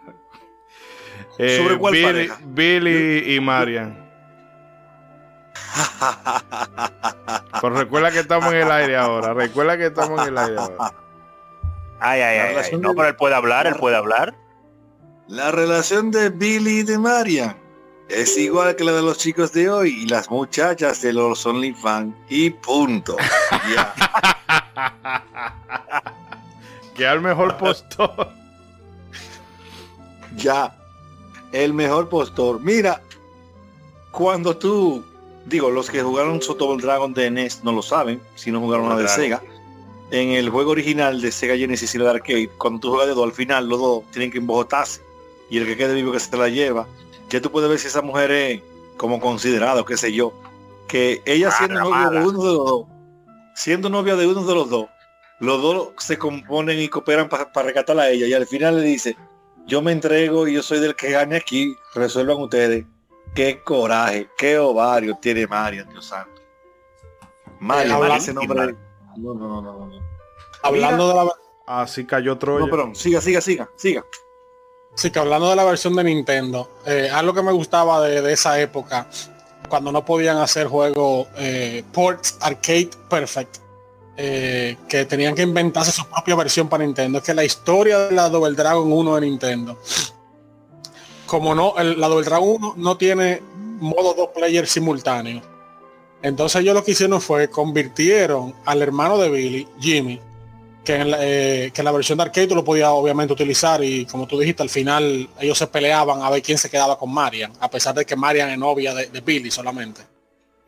¿Sobre cuál Billy, pareja? Billy y Marian. Pero recuerda que estamos en el aire ahora. Recuerda que estamos en el aire ahora. Ay, ay, ay, ay. No, pero él puede hablar, él puede hablar. La relación de Billy y de Marian es igual que la de los chicos de hoy y las muchachas de los OnlyFans. Y punto. Ya. que al mejor postor. ya. El mejor postor. Mira, cuando tú, digo, los que jugaron Soto Dragon de NES no lo saben, si no jugaron la de Dragon. Sega. En el juego original de Sega Genesis y el de arcade, cuando tú juegas de dos, al final los dos tienen que embojotarse. Y el que quede vivo que se la lleva. Ya tú puedes ver si esa mujer es como considerada, o qué sé yo. Que ella siendo novia de uno de los dos, siendo novia de uno de los dos, los dos se componen y cooperan para rescatarla a ella. Y al final le dice, yo me entrego y yo soy del que gane aquí, resuelvan ustedes. Qué coraje, qué ovario tiene Marian, Dios santo. Marian, hablando- ese nombre. No, no, no, no, no. Hablando de la Así cayó Troya. No, perdón, siga, siga, siga, siga. Sí, que hablando de la versión de Nintendo, eh, algo que me gustaba de, esa época, cuando no podían hacer juegos eh, ports arcade perfect, eh, que tenían que inventarse su propia versión para Nintendo, es que la historia de la Double Dragon 1 de Nintendo, como no, el- la Double Dragon 1 no tiene modo dos player simultáneo. Entonces ellos lo que hicieron fue convirtieron al hermano de Billy, Jimmy, que en la, eh, que en la versión de arcade tú lo podías obviamente utilizar y como tú dijiste al final ellos se peleaban a ver quién se quedaba con Marian a pesar de que Marian es novia de, Billy solamente.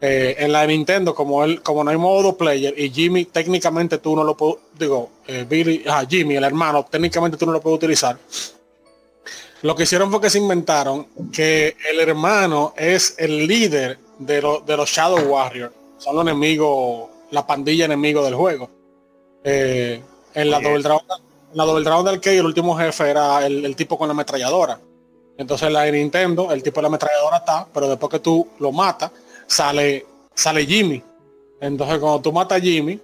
Eh, en la de Nintendo como él como no hay modo player y Jimmy técnicamente tú no lo puedes digo eh, Billy ah, Jimmy el hermano técnicamente tú no lo puedes utilizar. Lo que hicieron fue que se inventaron que el hermano es el líder de, de los Shadow Warriors. Son los enemigos la pandilla enemigo del juego eh, en la. Double Dragon, en la Double Dragon del que el último jefe era el, el tipo con la ametralladora. Entonces en la de Nintendo, el tipo de la ametralladora está, pero después que tú lo matas, sale, sale Jimmy. Entonces cuando tú matas a Jimmy,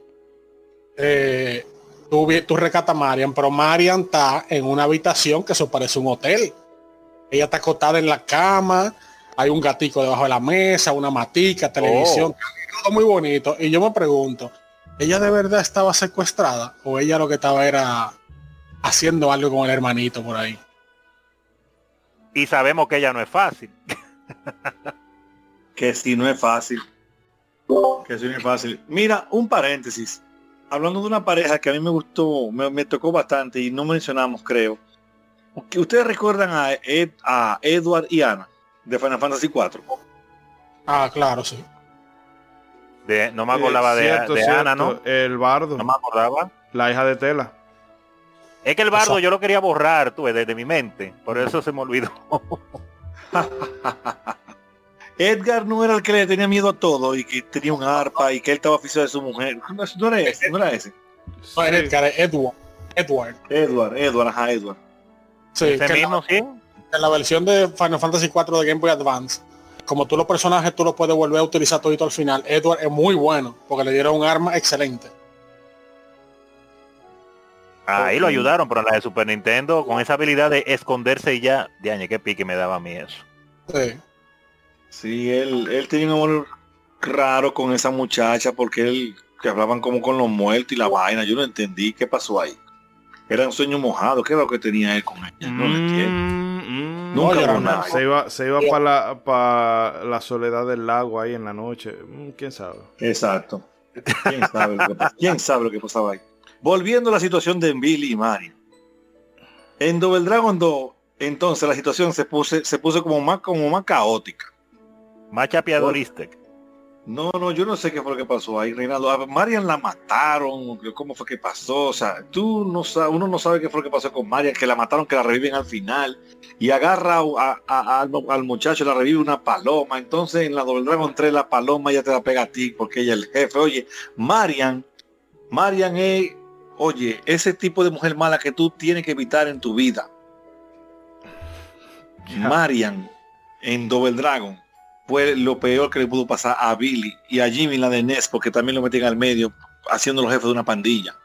eh, tú, tú rescatas a Marian, pero Marian está en una habitación que eso parece un hotel. Ella está acostada en la cama, hay un gatico debajo de la mesa, una matica, televisión, todo muy bonito. Y yo me pregunto, ¿ella de verdad estaba secuestrada o ella lo que estaba era haciendo algo con el hermanito por ahí? Y sabemos que ella no es fácil. Que si no es fácil. Que si no es fácil. Mira, un paréntesis. Hablando de una pareja que a mí me gustó, me, me tocó bastante y no mencionamos, creo. Que Ustedes recuerdan a, Ed- a Edward y Ana de Final Fantasy 4. Ah, claro, sí. De, no me acordaba de, Eh, Cierto, de cierto, Ana, ¿no? El bardo. No me acordaba. La hija de Tela. Es que el bardo Exacto. yo lo quería borrar, tú, desde mi mente. Por eso se me olvidó. Edgar no era el que le tenía miedo a todo y que tenía un arpa y que él estaba oficial de su mujer. No, no era ese, no era ese. No, era. Edgar, es Edward. Edward. Edward, Edward, ajá, Edward. Sí, Ese que la- sí. en la versión de Final Fantasy 4 de Game Boy Advance, como tú los personajes tú los puedes volver a utilizar todito al final, Edward es muy bueno porque le dieron un arma excelente. Ahí lo ayudaron, pero en la de Super Nintendo, con esa habilidad de esconderse y ya, de año, qué pique me daba a mí eso. Sí. Sí, él, él tenía un amor raro con esa muchacha porque él que hablaban como con los muertos y la vaina. Yo no entendí qué pasó ahí. Era un sueño mojado. ¿Qué era lo que tenía él con ella? No lo entiendo. Mm. Nunca Oye, hubo no, nada. Se iba, se iba para la, pa la soledad del lago ahí en la noche. Mm, ¿Quién sabe? Exacto. ¿Quién sabe, lo que, quién sabe lo que pasaba ahí? Volviendo a la situación de Billy y Mario. En Double Dragon 2, entonces la situación se puso, se puso como más, como más caótica. Más chapeadorista. No, no, yo no sé qué fue lo que pasó ahí, Reinaldo. A Marian la mataron, cómo fue que pasó. O sea, tú no sabes, uno no sabe qué fue lo que pasó con Marian, que la mataron, que la reviven al final. Y agarra a- a- al, al muchacho, la revive una paloma. Entonces en la Double Dragon 3 la paloma ya te la pega a ti porque ella es el jefe. Oye, Marian, Marian es, oye, ese tipo de mujer mala que tú tienes que evitar en tu vida. Marian en Double Dragon fue lo peor que le pudo pasar a Billy y a Jimmy la de Ness porque también lo meten al medio haciendo los jefes de una pandilla.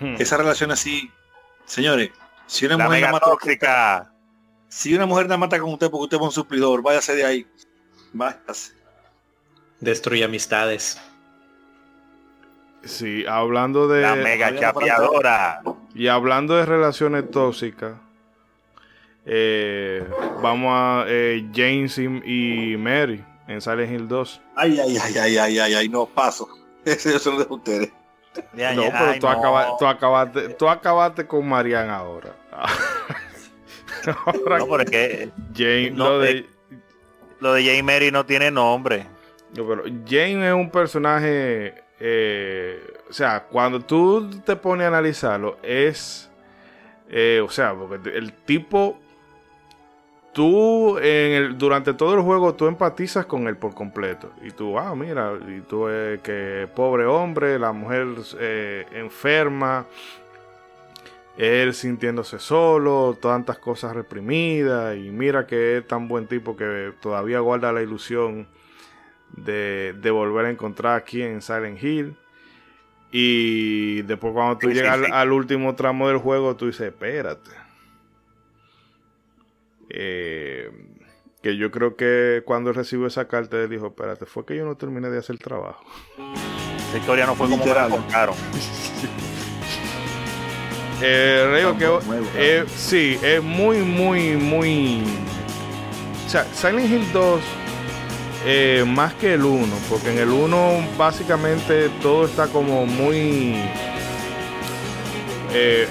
Hmm. Esa relación así, señores, si una La mujer mata, tóxica. si una mujer la mata con usted porque usted es un suplidor, váyase de ahí. Váyase. Destruye amistades. Sí, hablando de. La mega chapeadora. Y hablando de relaciones tóxicas, eh, vamos a eh, James y, y Mary en Silent Hill 2. Ay, ay, ay, ay, ay, ay, ay, no paso. Lo dejo a ustedes. Ya, No, ya, pero ay, tú, no. acaba- tú acabaste, tú acabaste con Marianne ahora. ahora No, pero es que Jane, no, lo de, eh, lo de Jane Mary no tiene nombre. no, pero Jane es un personaje, eh, o sea, cuando tú te pones a analizarlo, es, eh, o sea, porque el tipo, tú en el, durante todo el juego tú empatizas con él por completo y tú, ah, mira, y tú eh, que pobre hombre, la mujer eh, enferma. Él sintiéndose solo, tantas cosas reprimidas, y mira que es tan buen tipo que todavía guarda la ilusión de, de volver a encontrar aquí en Silent Hill. Y después cuando tú Sí, sí, llegas al-. Al, último tramo del juego, tú dices, espérate. Eh, que yo creo que cuando recibió esa carta, él dijo, espérate, fue que yo no terminé de hacer el trabajo. Esa historia no fue como me la Literal. contaron. Eh, que Nuevo, eh, sí, es muy, muy, muy. O sea, Silent Hill 2 eh, más que el 1, porque en el 1 básicamente todo está como muy. eh,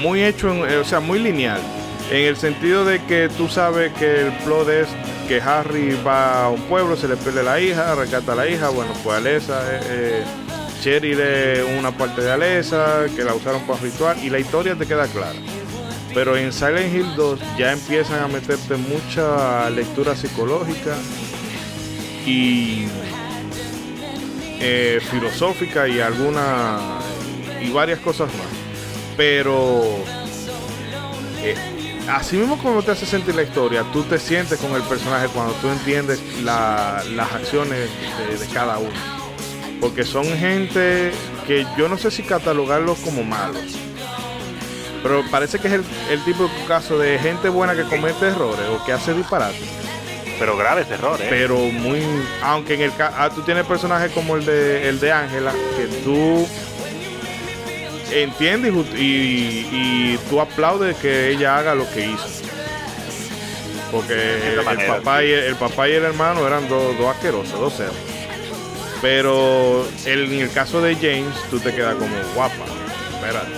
muy hecho, en- eh, o sea, muy lineal. En el sentido de que tú sabes que el plot es que Harry va a un pueblo, se le pierde la hija, rescata la hija, bueno, pues Alessa, eh, eh, Cheryl es una parte de Alessa, que la usaron para ritual, y la historia te queda clara. Pero en Silent Hill 2 ya empiezan a meterte mucha lectura psicológica y eh, filosófica y alguna y varias cosas más. Pero eh, así mismo como te hace sentir la historia, tú te sientes con el personaje cuando tú entiendes la- las acciones de, de cada uno. Porque son gente que yo no sé si catalogarlos como malos. Pero parece que es el, el tipo de caso de gente buena que comete errores o que hace disparates. Pero graves errores. Pero muy. Aunque en el caso. tú tienes personajes como el de el de Ángela, que tú entiendes y ju- y, y tú aplaudes que ella haga lo que hizo. Porque el manera, papá, y, el papá y el hermano eran dos, dos asquerosos, dos. Pero el- en el caso de James, tú te quedas como guapa. Espérate.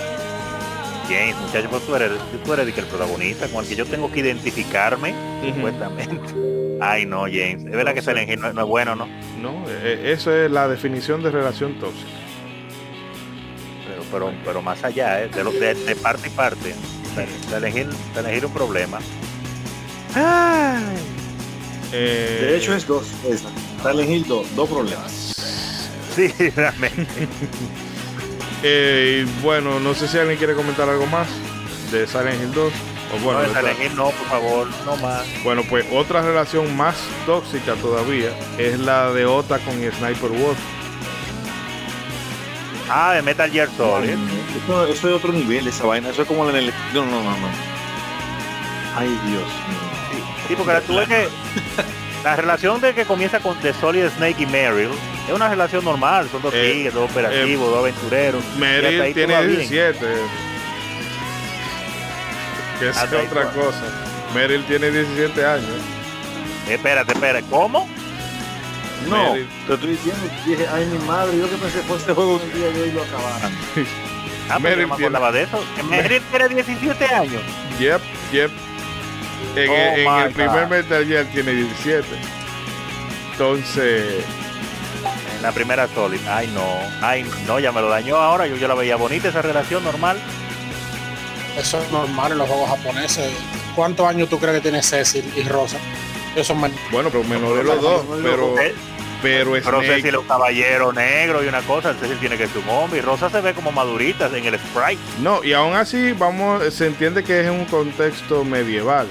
James, muchacho, pues tú eres, tú eres que el protagonista con el que yo tengo que identificarme, Ujú. supuestamente. Ay, no, James. Es verdad que Silent Hill no, no es bueno, ¿no? No, eh, eso es la definición de relación tóxica. Pero, pero, más allá, ¿eh? de, lo- de, de parte y parte. Hill, Silent Hill es un problema. Eh, De hecho es dos. Esa. Silent Hill 2, dos problemas. Sí, realmente. Eh, bueno, no sé si alguien quiere comentar algo más de Silent Hill 2. O bueno, no, de de Silent Hill no, por favor, no más. bueno, pues otra relación más tóxica todavía es la de Ota con Sniper Wolf. Ah, de Metal Gear Solid. Eso, eso es otro nivel, esa vaina. Eso es como en el. No, no, no, no. Ay, Dios mío. Sí, porque tú ves que la relación de que comienza con The Solid Snake y Meryl es una relación normal, son dos Eh, tigres, dos operativos, dos aventureros. Meryl tiene todo va bien. 17. Que es otra cosa. Meryl tiene 17 años. Espérate, espérate, ¿cómo? No, te estoy diciendo, dije, ay mi madre, yo que pensé fue este juego un día de hoy lo acabaran. Ah, pero yo me acordaba de eso. Meryl tiene 17 años. Yep, yep. En, Oh el- en el primer. Metal Gear tiene 17. Entonces, En la primera Solid. Ay, no. Ay, no, ya me lo dañó ahora. Yo, yo la veía bonita esa relación normal. Eso es normal en los juegos japoneses. ¿Cuántos años tú crees que tiene Cecil y Rosa? Eso es bueno, pero menor de los dos. Pero, Eh, pero Pero Snake- Cecil es un caballero negro y una cosa. Cecil tiene que ser un hombre. Y Rosa se ve como madurita en el sprite. No, y aún así, vamos, se entiende que es un contexto medieval.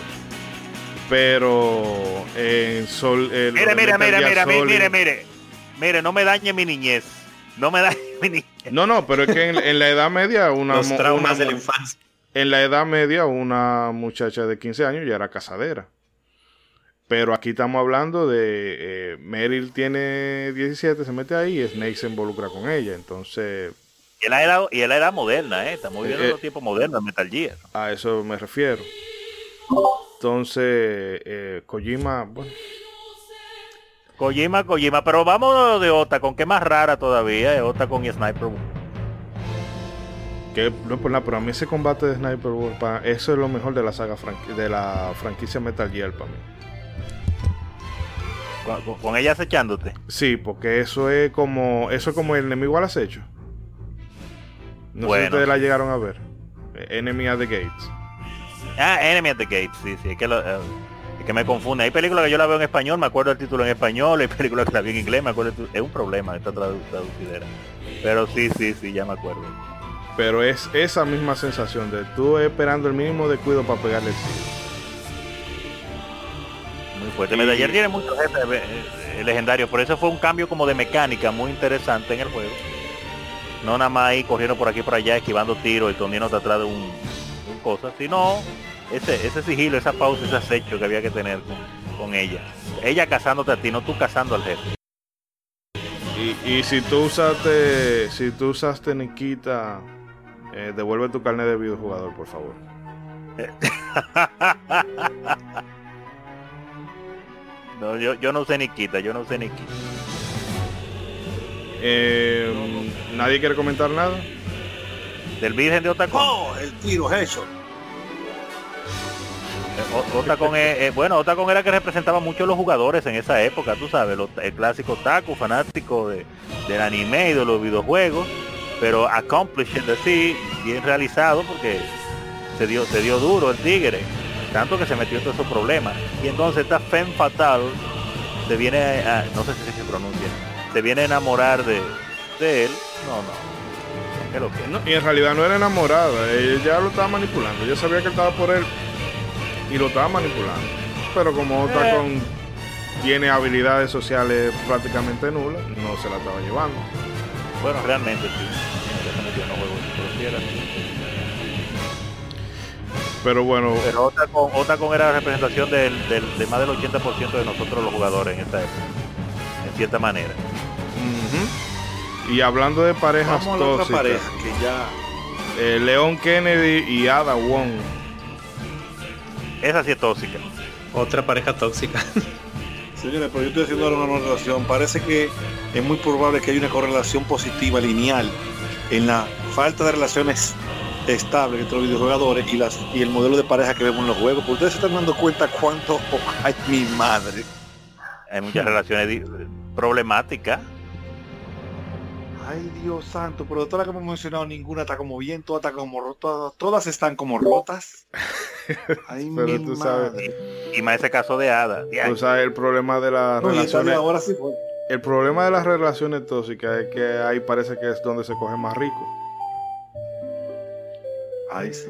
Pero en Sol. el- Mire, mire, mire, mire, mire, mire, mire. Mire, no me dañe mi niñez. No me dañe mi niñez. No, no, pero es que en, en la Edad Media, una, Los traumas una de la infancia. en la Edad Media, una muchacha de 15 años ya era casadera. Pero aquí estamos hablando de eh, Meryl tiene 17, se mete ahí y Snake se involucra con ella. Entonces, Y él era, y él era moderna, ¿eh? Estamos viviendo Eh, los tiempos modernos, Metal Gear. a eso me refiero. Entonces, eh, Kojima, bueno, Kojima, Kojima, pero vamos de Ota, con qué más rara todavía, es Ota con Sniper. que no por nada, pero a mí ese combate de Sniper Wolf, eso es lo mejor de la saga de la franquicia Metal Gear para mí. Con, ella acechándote. Sí, porque eso es como eso es como el enemigo al acecho. No sé Bueno. si ustedes la llegaron a ver. Enemy at the Gates. Ah, Enemy at the Gates, sí, sí, es que, lo- eh, es que me confunde. Hay películas que yo la veo en español, me acuerdo el título en español, hay películas que la vi en inglés, me acuerdo Es un problema esta tradu- traducidera. Pero sí, sí, sí, ya me acuerdo. Pero es esa misma sensación de tú esperando el mínimo descuido para pegarle el tiro. Fuerte. Metal Gear tiene muchos jefes eh, eh, legendarios, por eso fue un cambio como de mecánica muy interesante en el juego. No nada más ahí corriendo por aquí por allá, esquivando tiros y toniéndote atrás de un, un cosa, sino ese, ese sigilo, esa pausa, ese acecho que había que tener con, con ella. Ella cazándote a ti, no tú cazando al jefe. Y, y si tú usaste, si tú usaste Nikita, eh, devuelve tu carnet de videojugador, por favor. No, yo, yo no usé Nikita, yo no usé Nikita. Eh, Nadie quiere comentar nada. Del Virgen de Otacón. ¡Oh! El tiro es hecho. O- Otacón es, eh, bueno, Otacón era que representaba mucho a los jugadores en esa época, tú sabes, los- el clásico otaku, fanático de, del anime y de los videojuegos, pero accomplished así, bien realizado porque se dio, se dio duro el tigre, tanto que se metió en todos esos problemas. Y entonces esta Femme Fatal se viene a, no sé si se pronuncia, se viene a enamorar de, de él. No, no. ¿Qué es lo que? No, y en realidad no era enamorada, ella lo estaba manipulando. Yo sabía que él estaba por él y lo estaba manipulando. Pero como Otacon tiene habilidades sociales prácticamente nulas, no se la estaba llevando. Bueno, realmente sí. Pero bueno, Pero Otacon, Otacon era la representación del, del- de más del 80% de nosotros los jugadores en esta época. En cierta manera. y hablando de parejas Vamos a la otra tóxicas, pareja que ya. eh, Leon Kennedy y Ada Wong. Esa sí es tóxica. Otra pareja tóxica. Señores, pero yo estoy haciendo ahora una relación. Parece que es muy probable que haya una correlación positiva lineal en la falta de relaciones estables entre los videojugadores y, las, y el modelo de pareja que vemos en los juegos. Porque ustedes se están dando cuenta cuánto hay mi madre. Hay muchas relaciones problemáticas. Ay Dios santo, pero de todas las que hemos mencionado ninguna está como bien, todas están como rotas, todas están como rotas. Ay Pero mi tú madre. sabes, Y más ese caso de Ada. tú sabes el problema de las No, relaciones. ahora sí. El problema de las relaciones tóxicas es que ahí parece que es donde se coge más rico. Ay sí.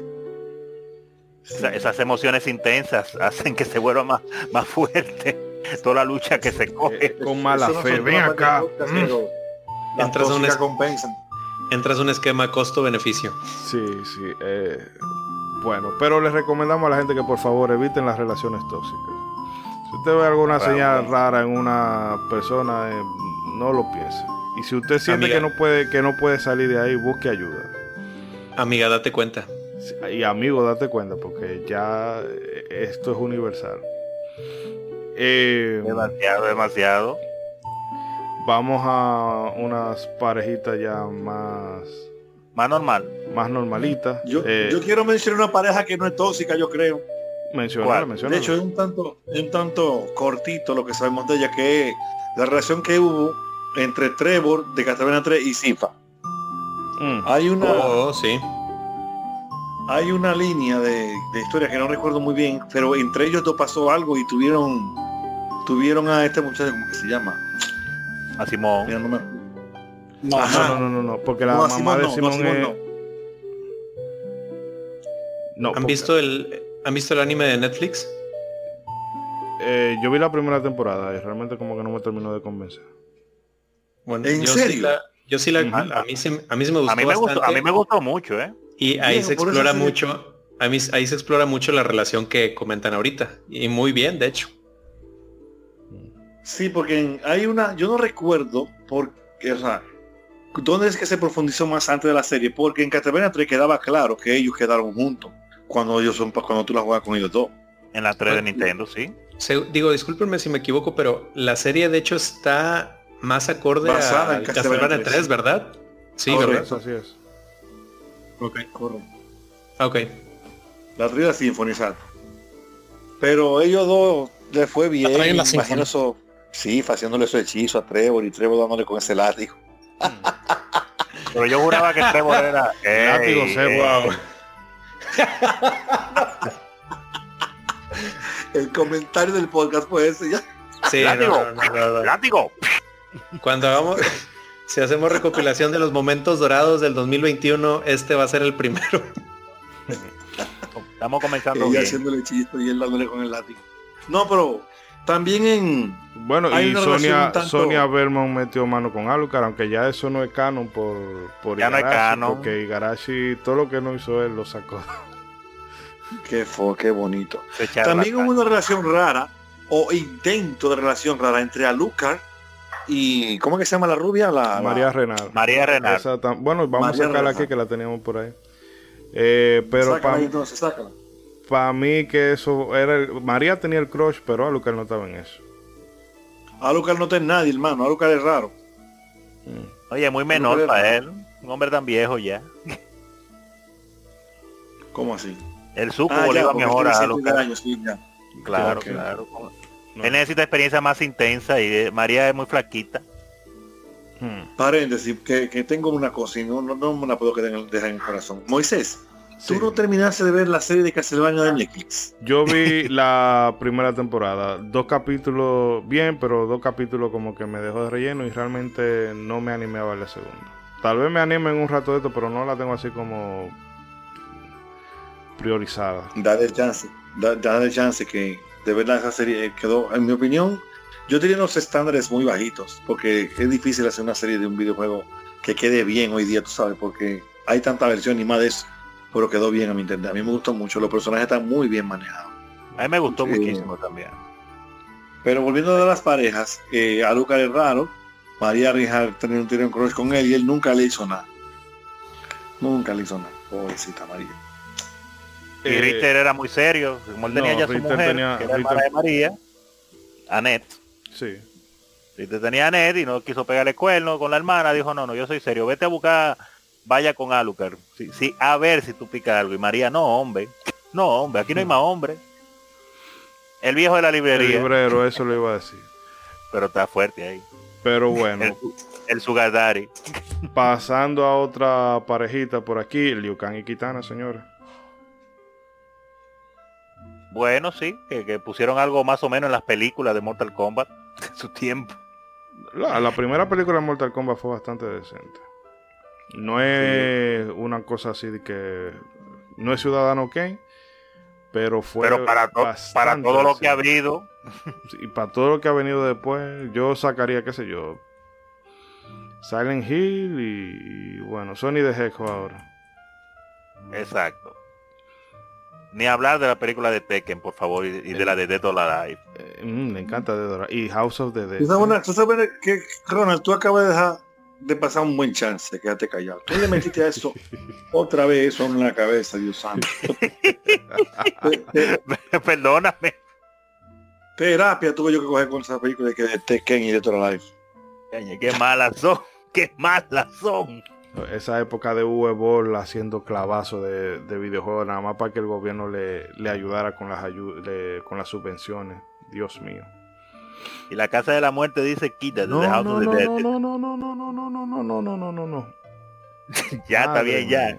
Esa- esas emociones intensas hacen que se vuelva más, más fuerte toda la lucha que se coge. Eh, con mala no fe. Ven acá. Mm. Entras un compensan. Entras un esquema costo-beneficio. Sí, sí. eh, bueno, pero les recomendamos a la gente que por favor eviten las relaciones tóxicas. Si usted ve alguna Claro. señal rara en una persona, eh, no lo piense. Y si usted siente Amiga. que no puede que no puede salir de ahí, busque ayuda. Amiga, date cuenta. Y amigo, date cuenta, porque ya eh, esto es universal. Eh, Demasiado, demasiado. vamos a unas parejitas ya más, Más normal. más normalitas. Yo, Eh, yo quiero mencionar una pareja que no es tóxica, yo creo. menciónala, ¿cuál? menciónala. De hecho, es un tanto, es un tanto cortito lo que sabemos de ella, que es la relación que hubo entre Trevor de Castlevania 3 y Sifa. Mm. Hay una, Oh, sí. hay una línea de, de historia que no recuerdo muy bien, pero entre ellos dos pasó algo y tuvieron tuvieron a este muchacho, ¿cómo que se llama? A Simón. Mira, no me- No. No, no, no, no, porque la No, mamá Simón de Simón es... no. No, ¿Han porque- visto el ¿Han visto el anime de Netflix? eh, yo vi la primera temporada y realmente como que no me terminó de convencer. Bueno, ¿En yo serio? Sí la, yo sí la, Ujú. a mí sí, a mí sí me gustó A mí me gustó, a bastante. mí me gustó mucho, ¿eh? Y ahí se por explora mucho, a mí, ahí se explora mucho la relación que comentan ahorita. Y muy bien, de hecho. Sí, porque hay una, yo no recuerdo porque, o sea, dónde es que se profundizó más antes de la serie, porque en Castlevania 3 quedaba claro que ellos quedaron juntos cuando ellos son cuando tú la juegas con ellos dos. En la 3 de Nintendo, sí. Se- digo, discúlpenme si me equivoco, pero la serie de hecho está más acorde Basada a en Castlevania Castlevania 3, 3, ¿verdad? Sí, Correcto. ¿verdad? Así es. Ok, correcto. Ok. La Symphony, exacto. Pero ellos dos les fue bien. traen la imagino eso, sí, haciéndole su hechizo a Trevor y Trevor dándole con ese látigo. Pero yo juraba que Trevor era. Látigo Ey, se- wow. El comentario del podcast fue ese ya. Sí, no, Látigo. no, no, no, no. Látigo. Cuando hagamos, si hacemos recopilación de los momentos dorados del 2021, este va a ser el primero. Estamos comenzando Ella bien. haciéndole hechizo y él dándole con el látigo. No, pero también en Bueno, y Sonia, un tanto- Sonia Belmont metió mano con Alucard, aunque ya eso no es canon por, por Ya no es canon. porque Igarashi, todo lo que no hizo él lo sacó. qué fue, qué bonito. También hubo una relación rara o intento de relación rara entre Alucard y ¿cómo es que se llama la rubia? La, la- María Renal. cara. María Renal. Esa tam- bueno, vamos María a sacarla Renal. aquí que la teníamos por ahí. Eh, pero Sácala ahí, para entonces, sácala. mí que eso era el- María tenía el crush, pero Alucard no estaba en eso. Alucard no tiene nadie, hermano. Alucard es raro. Oye, muy menor para él. Un hombre tan viejo ya. ¿Cómo así? El sucubo Ah, le porque mejor a 100 Alucard. años, sí, ya. Claro, Ok. claro. No. Él necesita experiencia más intensa y eh, María es muy flaquita. Hmm. Paréntesis, que, que tengo una cosa y no, no, no me la puedo quedar en el, dejar en el corazón. Moisés, tú no terminaste de ver la serie de Castlevania de Netflix. Yo vi la primera temporada, dos capítulos bien, pero dos capítulos como que me dejó de relleno y realmente no me animé a ver la segunda. Tal vez me anime en un rato de esto, pero no la tengo así como priorizada. Dale chance, da- dale chance que de verdad esa serie quedó, en mi opinión, yo tenía unos estándares muy bajitos, porque es difícil hacer una serie de un videojuego que quede bien hoy día, tú sabes, porque hay tanta versión y más de eso, pero quedó bien a mi entender. A mí me gustó mucho, los personajes están muy bien manejados. A mí me gustó muchísimo también. Pero volviendo a las parejas, eh, a Lucar es raro, María Rijal tenía un tiro en crush con él y él nunca le hizo nada. Nunca le hizo nada. Pobrecita María. Y Eh, Richter era muy serio. Como él tenía no, ya su Richter mujer, tenía- que era Richter- hermana de María, Annette. Sí. Richter tenía a Annette y no quiso pegarle cuerno con la hermana. Dijo, no, no, yo soy serio. Vete a buscar, vaya con Alucard. Sí, sí, a ver si tú picas algo. Y María, no, hombre. No, hombre, aquí no hay más hombre. El viejo de la El librería. librero, eso lo iba a decir. Pero está fuerte ahí. Pero El, bueno, el Sugar Daddy. pasando a otra parejita por aquí, Liu Kang y Kitana, señores. Bueno, sí, que, que pusieron algo más o menos en las películas de Mortal Kombat en su tiempo. La, la primera película de Mortal Kombat fue bastante decente. No es una cosa así de que no es Ciudadano Kane, pero fue Pero para, to- para todo lo que ha habido, y para todo lo que ha venido después, yo sacaría, qué sé yo, Silent Hill y, y, bueno, Sony de Hedgehog ahora. exacto. Ni hablar de la película de Tekken, por favor, y, y de la de Dead or Alive. Eh, mm, me encanta de Dora. Y House of the Dead. Tú sabes, una- tú sabes que, Ronald, tú acabas de dejar de pasar un buen chance, quédate callado. Tú le metiste a eso otra vez eso en la cabeza, Dios santo. Perdóname. terapia tuve yo que coger con esa película de que de Tekken y de Total Life. Qué malas son. Qué malas son. Esa época de UE Ball haciendo clavazo de, de videojuegos, nada más para que el gobierno le, le ayudara con las, ayu- le- con las subvenciones. Dios mío. Y la casa de la muerte dice quítate No, de no, no, no, no, no, no, no, no, no, no, no, no, no, no, no, no. Ya está bien, ya.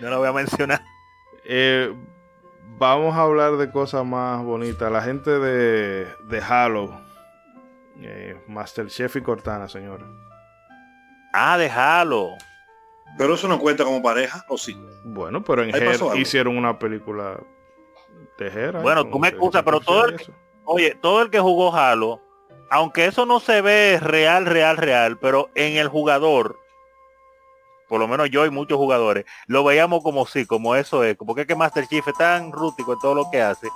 No lo voy a mencionar. Eh, vamos a hablar de cosas más bonitas. La gente de, de Halo, eh, Masterchef y Cortana, señora. Ah, déjalo. Pero eso no cuenta como pareja, ¿o sí? Bueno, pero en Her hicieron una película de Her. Bueno, tú me que excusas, pero todo el- eso. Oye, todo el que jugó Halo, aunque eso no se ve real, real, real, pero en el jugador, por lo menos yo y muchos jugadores, lo veíamos como sí, como eso es, porque es que Master Chief es tan rústico en todo lo que hace,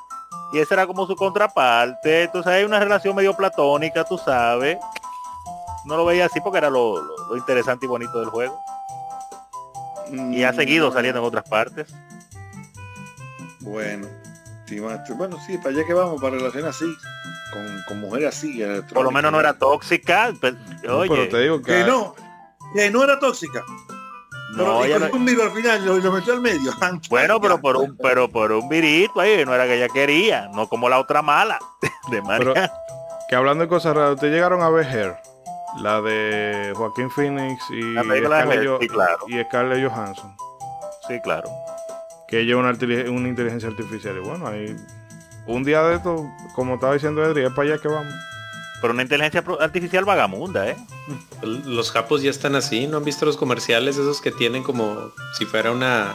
y esa era como su contraparte. Entonces hay una relación medio platónica, tú sabes. No lo veía así porque era lo, lo- lo interesante y bonito del juego. Y ha seguido saliendo en otras partes. Bueno, sí, ma- bueno, sí, para allá que vamos, para relaciones así, con, con mujeres así. Por lo menos no era tóxica. pues, No, oye, pero te digo que, Que no, que no era tóxica. Pero no, no- un viro al final lo, lo metió al medio. bueno, pero por un, pero por un virito ahí, no era que ella quería, no como la otra mala de María. Pero- que hablando de cosas raras, ¿ustedes llegaron a ver Hair? La de Joaquín Phoenix y La película de Scarlett, sí, claro. y Scarlett Johansson. Sí, claro. Que ella es una, inteligencia artificial. Y bueno, ahí un día de esto, como estaba diciendo Edri, es para allá que vamos. Pero una inteligencia artificial vagamunda, ¿eh? Los japos ya están así, ¿no han visto los comerciales esos que tienen como si fuera una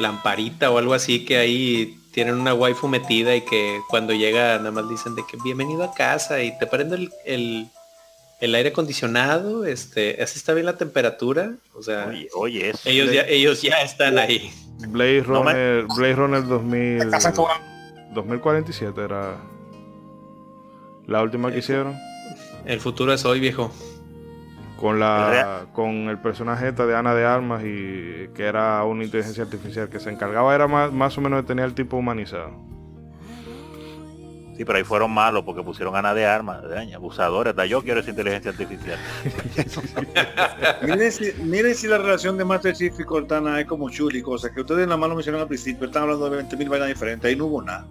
lamparita o algo así que ahí tienen una waifu metida y que cuando llega nada más dicen de que bienvenido a casa y te prende el, el, el aire acondicionado, este, así está bien la temperatura, o sea, Oye, oye, eso. ellos ya, ellos ya están ahí. Blade No Runner, Blade Runner 2000, Se casan con una- 2047 era la última que hicieron. El futuro es hoy, viejo. Con El la con el personaje esta de Ana de Armas y que era una inteligencia artificial que se encargaba era más, más o menos de tener el tipo humanizado. Sí, pero ahí fueron malos porque pusieron a Ana de armas, daña, abusadores. Hasta yo quiero esa inteligencia artificial. miren, si, miren si la relación de Master Chief y Cortana es como chuli, cosa que ustedes nada más lo mencionaron al principio, están hablando de 20.000 vainas diferentes, ahí no hubo nada.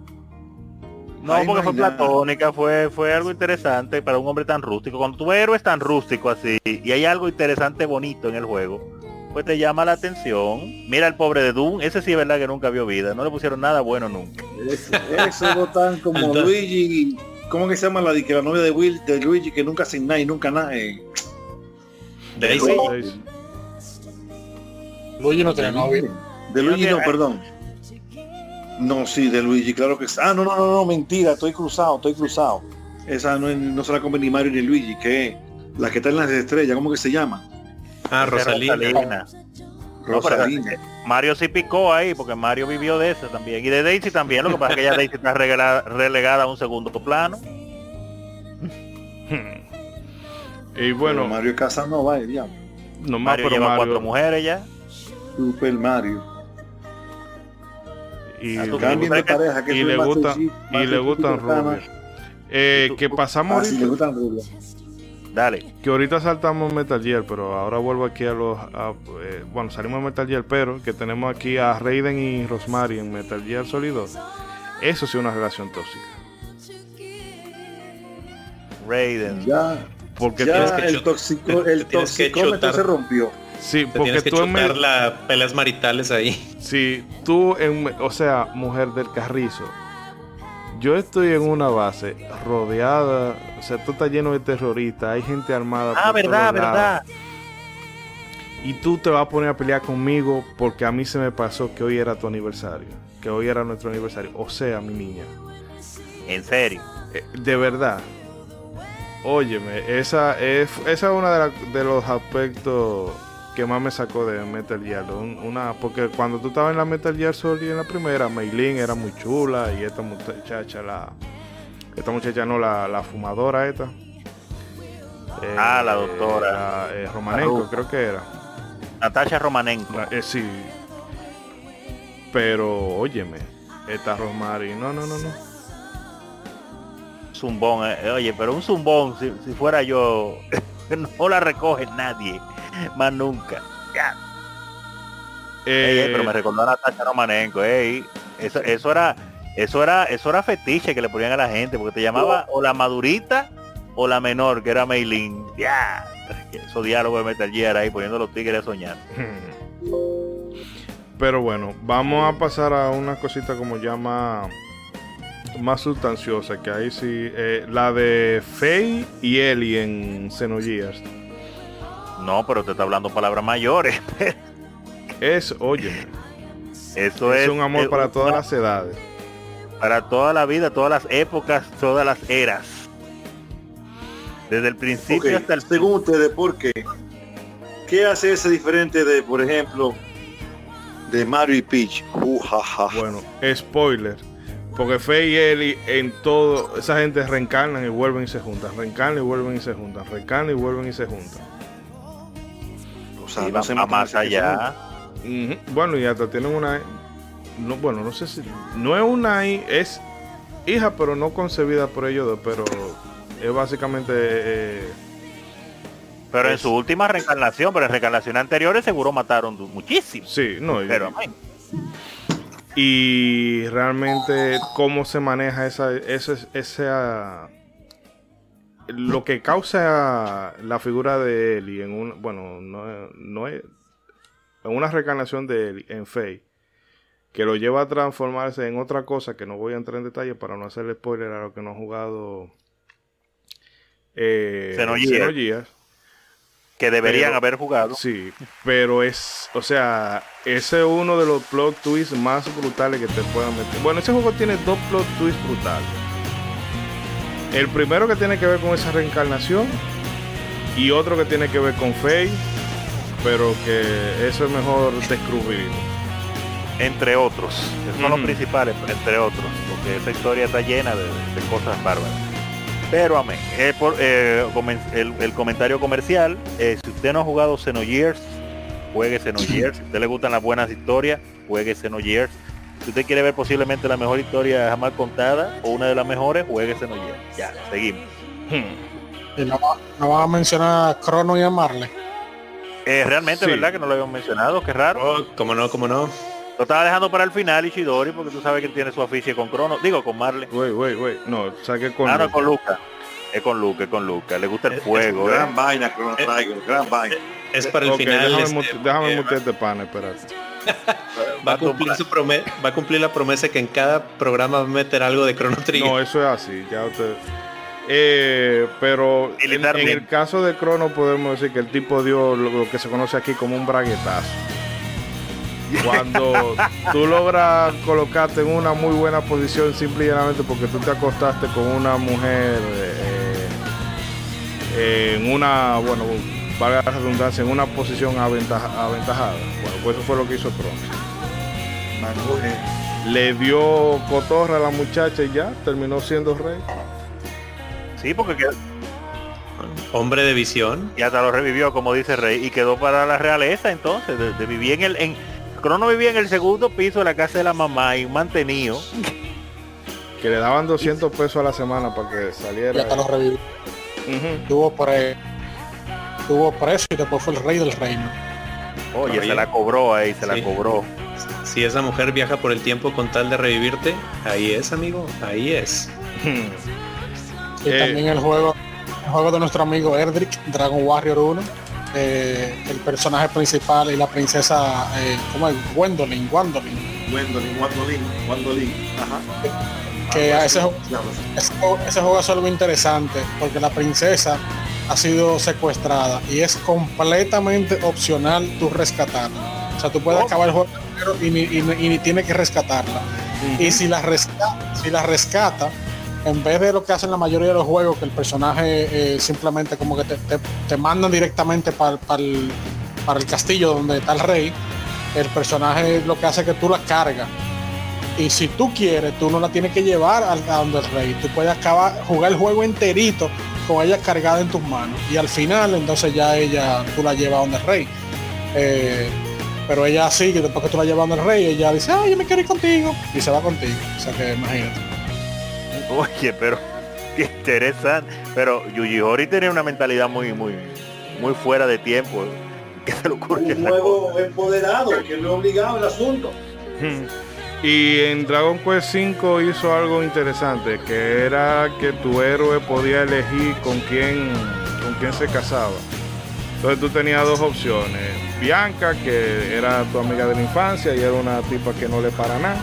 No, Ahí porque no fue nada. platónica, fue, fue algo interesante para un hombre tan rústico. Cuando tú ves héroes tan rústicos así y hay algo interesante, bonito en el juego, pues te llama la atención. Mira el pobre de Doom, ese sí es verdad que nunca vio vida, no le pusieron nada bueno nunca. Eso, eso votan como Entonces- Luigi, ¿cómo que se llama la, que la novia de Will, de Luigi que nunca sin nada y nunca nada? eh, Daisy. Luigi no tiene novia. De Luigi no no, perdón. No, sí, de Luigi, claro que sí. Ah, no, no, no, no, mentira, estoy cruzado, estoy cruzado. Esa no, es- no se la come ni Mario ni Luigi, que es la que está en las estrellas, ¿cómo que se llama? Ah, Rosalina. Rosalina. No, pero- Rosalina. Mario sí picó ahí, porque Mario vivió de eso también. Y de Daisy también, lo que pasa es que ya Daisy está relegada, relegada a un segundo plano. Y Bueno, bueno, Mario Casanova, el diablo. nomás Mario pero lleva Mario cuatro mujeres ya. Super Mario. y, tú Cambien de pareja, que y le gusta y le gustan rubias. Eh, que pasamos Ah, sí, le gustan rubias. Dale. que ahorita saltamos Metal Gear, pero ahora vuelvo aquí a los a- eh, bueno, salimos de Metal Gear, pero que tenemos aquí a Raiden y Rosemary en Metal Gear Solid 2. Eso sí es una relación tóxica. Raiden. Ya, Porque ya tienes que el, toxico, el toxicómetro se rompió. sí, Te porque tienes que tú en las peleas maritales ahí. Sí, tú, en, o sea, mujer del carrizo, yo estoy en una base rodeada, o sea, tú estás lleno de terroristas, hay gente armada. Ah, por verdad, todos lados, verdad. Y tú te vas a poner a pelear conmigo porque a mí se me pasó que hoy era tu aniversario, que hoy era nuestro aniversario. O sea, mi niña, En serio. eh, de verdad, óyeme, esa es, esa es una de, la- de los aspectos que más me sacó de Metal Gear. un- una, porque cuando tú estabas en la Metal Gear Solid en la primera, Meilin era muy chula y esta muchacha, la, esta muchacha no, la, la fumadora esta. Eh, Ah, la doctora. la, eh, Romanenko, creo que era. Natasha Romanenko. La- eh, sí. Pero, óyeme, esta Rosemary, no, no, no, no. Zumbón, eh, oye, pero un zumbón, si, si fuera yo, no la recoge nadie, más nunca. Ya. Ey, ey, Eh, pero me recordó a Natasha Romanenko, ey. Eso, eso era, eso era, eso era fetiche que le ponían a la gente, porque te llamaba o la madurita o la menor, que era Meilin. Ya. Esos diálogos de Metal Gear ahí poniendo a los tigres a soñar. Pero bueno, vamos a pasar a una cosita como ya más, más sustanciosa, que ahí sí, eh, la de Faye y Ellie en Xenogears. No, pero te está hablando palabras mayores. Es, óyeme, Eso es es, un amor para una- todas las edades. para toda la vida, todas las épocas, todas las eras. Desde el principio hasta el Según ustedes, ¿por qué? ¿Qué hace ese diferente de, por ejemplo, de Mario y Peach? Uh, ja, ja, ja. Bueno, spoiler. Porque Faye y Ellie en todo, esa gente reencarnan y vuelven y se juntan, reencarnan y vuelven y se juntan, reencarnan y vuelven y se juntan. Sea, Y no va se va matan más allá. Bueno, y hasta tienen una. No, bueno, no sé si. No es una. Es hija, pero no concebida por ellos dos. Pero es básicamente. eh, Pero en su última reencarnación, pero en reencarnaciones anteriores seguro mataron muchísimos. sí, no. y- Pero amén. y realmente cómo se maneja esa, esa, esa lo que causa la figura de Ellie en un bueno no, no es en una reencarnación de Ellie en Faye que lo lleva a transformarse en otra cosa que no voy a entrar en detalle para no hacerle spoiler a lo que no ha jugado eh. Xenogears. que deberían Pero- haber jugado. Sí, pero es, o sea, ese es uno de los plot twists más brutales que te puedan meter. Bueno, ese juego tiene dos plot twists brutales. El primero que tiene que ver con esa reencarnación y otro que tiene que ver con Faye, pero que eso es mejor descubrirlo. Entre otros. Esos son los principales, entre otros. Porque esa historia está llena de, de cosas bárbaras. Pero amén. Eh, eh, el, el comentario comercial. eh, si usted no ha jugado Xenogears, juegue Xenogears. Si a usted le gustan las buenas historias, juegue Xenogears. Si usted quiere ver posiblemente la mejor historia jamás contada o una de las mejores, juegue Xenogears. Ya, seguimos. Hmm. Y no, va- no van a mencionar a Crono y a Marley. Eh, realmente, Sí. ¿verdad? Que no lo habíamos mencionado, qué raro. Oh, como no, como no. Lo estaba dejando para el final Ishidori porque tú sabes que él tiene su afiche con Crono, digo con Marley. Wait, wait, wait. No, saqué con. ah, no, con Luca. Es con Luca, es con Luca. Le gusta el Es- fuego, ¿eh? Gran vaina, Chrono Trigger, gran vaina. Es para el final. déjame, este, déjame porque mutear este pana, espérate. Va a cumplir su prome- va a cumplir la promesa que en cada programa va a meter algo de Chrono Trigger. No, eso es así, ya usted. Eh, pero en, el caso de Crono podemos decir que el tipo dio lo, lo que se conoce aquí como un braguetazo. Cuando tú logras colocarte en una muy buena posición simple y llanamente porque tú te acostaste con una mujer eh, en una, bueno, valga la redundancia, en una posición aventaja- aventajada. Bueno, pues eso fue lo que hizo Crono. Manuje. Le dio cotorra a la muchacha y ya terminó siendo rey. Sí, porque quedó- Hombre de visión. y hasta lo revivió, como dice Rey, y quedó para la realeza entonces. De, de vivir en el... En, Crono vivía en el segundo piso de la casa de la mamá y mantenido. Que le daban 200 pesos a la semana para que Y saliera. hasta los revivió. Ujú. Tuvo, pre, tuvo preso y después fue el rey del reino. Oye, Oye. se la cobró ahí, se Sí. la cobró. Si esa mujer viaja por el tiempo con tal de revivirte, ahí es, amigo. Ahí es. Y Eh. también el juego, el juego de nuestro amigo Erdrick, Dragon Warrior 1. eh, el personaje principal y la princesa, eh, ¿cómo es? Gwendolyn, Gwendolyn. Gwendolyn, Gwendolyn, Gwendolyn. Ajá. Que a ese, se llama. ese, juego- ese juego es algo interesante porque la princesa ha sido secuestrada y es completamente opcional tú rescatarla. O sea, tú puedes ¿Cómo? acabar el juego y ni, y ni- y ni tienes que rescatarla. Y si la, rescata, si la rescata, en vez de lo que hacen la mayoría de los juegos, que el personaje eh, simplemente como que te, te- te mandan directamente para el, para el castillo donde está el rey, el personaje lo que hace es que tú la cargas. Y si tú quieres, tú no la tienes que llevar al- a donde el rey. Tú puedes acabar, jugar el juego enterito con ella cargada en tus manos. Y al final, entonces ya ella, tú la llevas a donde el rey. Eh, pero ella sigue, después que tú la llevas donde el rey, ella dice, ay, yo me quiero ir contigo. Y se va contigo. O sea que imagínate. Oye, pero qué interesante. Pero Yuji Horii tenía una mentalidad muy, muy, muy fuera de tiempo. ¿Qué se le ocurre? Un cosa? juego empoderado, que no es obligado el asunto. Y en Dragon Quest V hizo algo interesante, que era que tu héroe podía elegir con quién, con quién se casaba. Entonces tú tenías dos opciones. Bianca, que era tu amiga de la infancia y era una tipa que no le para nada,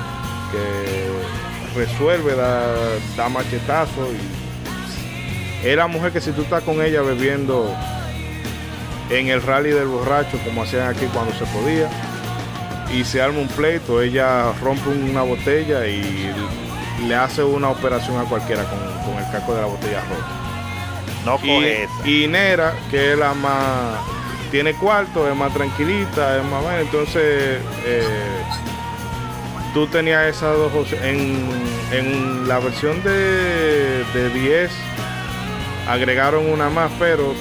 que resuelve, da, da machetazo. Y era mujer que si tú estás con ella bebiendo en el rally del borracho, como hacían aquí cuando se podía, y se arma un pleito, ella rompe una botella y le hace una operación a cualquiera con, con el casco de la botella rota. No Y, coge esa. y Nera, que es la más, tiene cuarto, es más tranquilita, es más buena, entonces eh, tú tenías esas dos. En, en la versión de, de 10 agregaron una más, pero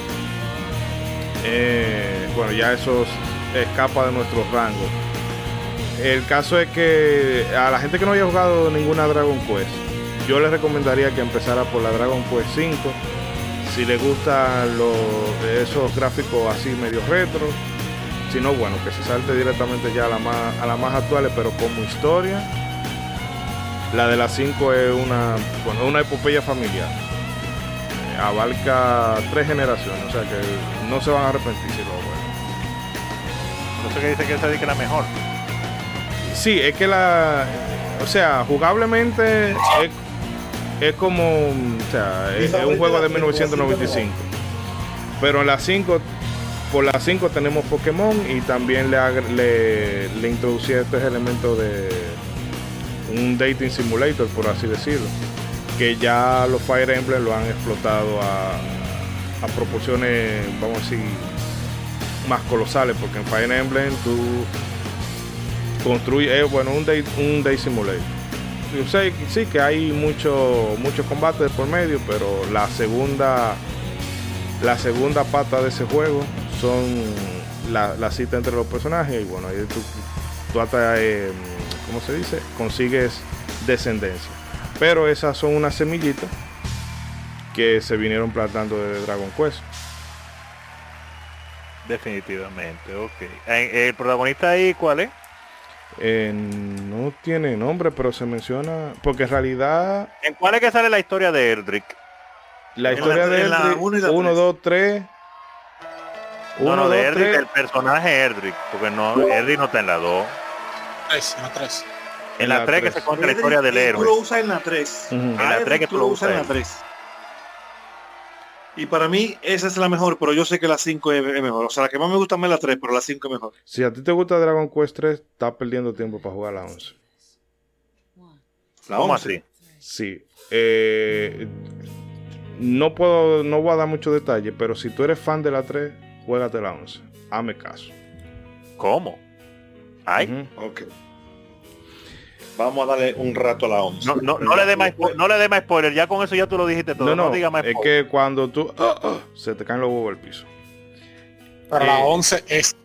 eh, bueno, ya eso escapa de nuestro rango. El caso es que a la gente que no haya jugado ninguna Dragon Quest, yo les recomendaría que empezara por la Dragon Quest 5. Si le gustan esos gráficos así medio retro. Si no, bueno, que se salte directamente ya a la más, a las más actuales, pero como historia. La de las 5 es una, bueno, una epopeya familiar. Eh, abarca tres generaciones, o sea que no se van a arrepentir si lo juegan. No sé qué dice que esa es la mejor. Sí, es que la. O sea, jugablemente es, es como. O sea, es, es un juego de 1995. Pero en la 5, por la 5 tenemos Pokémon y también le, le, le introducí estos elementos de un dating simulator, por así decirlo. Que ya los Fire Emblem lo han explotado a, a proporciones, vamos a decir, más colosales, porque en Fire Emblem tú construye eh, bueno un day un day simulator Yo sé sí que hay mucho mucho combate de por medio pero la segunda la segunda pata de ese juego son la, la cita entre los personajes y bueno ahí tú, tú hasta eh, cómo se dice consigues descendencia pero esas son unas semillitas que se vinieron plantando de Dragon Quest Definitivamente, ok. Eh, ¿El protagonista ahí cuál es? Eh, no tiene nombre pero se menciona porque en realidad ¿En cuál es que sale la historia de Eldrick? La historia la- de Eldrick, uno y la 1, tres. 2, 3. No, 1, no, de 2, Eldrick, 3. el personaje Eldrick, porque no, Eldrick no está en la 2. Tres, en la tres. En la 3 que se cuenta la historia del Tú lo héroe. usas en la 3. Ujú. En la tres que tú lo usas en la 3. Y para mí esa es la mejor, pero yo sé que la 5 es, mejor. O sea, la que más me gusta más es la 3, pero la 5 es mejor. Si a ti te gusta Dragon Quest 3, estás perdiendo tiempo para jugar la 11. La ¿Cómo 11. así? Sí. Eh, no puedo, no voy a dar mucho detalle, pero si tú eres fan de la 3, juégate la 11. Hame caso. ¿Cómo? Ay, Ujú. Ok. Vamos a darle un rato a la 11. no, no, no le dé más, no le dé más spoiler, ya con eso ya tú lo dijiste todo. No, No, no, diga más es spoiler. que cuando tú ah, ah, se te caen los huevos al piso. Pero Eh. la 11 es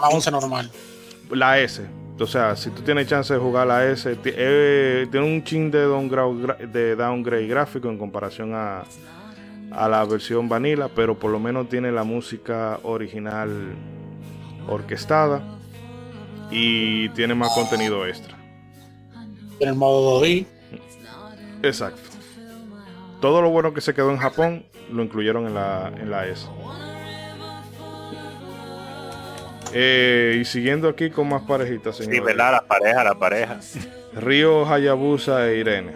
la 11 normal. La S. O sea, si tú tienes chance de jugar la S, eh, tiene un chin de downgrade, gra- de downgrade gráfico en comparación a, a la versión vanilla, pero por lo menos tiene la música original orquestada y tiene más contenido extra. En el modo 2D. Exacto. Todo lo bueno que se quedó en Japón lo incluyeron en la, en la S. Eh, y siguiendo aquí con más parejitas, Sí, señores. ¿verdad? La pareja, la pareja. Río, Hayabusa e Irene.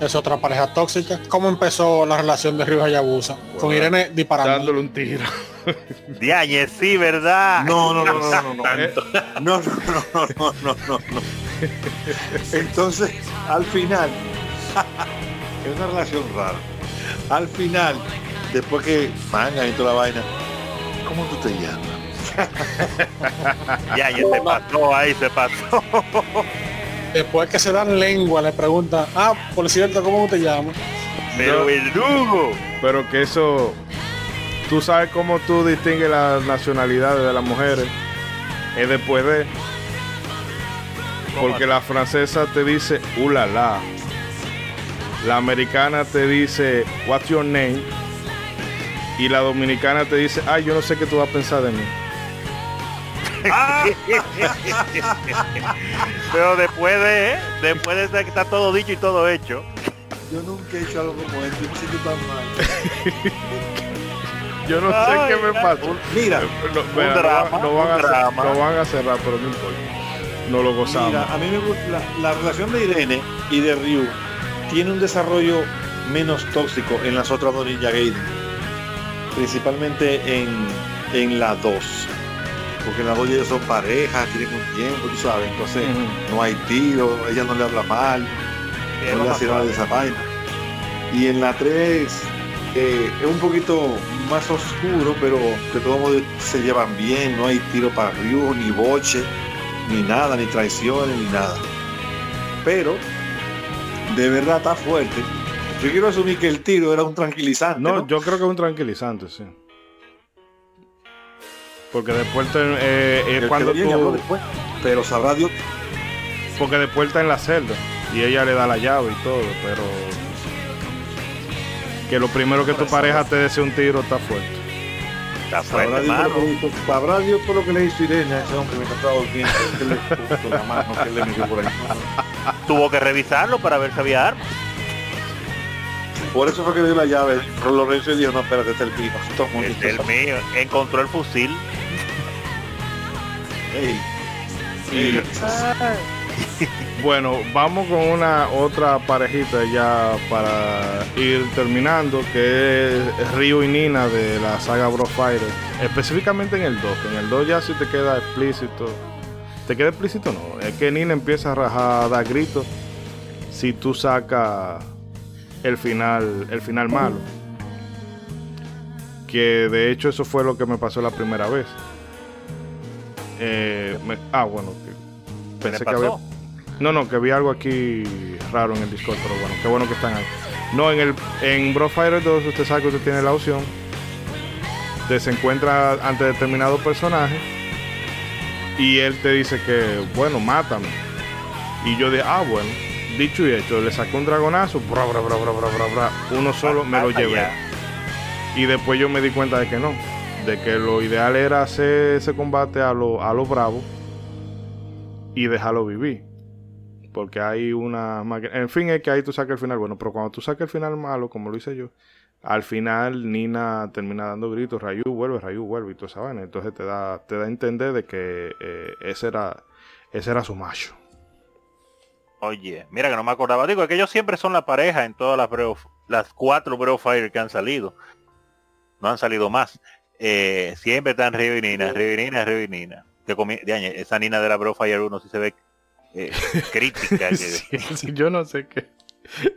Es otra pareja tóxica. ¿Cómo empezó la relación de Río Hayabusa? Con Irene disparando. Dándole un tiro. Diañe, sí, ¿verdad? No, no, no, no, no, no. No, no, no, no, no, no, no. Entonces, al final, es una relación rara. Al final, después que manga y toda la vaina, ¿cómo tú te llamas? Diañe, se pasó ahí, se pasó. Después que se dan lengua, le preguntan, ah, por cierto, ¿cómo te llamas? Pero verdugo. Pero que eso. Tú sabes cómo tú distingues las nacionalidades de las mujeres. Es después de. Porque la francesa te dice ulala. La americana te dice what's your name. Y la dominicana te dice, ay, yo no sé qué tú vas a pensar de mí. Pero después de, ¿eh? después de que está todo dicho y todo hecho. Yo nunca he hecho algo como esto, yo me siento tan mal. Yo no Ay, sé qué me ay, pasa. Mira, No, mira, no drama, va- no van un a cer- drama. no van a cerrar, pero no importa. No lo gozamos. mira, a mí me gusta la, la relación de Irene y de Ryu tiene un desarrollo menos tóxico en las otras dos Ninja Gaiden. Principalmente en, en la 2. Porque en la 2 ellos son parejas, tienen un tiempo, tú sabes. Entonces no hay tiro, ella no le habla mal, no le hace nada de esa vaina. Y en la 3 eh, es un poquito más oscuro, pero de todos modos se llevan bien, no hay tiro para Ryu ni boche. ni nada, ni traiciones, ni nada. Pero, de verdad está fuerte. Yo quiero asumir que el tiro era un tranquilizante. No, No, yo creo que es un tranquilizante, sí. Porque después te- eh, eh, cuando tú, después. Pero sabrá Dios. porque después está en la celda y ella le da la llave y todo, pero que lo primero que tu pareja te desee un tiro está fuerte. Está Sabrá fuerte, Dios, por mano. que hizo- sabrá Dios por lo que le hizo Irene a ese hombre mientras estaba durmiendo. Que le puso la mano que le metió por ahí. Tuvo que revisarlo para ver si había armas. Por eso fue que le dio la llave. Lorenzo dijo, no, espérate, este es el mío. Esto es el mío. Encontró el fusil. Ey. Ey. Bueno, vamos con una otra parejita ya para ir terminando, que es Ryu y Nina de la saga Bro Fighter. Específicamente en el 2, que en el 2 ya si te queda explícito. ¿Te queda explícito? No, es que Nina empieza a rajar, a dar gritos si tú sacas el final, el final malo. Que de hecho eso fue lo que me pasó la primera vez. Eh, me- ah, bueno, que ¿Qué le pensé que había? No, no, que vi algo aquí raro en el Discord, pero bueno, qué bueno que están ahí. No, en el en Bro Fighter 2 usted sabe que usted tiene la opción de se encuentra ante determinado personaje y él te dice que, bueno, mátame. Y yo de, ah, bueno, dicho y hecho, le saqué un dragonazo, bra, bra, bra, bra, bra, bra, bra, uno solo me lo llevé. Y después yo me di cuenta de que no, de que lo ideal era hacer ese combate a lo, a lo bravo y dejarlo vivir. Porque hay una máquina. En fin, es que ahí tú sacas el final. Bueno, pero cuando tú sacas el final malo, como lo hice yo, al final Nina termina dando gritos, Rayu vuelve, Rayu vuelve y toda esa vaina. Entonces te da, te da a entender de que eh, ese era ese era su macho. Oye, mira que no me acordaba. Digo, es que ellos siempre son la pareja en todas las las cuatro of Fire que han salido. No han salido más. Eh, siempre están Ryu y Nina, Ryu y Nina, Ryu y Nina. De año, esa Nina de la of Fire 1 sí se ve eh, crítica. que- Sí, sí, yo no sé qué.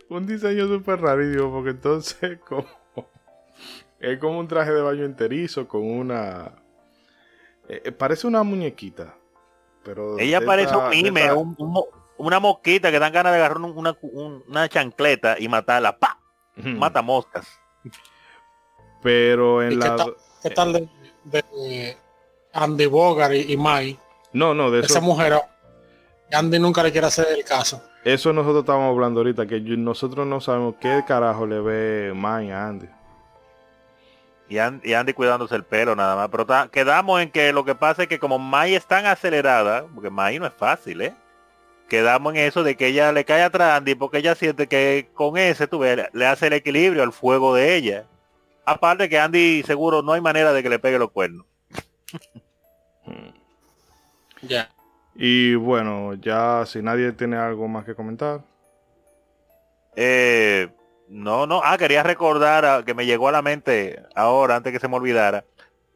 Un diseño súper rarísimo, porque entonces como es como un traje de baño enterizo con una eh, eh, parece una muñequita, pero Ella parece esta- un mime, esta- un- un mo- una mosquita que dan ganas de agarrar un- una, un- una chancleta y matarla. ¡Pa! Mata moscas. Pero en ¿Y qué la tal, qué tal de, de Andy Bogart y, y Mai? no, no, de Esa eso mujer, Andy nunca le quiere hacer el caso. eso nosotros estábamos hablando ahorita que yo- nosotros no sabemos qué carajo le ve Mai a Andy. Y, An- y Andy cuidándose el pelo nada más. Pero ta- quedamos en que lo que pasa es que como Mai es tan acelerada, porque Mai no es fácil, ¿eh? Quedamos en eso de que ella le cae atrás a Andy porque ella siente que con ese, tú ves, le hace el equilibrio al fuego de ella. Aparte que Andy seguro no hay manera de que le pegue los cuernos. Ya. Y bueno, ya si nadie tiene algo más que comentar. Eh, no, no. Ah, quería recordar a- que me llegó a la mente ahora, antes que se me olvidara,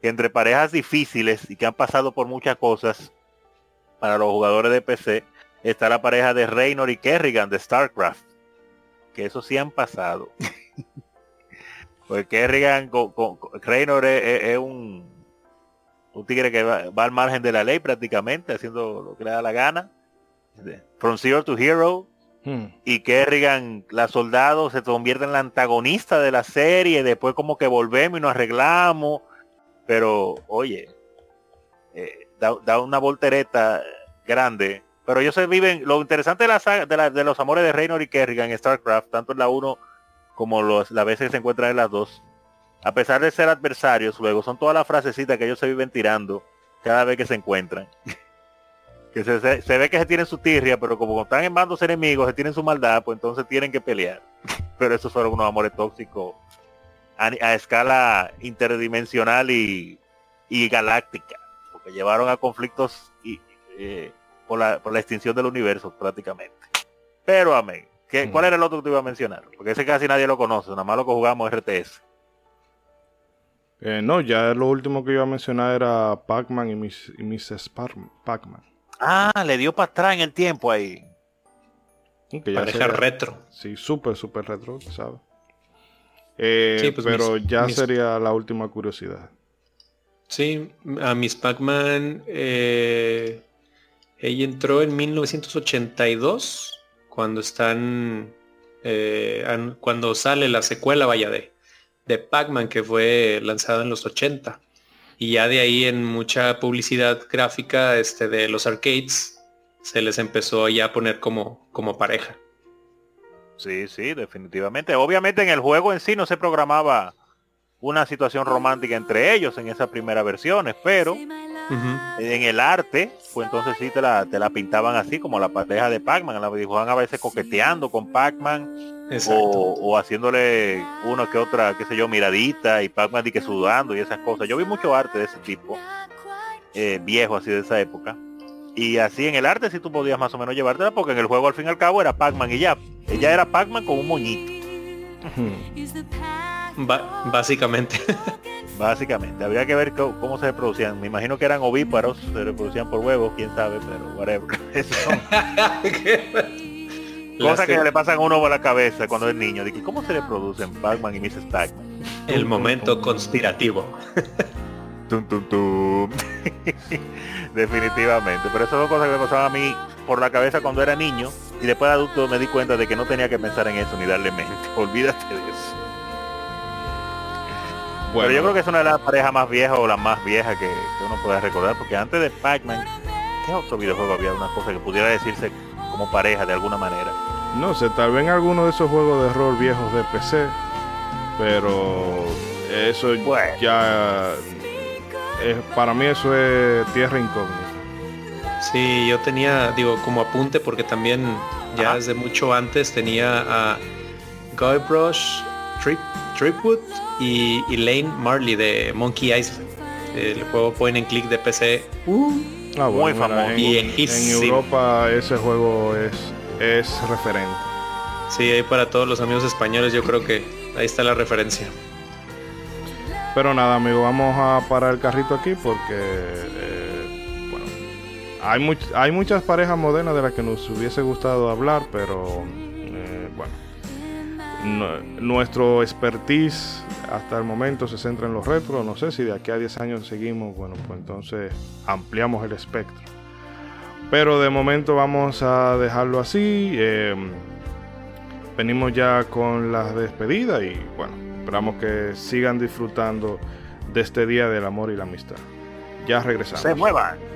que entre parejas difíciles y que han pasado por muchas cosas para los jugadores de PC, está la pareja de Reynor y Kerrigan de StarCraft. Que eso sí han pasado. pues Kerrigan, con, con- Reynor es, es- es un, un tigre que va, va al margen de la ley prácticamente, haciendo lo que le da la gana. From Zero to Hero, Hmm. y Kerrigan, la soldado, se convierte en la antagonista de la serie, después como que volvemos y nos arreglamos, pero oye, eh, da, da una voltereta grande. Pero ellos se viven, lo interesante de la saga, de, la- de los amores de Reynor y Kerrigan en StarCraft, tanto en la 1 como los, las veces que se encuentran en las dos, a pesar de ser adversarios, luego son todas las frasecitas que ellos se viven tirando cada vez que se encuentran. que se, se- se ve que se tienen su tirria, pero como están en bandos enemigos, se tienen su maldad, pues entonces tienen que pelear. pero esos fueron unos amores tóxicos a, a escala interdimensional y, y galáctica, porque llevaron a conflictos y, eh, por, la, por la extinción del universo prácticamente. Pero amén. ¿Qué, Mm. ¿Cuál era el otro que te iba a mencionar? Porque ese casi nadie lo conoce, nada más lo que jugamos RTS. Eh, no, ya lo último que iba a mencionar era Pac-Man y, Miss, y. Par- Pac-Man. Ah, le dio para atrás en el tiempo ahí. Que ya sería- retro. Sí, súper, súper retro, ¿sabes? Eh, Sí, pues pero mis- ya mis- sería la última curiosidad. Sí, a Miss Pac-Man, eh, Ella entró en 1982, cuando están, eh, cuando sale la secuela, vaya, de, Pac-Man, que fue lanzada en los 80. Y ya de ahí en mucha publicidad gráfica este, de los arcades, se les empezó ya a poner como, como pareja. Sí, sí, definitivamente. Obviamente en el juego en sí no se programaba una situación romántica entre ellos en esas primeras versiones, pero en el arte, pues entonces sí te la, te la pintaban así como la pareja de Pac-Man, la dibujaban a veces coqueteando con Pac-Man o, haciéndole una que otra, qué sé yo, miradita y Pac-Man que sudando y esas cosas. Yo vi mucho arte de ese tipo, eh, viejo así de esa época. Y así en el arte si tú podías más o menos llevártela porque en el juego al fin y al cabo era Pac-Man y ya. Ella era Pac-Man con un moñito. básicamente. básicamente. Habría que ver cómo, se reproducían. Me imagino que eran ovíparos, se reproducían por huevos, quién sabe, pero whatever. Cosas que le pasan a uno por la cabeza cuando es niño. De ¿Cómo se reproducen Pac-Man y Mrs. Pac-Man? El momento conspirativo. Definitivamente. Pero esas son cosas que me pasaban a mí por la cabeza cuando era niño. Y después de adulto me di cuenta de que no tenía que pensar en eso ni darle mente. Olvídate de eso. Bueno, Pero yo creo que es una de las parejas más viejas o la más vieja que, uno puede recordar. Porque antes de Pac-Man, ¿qué otro videojuego había? Una cosa que pudiera decirse como pareja de alguna manera. No sé, tal vez en alguno de esos juegos de rol viejos de PC. Pero eso ya para mí eso es tierra incógnita. Sí, yo tenía, digo, como apunte porque también ya desde mucho antes tenía a Guybrush Trip, Tripwood y Elaine Marley de Monkey Island, el juego point and click de PC. Uh, ah, muy famoso. En, en, Europa ese juego es, es referente. Sí, ahí para todos los amigos españoles yo creo que ahí está la referencia. Pero nada, amigo, vamos a parar el carrito aquí porque, eh, bueno, hay, hay muchas parejas modernas de las que nos hubiese gustado hablar, pero, nuestro expertise hasta el momento se centra en los retros. No sé si de aquí a 10 años seguimos, bueno, pues entonces ampliamos el espectro. Pero de momento vamos a dejarlo así. Eh, venimos ya con la despedida y bueno, Esperamos que sigan disfrutando de este día del amor y la amistad. Ya regresamos. Se muevan.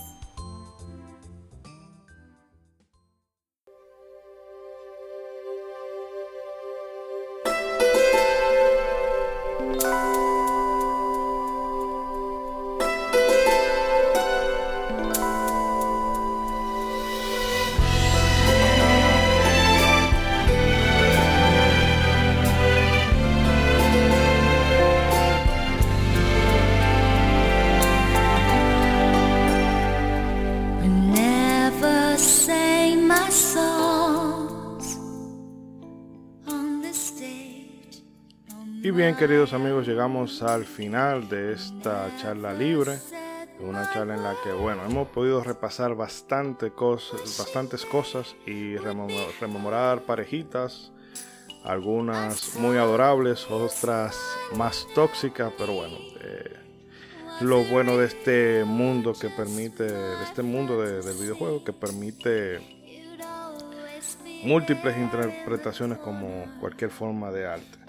Queridos amigos, llegamos al final de esta charla libre. Una charla en la que, bueno, hemos podido repasar bastante cosas, bastantes cosas y rememorar parejitas, algunas muy adorables, otras más tóxicas, pero bueno, eh, lo bueno de este mundo que permite, de este mundo del videojuego que permite múltiples interpretaciones como cualquier forma de arte.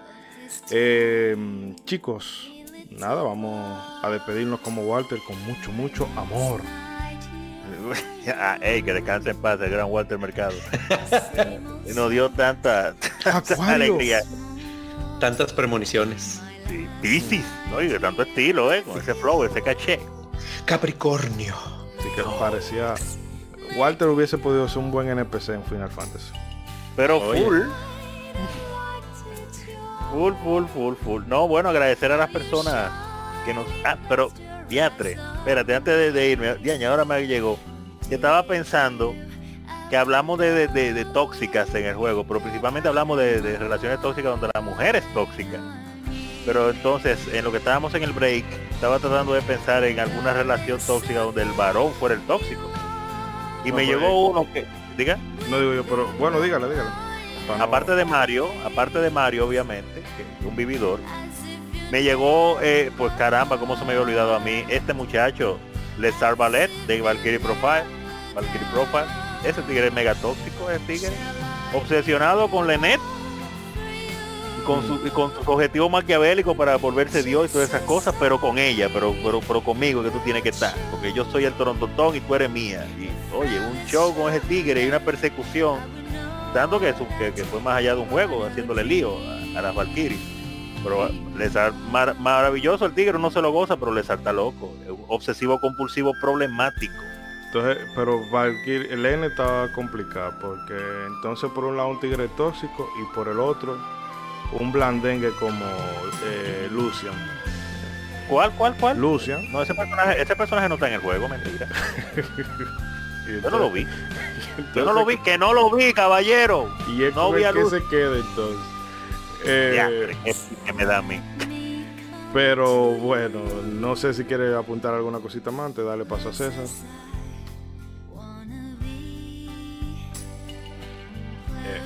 Eh, chicos, nada, vamos a despedirnos como Walter con mucho, mucho amor. Ey, que descanse en paz el gran Walter Mercado. y nos dio tanta, tanta alegría. Tantas premoniciones. Sí, Piscis, ¿no? Y de tanto estilo, ¿eh? Con ese flow, ese caché. Capricornio. Así que parecía. Walter hubiese podido ser un buen NPC en Final Fantasy. Pero Oye. full. Full, full, full, full. No, bueno, agradecer a las personas que nos... Ah, pero, diatre, espérate, antes de, de irme, diaña, ahora me llegó. Que estaba pensando que hablamos de, de- de- de tóxicas en el juego, pero principalmente hablamos de, de relaciones tóxicas donde la mujer es tóxica. Pero entonces, en lo que estábamos en el break, estaba tratando de pensar en alguna relación tóxica donde el varón fuera el tóxico. Y No, me pues, llegó uno que... Diga. No digo yo, pero bueno, dígale, dígale. Aparte de Mario, aparte de Mario, obviamente, que es un vividor, me llegó, eh, pues caramba, cómo se me había olvidado a mí, este muchacho, Lesar Ballet, de Valkyrie Profile, Valkyrie Profile, ese tigre es mega tóxico, ese tigre, obsesionado con Lenet, con, su, y con sus objetivos maquiavélicos para volverse Dios y todas esas cosas, pero con ella, pero, pero, pero conmigo que tú tienes que estar, porque yo soy el torontotón y tú eres mía. Y oye, un show con ese tigre y una persecución dando que, su- que, que fue más allá de un juego, haciéndole lío a, a las Valkyries. Pero les mar- maravilloso el tigre, no se lo goza, pero le salta loco. Obsesivo compulsivo problemático. Entonces, pero Valkyrie, el N estaba complicado porque entonces por un lado un tigre tóxico y por el otro un blandengue como eh, Lucian. ¿Cuál, cuál, cuál? Lucian. No, ese personaje, ese personaje no está en el juego, mentira. Yo no lo vi. entonces- Yo no lo vi, que no lo vi, caballero. Y es No con vi el que se queda entonces. Eh, que me da a mí. pero bueno, no sé si quiere apuntar alguna cosita más antes de darle paso a César. Eh,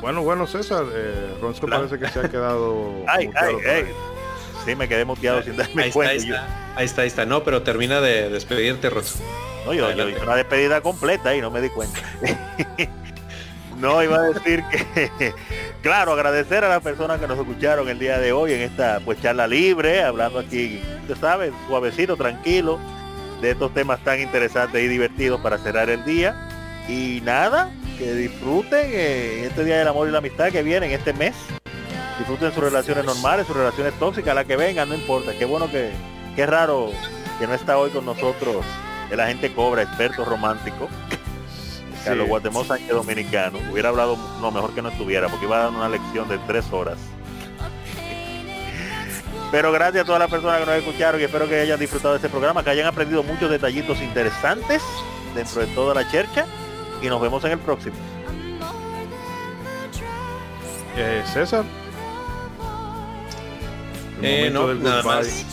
bueno, bueno, César, eh, Ronzo parece que se ha quedado. Ay, muteado ay, por ay. Sí, me quedé muteado sin darme Ahí está, cuenta. ahí está. Ahí está, ahí está. No, pero termina de despedirte, Rosso. No, yo, hice una despedida completa y no me di cuenta. no, iba a decir que, claro, agradecer a las personas que nos escucharon el día de hoy en esta pues charla libre, hablando aquí, usted sabe, suavecito, tranquilo, de estos temas tan interesantes y divertidos para cerrar el día. Y nada, que disfruten eh, este Día del Amor y la Amistad que viene en este mes. Disfruten sus relaciones normales, sus relaciones tóxicas, las que vengan, no importa. Qué bueno que, qué raro que no está hoy con nosotros el agente Cobra, experto romántico. Carlos Sí. Guatemala Sánchez Dominicano. Hubiera hablado no mejor que no estuviera, porque iba a dar una lección de tres horas. Pero gracias a todas las personas que nos escucharon y espero que hayan disfrutado de este programa, que hayan aprendido muchos detallitos interesantes dentro de toda la chercha y nos vemos en el próximo. Eh, César. Eh, no, del nada goodbye. más.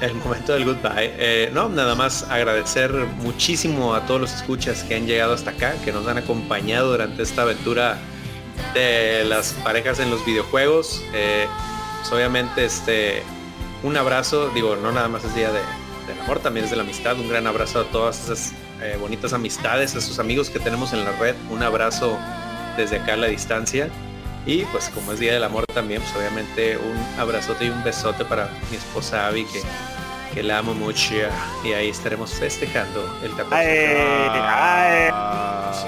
El momento del goodbye. Eh, no, nada más agradecer muchísimo a todos los escuchas que han llegado hasta acá, que nos han acompañado durante esta aventura de las parejas en los videojuegos. Eh, pues, obviamente, este, un abrazo, digo, no nada más es día de, del amor, también es de la amistad. Un gran abrazo a todas esas eh, bonitas amistades, a sus amigos que tenemos en la red. Un abrazo desde acá a la distancia. Y pues como es Día del Amor también, pues obviamente un abrazote y un besote para mi esposa Abby, que, que la amo mucho. Y ahí estaremos festejando el 14. ¡Ay! ¡Ay!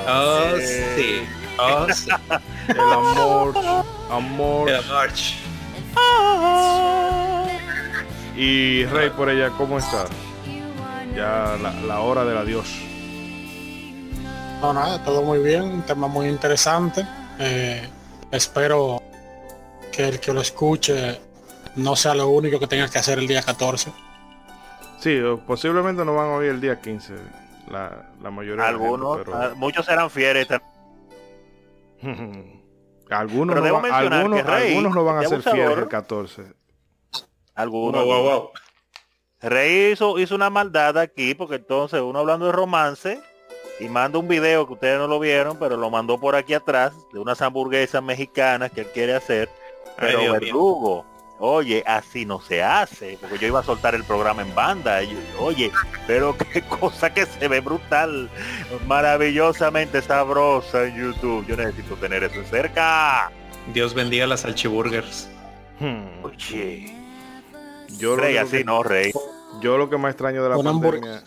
Oh, sí. Oh, sí. El amor. Amor. El march. Y Rey por ella, ¿cómo está? Ya la, la hora del adiós. No, nada, todo muy bien, un tema muy interesante. Eh, espero que el que lo escuche no sea lo único que tenga que hacer el día 14. Sí, posiblemente no van a oír el día 15. La, la mayoría de la gente, Algunos, pero- ah, muchos serán fieles. algunos, Pero no, mencionar algunos, que Rey, algunos no van a ser fieles el 14. Algunos. Wow, wow, wow. Rey hizo, hizo una maldad aquí, porque entonces uno hablando de romance y manda un video que ustedes no lo vieron, pero lo mandó por aquí atrás, de unas hamburguesas mexicanas que él quiere hacer. Pero verdugo, oye, así no se hace, porque yo iba a soltar el programa en banda. y yo, oye, pero qué cosa que se ve brutal, maravillosamente sabrosa en YouTube. Yo necesito tener eso cerca. Dios bendiga las salchiburgers. Hmm. Oye, Yo, lo Rey, así que, no, Rey. yo lo que más extraño de la Una pandemia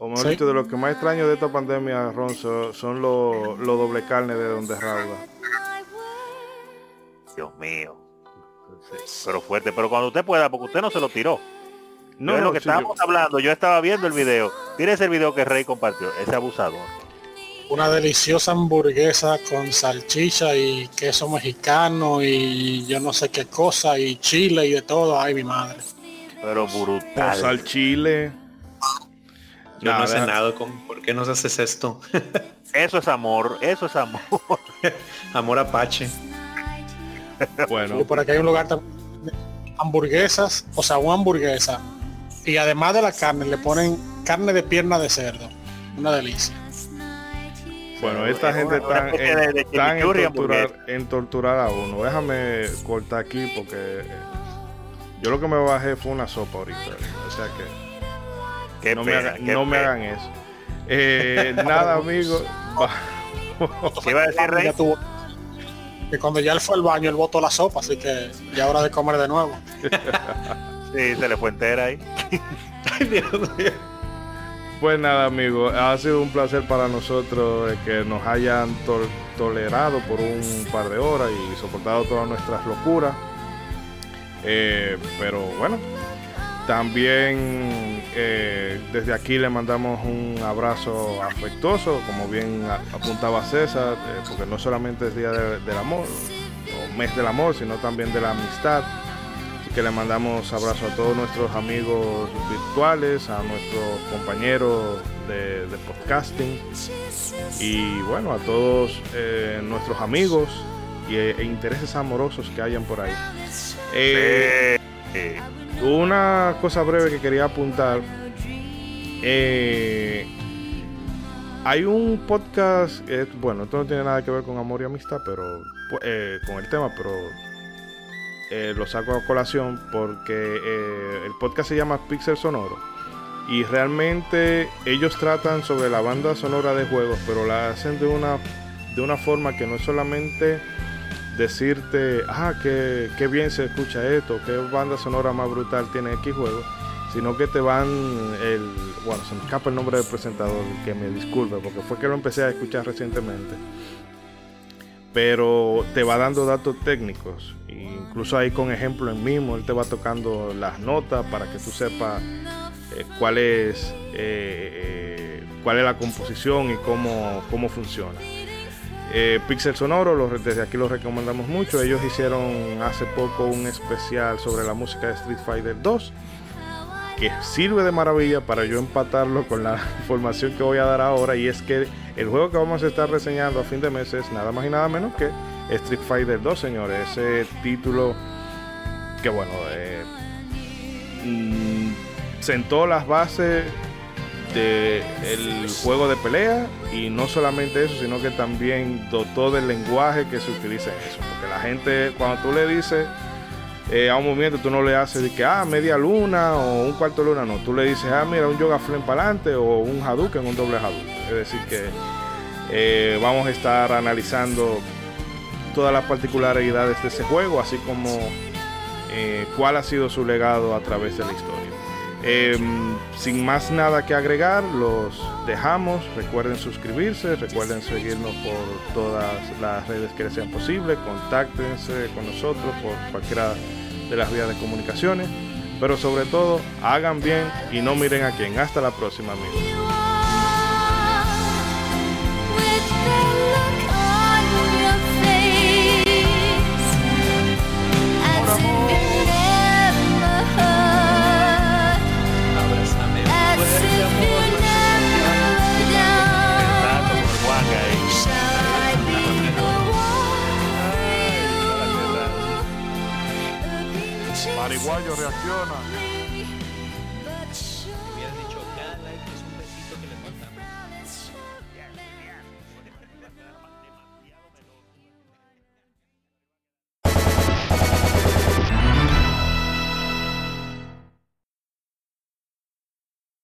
o mejor Sí. dicho, de lo que más extraño de esta pandemia, Ronzo, son los doble carne de donde rauda. Dios mío. Pero fuerte, pero cuando usted pueda, porque usted no se lo tiró. No, es lo que sí, estábamos hablando, yo estaba viendo el video. Tienes el video que Rey compartió, ese abusador. Una deliciosa hamburguesa con salchicha y queso mexicano y yo no sé qué cosa y chile y de todo. Ay, mi madre. Pero brutal. sal chile. Yo no Nada, he cenado con. ¿Por qué nos haces esto? Eso es amor, eso es amor. Amor apache. Bueno, Y por aquí hay un lugar tam- de hamburguesas, o sea, una hamburguesa. Y además de la carne le ponen carne de pierna de cerdo. Una delicia. bueno, esta Es gente está en, tan en torturar, en torturar a uno. Déjame cortar aquí porque eh, yo lo que me bajé fue una sopa ahorita. O sea que Qué no, me, hagan- qué no me pena. hagan eso. Eh, nada, amigos. Va- ¿Qué iba a decir Rey? Que cuando ya él fue al baño, él botó la sopa, así que ya hora de comer de nuevo. Sí, se le fue entera ahí. Ay, Dios mío. Pues nada, amigos, ha sido un placer para nosotros eh, que nos hayan tol- tolerado por un par de horas y soportado todas nuestras locuras. Eh, pero bueno, también eh, desde aquí le mandamos un abrazo afectuoso, como bien apuntaba César, eh, porque no solamente es Día de- del Amor o Mes del Amor, sino también de la amistad. Así que le mandamos abrazo a todos nuestros amigos virtuales, a nuestros compañeros de, de podcasting y bueno, a todos eh, nuestros amigos y, e intereses amorosos que hayan por ahí. Una cosa breve que quería apuntar. eh, hay un podcast, eh, bueno, esto no tiene nada que ver con amor y amistad, pero pu- eh, con el tema, pero eh, lo saco a colación porque eh, el podcast se llama Pixel Sonoro y realmente ellos tratan sobre la banda sonora de juegos, pero la hacen de una de una forma que no es solamente decirte, ah, qué, qué bien se escucha esto, qué banda sonora más brutal tiene X juego, sino que te van el, bueno, se me escapa el nombre del presentador, que me disculpe, porque fue que lo empecé a escuchar recientemente, pero te va dando datos técnicos, e incluso ahí con ejemplo en mismo, él te va tocando las notas para que tú sepas eh, cuál es eh, eh, cuál es la composición y cómo, cómo funciona. Eh, Pixel Sonoro, lo- desde aquí lo recomendamos mucho. Ellos hicieron hace poco un especial sobre la música de Street Fighter 2, que sirve de maravilla para yo empatarlo con la información que voy a dar ahora. Y es que el juego que vamos a estar reseñando a fin de mes es nada más y nada menos que Street Fighter 2, señores. Ese título que, bueno, eh, mm, sentó las bases de el juego de pelea y no solamente eso, sino que también dotó del lenguaje que se utiliza en eso. Porque la gente, cuando tú le dices eh, a un movimiento, tú no le haces de que, ah, media luna o un cuarto de luna, no. Tú le dices, ah, mira, un yoga flame para adelante o un Hadouken, un doble Hadouken. Es decir, que eh, vamos a estar analizando todas las particularidades de ese juego, así como eh, cuál ha sido su legado a través de la historia. Eh, sin más nada que agregar, los dejamos. Recuerden suscribirse, recuerden seguirnos por todas las redes que les sean posible. Contáctense con nosotros por cualquiera de las vías de comunicaciones. Pero sobre todo, hagan bien y no miren a quién. Hasta la próxima, amigos. Mariguayo reacciona.